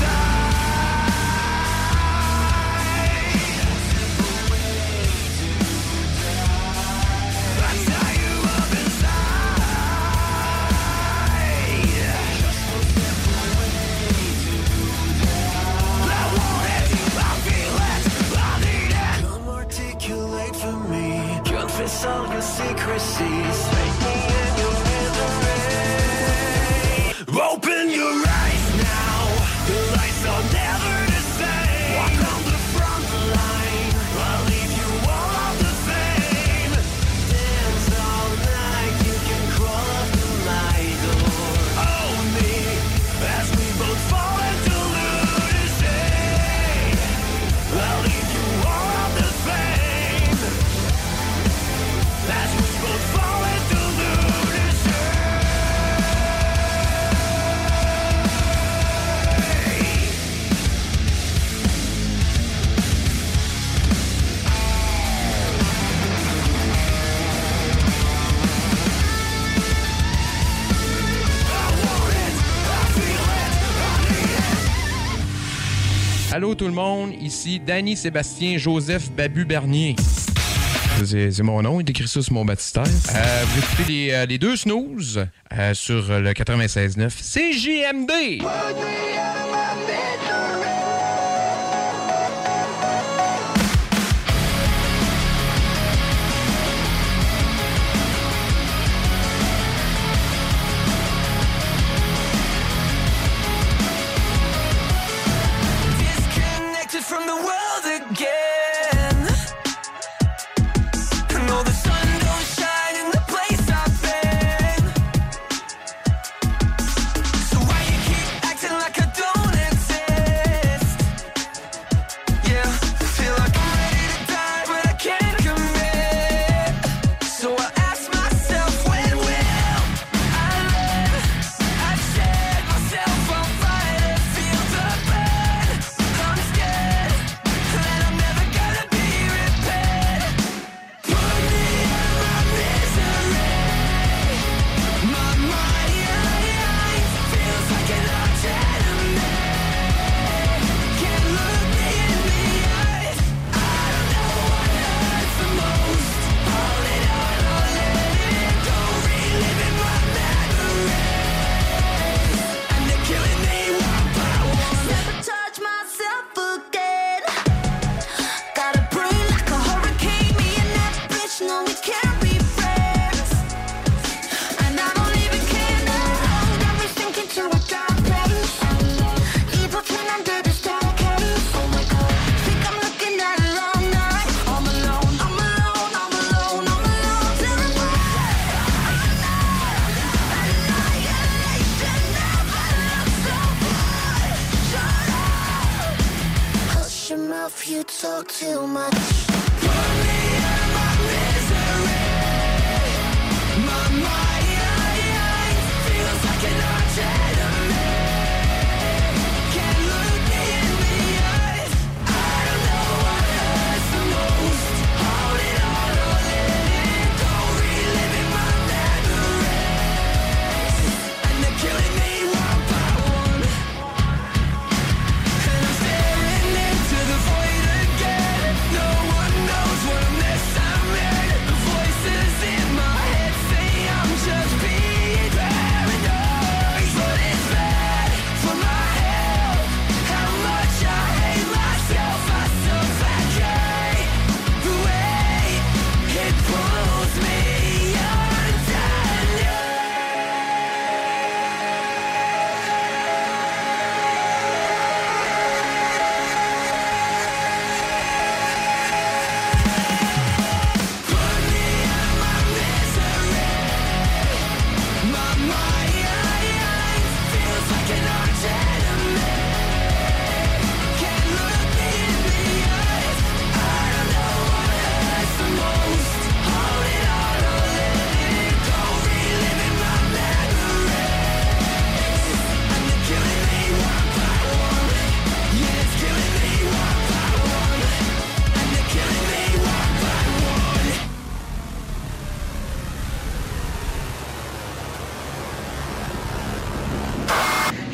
All your secrecies. Open your tout le monde, ici Danny Sébastien Joseph Babu Bernier. C'est mon nom, il écrit ça sur mon baptistère. Euh, vous écoutez les, euh, les deux snooze euh, sur le 96.9 CJMD.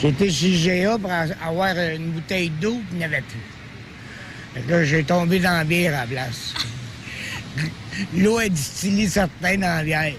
J'étais chez GA pour avoir une bouteille d'eau qu'il n'y avait plus. Que j'ai tombé dans la bière à la place. L'eau a distillé certains dans la bière.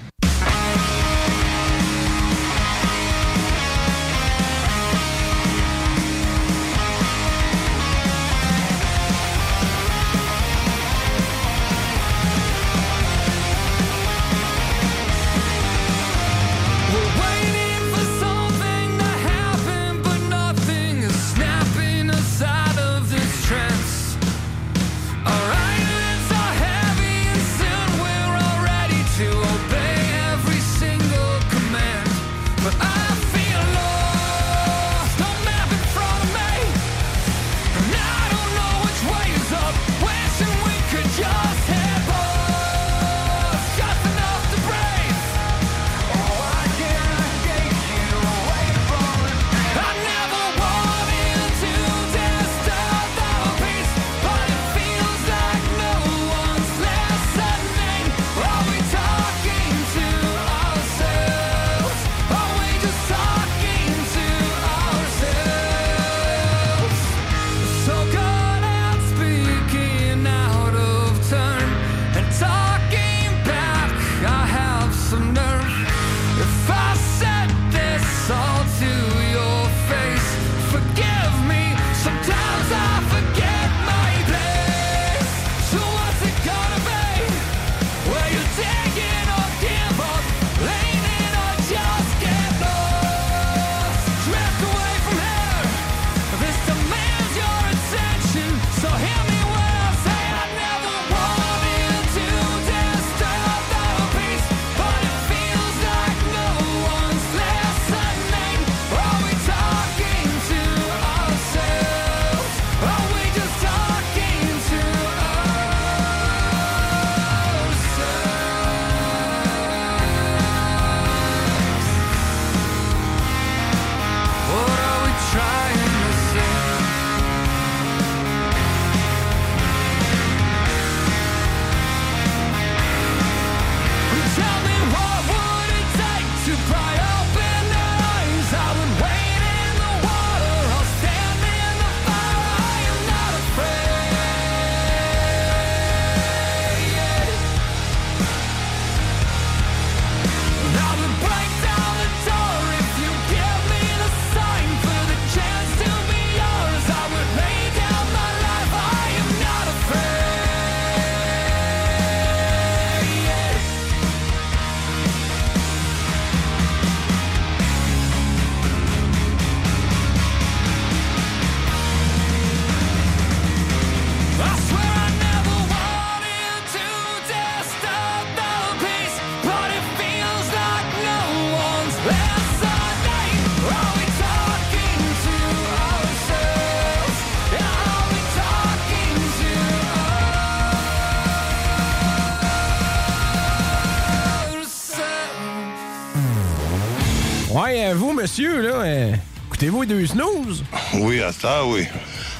Monsieur, là, euh, écoutez-vous les deux snooze? Oui, à ça, oui.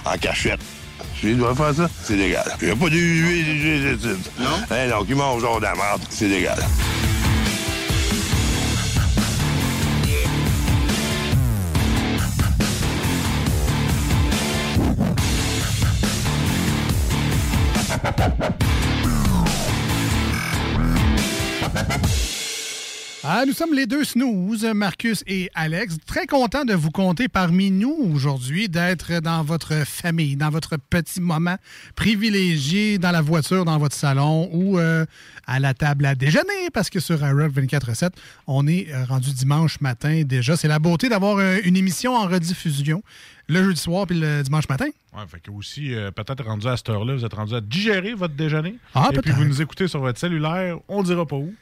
En cachette. Si je dois faire ça, c'est légal. Il n'y a pas de huile, Non? Hein, donc, il mange genre de la merde, c'est légal. Ah, nous sommes les deux snooze, Marcus et Alex. Très content de vous compter parmi nous aujourd'hui, d'être dans votre famille, dans votre petit moment privilégié dans la voiture, dans votre salon ou euh, à la table à déjeuner, parce que sur iRock 24-7, on est euh, rendu dimanche matin déjà. C'est la beauté d'avoir euh, une émission en rediffusion le jeudi soir puis le dimanche matin. Ouais, fait que aussi, euh, peut-être rendu à cette heure-là, vous êtes rendu à digérer votre déjeuner. Ah, et puis vous nous écoutez sur votre cellulaire, on dira pas où.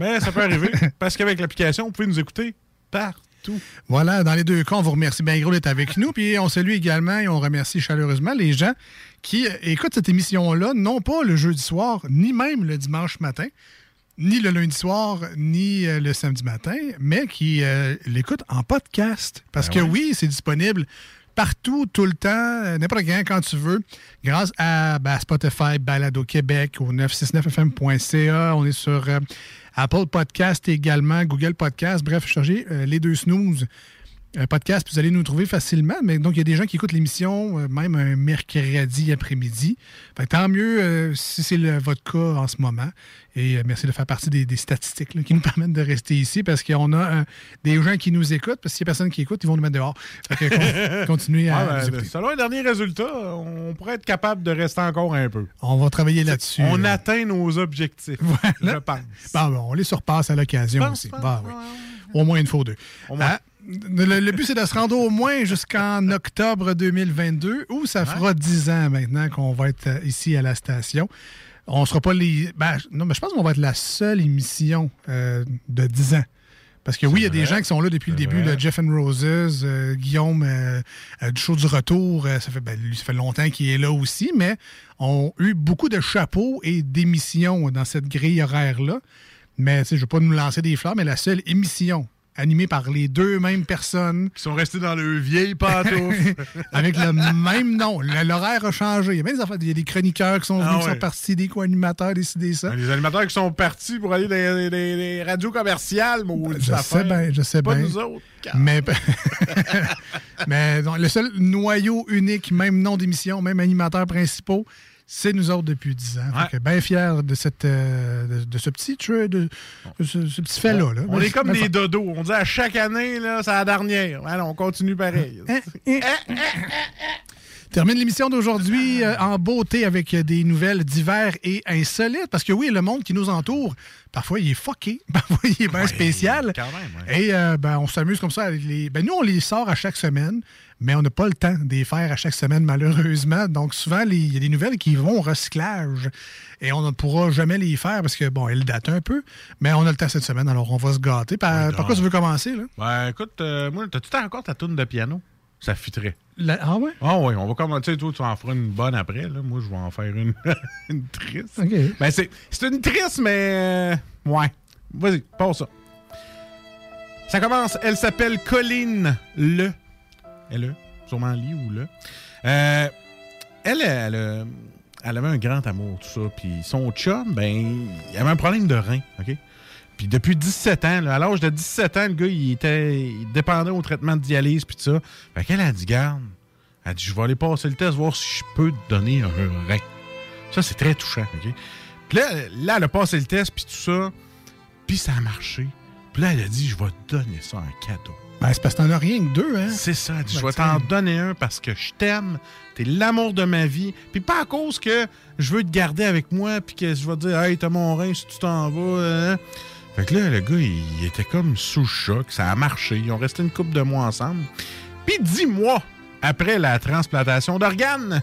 Mais ça peut arriver, parce qu'avec l'application, vous pouvez nous écouter partout. Voilà, dans les deux cas, on vous remercie bien gros d'être avec nous. Puis on salue également et on remercie chaleureusement les gens qui écoutent cette émission-là, non pas le jeudi soir, ni même le dimanche matin, ni le lundi soir, ni euh, le samedi matin, mais qui euh, l'écoutent en podcast. Parce Ben que ouais. oui, c'est disponible partout, tout le temps, euh, n'importe quand, quand tu veux, grâce à ben, Spotify, Balado Québec, au 969fm.ca. On est sur euh, Apple Podcast également, Google Podcast. Bref, cherchez euh, les deux snooze. Euh, podcast, vous allez nous trouver facilement. Mais donc, il y a des gens qui écoutent l'émission euh, même un mercredi après-midi. Tant mieux euh, si c'est votre cas en ce moment. Et euh, merci de faire partie des, des statistiques là, qui nous permettent de rester ici parce qu'on a des gens qui nous écoutent. Parce que s'il n'y a personne qui écoute, ils vont nous mettre dehors. Fait que continuez à Ah, ben, selon les derniers résultats, on pourrait être capable de rester encore un peu. On va travailler là-dessus. On là. atteint nos objectifs, je pense. Bon, bon, on les surpasse à l'occasion aussi. pense, Bah, oui. Au moins une fois ou deux. moins. Le, le but, c'est de se rendre au moins jusqu'en octobre 2022, où ça fera 10 ans maintenant qu'on va être euh, ici à la station. On sera pas les. ben, non, mais je pense qu'on va être la seule émission euh, de 10 ans. Parce que oui, il y a des gens qui sont là depuis le début, là, Jeff and Roses, euh, Guillaume euh, euh, du show du retour, ça fait, ben, lui, ça fait longtemps qu'il est là aussi, mais ont eu beaucoup de chapeaux et d'émissions dans cette grille horaire-là. Mais je ne veux pas nous lancer des fleurs, mais la seule émission animée par les deux mêmes personnes. Qui sont restés dans le vieil pantoufle. avec le même nom. L'horaire a changé. Il y a bien des affaires. Il y a des chroniqueurs qui sont venus, Ah qui ouais. sont partis, des co-animateurs, décider ça. Les animateurs qui sont partis pour aller dans les, radios commerciales, maudite Je sais bien, je sais Pas bien. nous autres. Mais, mais donc, le seul noyau unique, même nom d'émission, même animateurs principaux, c'est nous autres depuis 10 ans. Que bien fiers de, cette, euh, de, de ce petit de, de ce, ce petit fait-là. là. On est comme des dodos. On dit à chaque année, là, c'est la dernière. Alors, on continue pareil. Termine l'émission d'aujourd'hui euh, en beauté avec des nouvelles divers et insolites. Parce que oui, le monde qui nous entoure, parfois il est fucké, parfois il est bien spécial. quand même, Et euh, ben, on s'amuse comme ça les. Ben, nous, on les sort à chaque semaine, mais on n'a pas le temps de les faire à chaque semaine, malheureusement. Donc souvent, les- il y a des nouvelles qui vont au recyclage. Et on ne pourra jamais les faire parce que, bon, elles datent un peu, mais on a le temps cette semaine, alors on va se gâter. Par, par quoi tu veux commencer, là? Ben, écoute, euh, moi, t'as-tu encore ta tourne de piano? Ça fitterait. La- Ah ouais? Ah oui, on va commencer. Toi, tu en feras une bonne après. Là. Moi, je vais en faire une, une triste. OK. Ben, c'est, c'est une triste, mais. euh, ouais. Vas-y, passe ça. Ça commence. Elle s'appelle Colline Le. Elle, sûrement Lee ou Le. Euh, elle, elle, euh, elle avait un grand amour, tout ça. Puis son chum, ben, il avait un problème de rein, OK? Puis depuis 17 ans, là, à l'âge de 17 ans, le gars, il était il dépendait au traitement de dialyse, puis tout ça. Fait qu'elle a dit, garde, elle dit, je vais aller passer le test, voir si je peux te donner un rein. Ça, c'est très touchant, OK? Puis là, là, elle a passé le test, puis tout ça, puis ça a marché. Puis là, elle a dit, je vais te donner ça en cadeau. Ben, c'est parce que t'en as rien que deux, hein? C'est ça. Elle dit, Ben, je vais tiens. t'en donner un parce que je t'aime. T'es l'amour de ma vie. Puis pas à cause que je veux te garder avec moi, puis que je vais te dire, hey, t'as mon rein si tu t'en vas. hein? Fait que là, le gars, il, il était comme sous le choc. Ça a marché. Ils ont resté une couple de mois ensemble. Puis dix mois après la transplantation d'organes,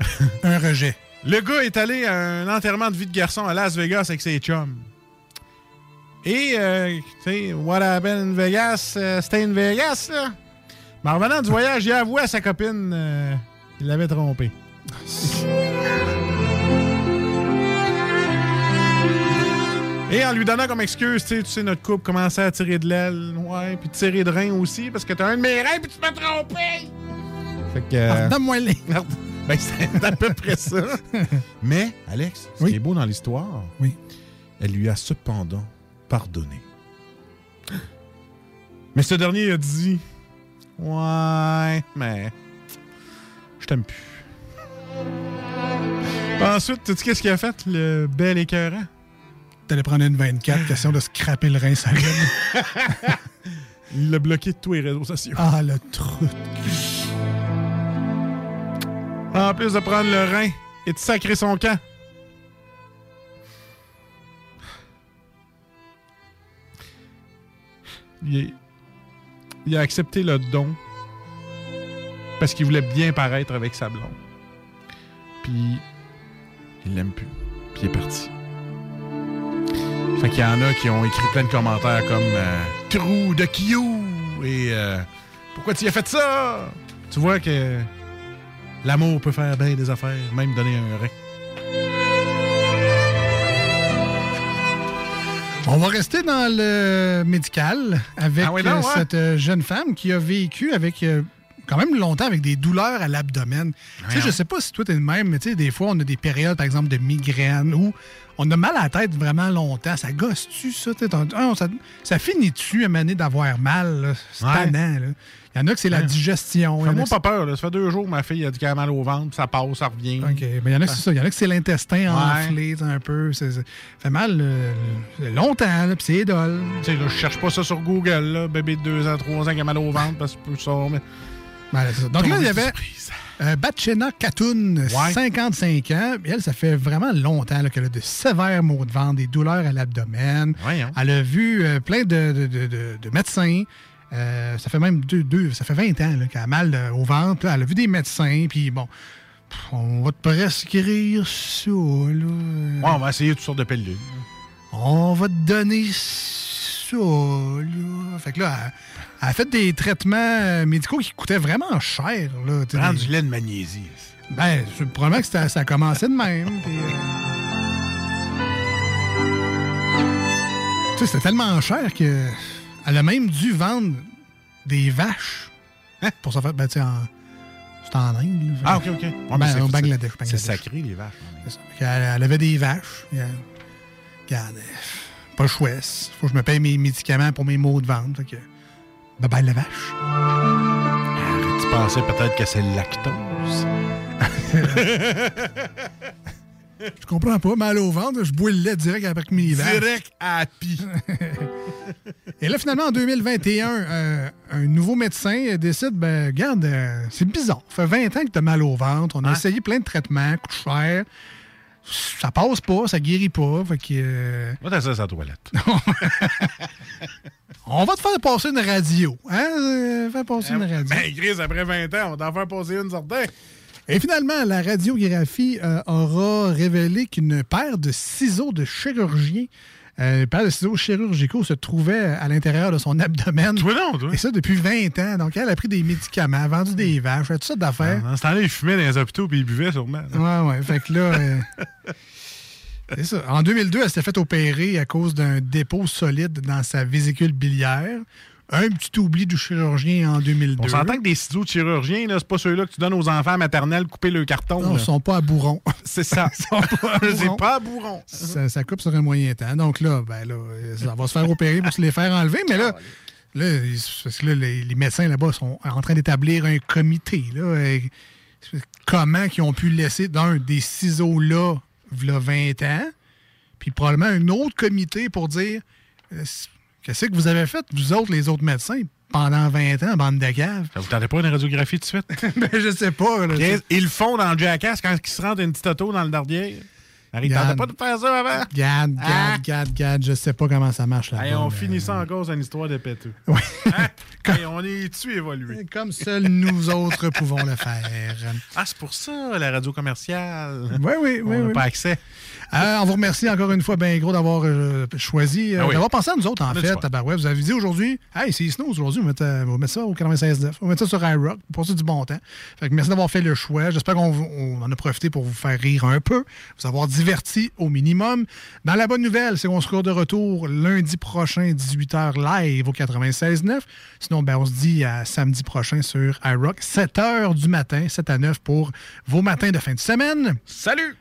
Un rejet. le gars est allé à un enterrement de vie de garçon à Las Vegas avec ses chums. Et, euh, tu sais, what happened in Vegas, euh, stay in Vegas, là? Mais en revenant du voyage, il a avoué à sa copine euh, qu'il l'avait trompé. Et en lui donnant comme excuse, tu sais, tu sais, notre couple commençait à tirer de l'aile, ouais, puis tirer de rein aussi, parce que t'as un de mes reins, puis tu m'as trompé! Fait que. euh, Donne-moi les. ben, c'est à peu près ça. Mais, Alex, ce qui est beau dans l'histoire, oui. elle lui a cependant pardonné. Mais ce dernier a dit Ouais, mais. Je t'aime plus. Ensuite, tu sais qu'est-ce qu'il a fait, le bel écœurant? T'allais prendre une 24, question de scraper le rein solide. Il l'a bloqué de tous les réseaux sociaux. ah, le truc. En plus de prendre le rein et de sacrer son camp. Il, est- il a accepté le don parce qu'il voulait bien paraître avec sa blonde. Puis il l'aime plus. Puis il est parti. Fait qu'il y en a qui ont écrit plein de commentaires comme euh, Trou de Kyo et euh, Pourquoi tu y as fait ça? Tu vois que l'amour peut faire bien des affaires, même donner un rein. On va rester dans le médical avec Ah oui, non, euh, ouais. cette jeune femme qui a vécu avec quand même longtemps avec des douleurs à l'abdomen. Tu sais, je sais pas si toi t'es le même, mais tu sais, des fois, on a des périodes, par exemple, de migraine où on a mal à la tête vraiment longtemps. Ça gosse-tu, ça? Ah, ça, ça finit-tu à maner d'avoir mal? C'est Ouais. tannant, là. Il y en a que c'est la digestion. Fais-moi pas peur, là. ça fait deux jours que ma fille a dit qu'elle a mal au ventre, ça passe, ça revient. OK. Mais il y en a que c'est ça. Il y en a que c'est l'intestin Ouais. enflé un peu. Ça fait mal euh, longtemps, puis c'est dole. Tu sais, je cherche pas ça sur Google, là. Bébé de 2 ans, 3 ans qui a mal au ventre parce que je peux ça. Mais... Ben. Donc là, il y avait euh, Batchena Katoun, 55 ans. Et elle, ça fait vraiment longtemps qu'elle a de sévères maux de ventre, des douleurs à l'abdomen. Voyons. Elle a vu euh, plein de, de- de- de- de médecins. Euh, ça fait même deux, deux- ça fait 20 ans qu'elle a mal euh, au ventre. là. Elle a vu des médecins, puis bon, on va te prescrire ça. Là. Ouais, on va essayer toutes sortes de pilules. On va te donner ça, là. Fait que là, elle, elle a fait des traitements euh, médicaux qui coûtaient vraiment cher, là. Prends des- du lait de magnésie. Ben, probablement que ça a commencé de même. euh, Tu sais, c'était tellement cher que elle a même dû vendre des vaches pour ça faire. Ben, tu sais, en... c'est en Inde. là. Ah, ok, ok. Ouais, Ben, c'est- au Bangladesh. C'est sacré, les vaches. C'est ça. Fait qu'elle- elle avait des vaches. elle- Regarde, euh, pas le choix. Faut que je me paye mes médicaments pour mes maux de ventre. Fait que. Bye bye la vache. Tu pensais peut-être que c'est le lactose? Je comprends pas. Mal au ventre, je bois le lait direct avec mes vaches. Direct à. Et là, finalement, en 2021, euh, un nouveau médecin euh, décide, ben, regarde, euh, c'est bizarre. Ça fait 20 ans que tu as mal au ventre. On a Hein? essayé plein de traitements, coûte cher. Ça passe pas, ça guérit pas. Fait que. Va t'asseoir la toilette. on va te faire passer une radio. Hein? Euh, Faire passer une radio. Ben, Chris, après 20 ans, on va t'en faire passer une certain. Et finalement, la radiographie euh, aura révélé qu'une paire de ciseaux de chirurgien, euh, une paire de ciseaux chirurgicaux se trouvait à l'intérieur de son abdomen. Et ça depuis 20 ans. Donc, elle a pris des médicaments, vendu des vaches, fait toutes sortes d'affaires. Dans ce temps-là, ils fumaient dans les hôpitaux puis ils buvaient sûrement. Ouais, ouais. Fait que là. euh, c'est ça. En 2002, elle s'était fait opérer à cause d'un dépôt solide dans sa vésicule biliaire. Un petit oubli du chirurgien en 2002. On s'entend que des ciseaux de chirurgien, c'est pas ceux-là que tu donnes aux enfants maternels couper le carton. Non, ils sont pas à bourron. C'est ça. Ils sont pas à bourron. pas à bourron. ça, ça coupe sur un moyen temps. Donc là, ben là, ça va se faire opérer pour se les faire enlever. Mais là, là, parce que là, les, les médecins là-bas sont en train d'établir un comité. Là, Et comment ils ont pu laisser d'un des ciseaux là, v'là 20 ans, puis probablement un autre comité pour dire euh, qu'est-ce que vous avez fait, vous autres, les autres médecins, pendant 20 ans, bande de caves? Ça vous tentait pas une radiographie tout de suite? ben, je sais pas. là, ils le font dans le jackass quand ils se rendent une petite auto dans le dardier. Regarde. tentait pas de faire ça avant? Gad, gad, Ah! gad, gad, je sais pas comment ça marche là. Hey, on finit ça en cause d'une histoire de péteux. Hein? Hey, on est dessus évolué. Comme seuls nous autres pouvons le faire. Ah, c'est pour ça, la radio commerciale. Oui, oui, oui. On n'a oui. pas accès. Euh, on vous remercie encore une fois, bien gros, d'avoir euh, choisi, euh, Ah oui. d'avoir pensé à nous autres, en fait. Tabarouette. vous avez dit aujourd'hui, hey, c'est Snow aujourd'hui, on va mettre, euh, ça au 96.9. On va mettre ça sur iRock pour passer du bon temps. Fait que merci d'avoir fait le choix. J'espère qu'on en a profité pour vous faire rire un peu, vous avoir diverti au minimum. Dans la bonne nouvelle, c'est qu'on sera de retour lundi prochain, 18h live au 96.9. Sinon, ben, on se dit à samedi prochain sur iRock, 7h du matin, 7 à 9 pour vos matins de fin de semaine. Salut!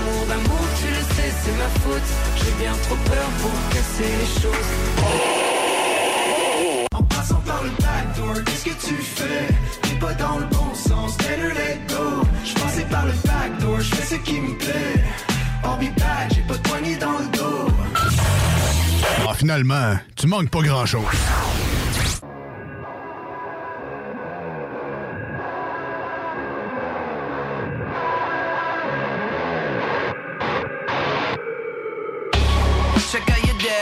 Amour d'amour, tu le sais, c'est ma faute. J'ai bien trop peur pour casser les choses. En passant par le backdoor, qu'est-ce que tu fais? T'es pas dans le bon sens, better let go Je passais par le backdoor, je fais ce qui me plaît back, j'ai pas de poignée dans le dos Ah, finalement, tu manques pas grand-chose.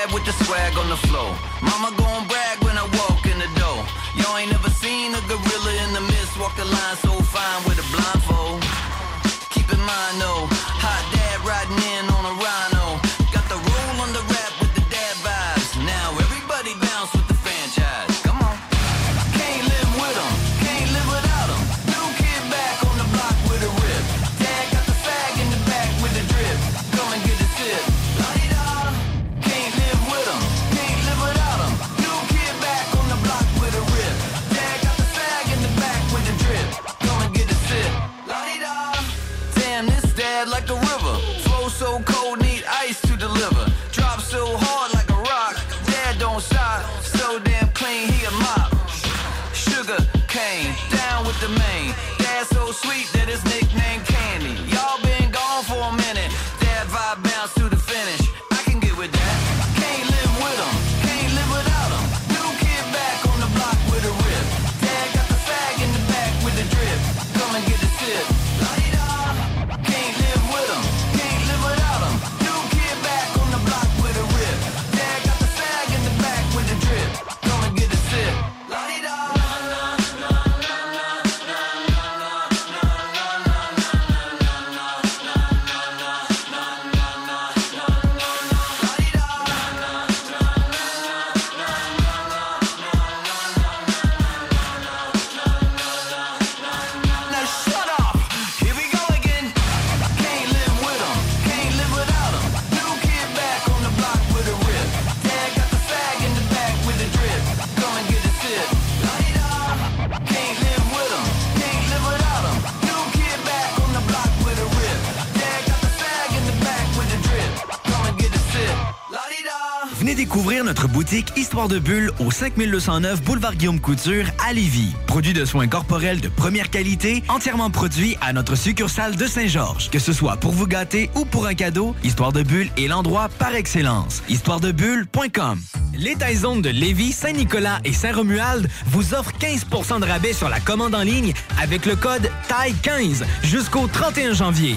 Dad with the swag on the floor. Mama gon' brag when I walk in the door. Y'all ain't never seen a gorilla in the mist walk the line so fine with a Histoire de Bulle au 5209 Boulevard Guillaume Couture à Lévis. Produit de soins corporels de première qualité, entièrement produit à notre succursale de Saint-Georges. Que ce soit pour vous gâter ou pour un cadeau, Histoire de Bulle est l'endroit par excellence. Histoiredebulle.com Les Taizones de Lévis, Saint-Nicolas et Saint-Romuald vous offrent 15% de rabais sur la commande en ligne avec le code TAI15 jusqu'au 31 janvier.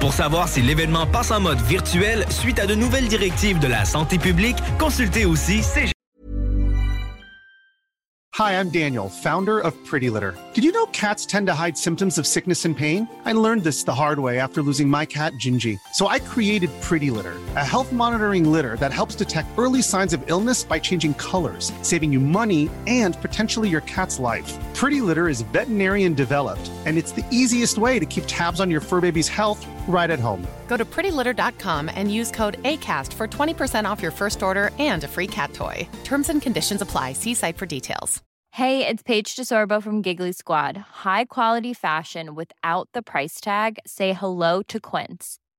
Pour savoir si l'événement passe en mode virtuel suite à de nouvelles directives de la santé publique, consultez aussi cégep. Hi, I'm Daniel, founder of Pretty Litter. Did you know cats tend to hide symptoms of sickness and pain? I learned this the hard way after losing my cat, Gingy. So I created Pretty Litter, a health monitoring litter that helps detect early signs of illness by changing colors, saving you money and potentially your cat's life. Pretty Litter is veterinarian developed, and it's the easiest way to keep tabs on your fur baby's health right at home. Go to prettylitter.com and use code ACAST for 20% off your first order and a free cat toy. Terms and conditions apply. See site for details. Hey, it's Paige DeSorbo from Giggly Squad. High quality fashion without the price tag. Say hello to Quince.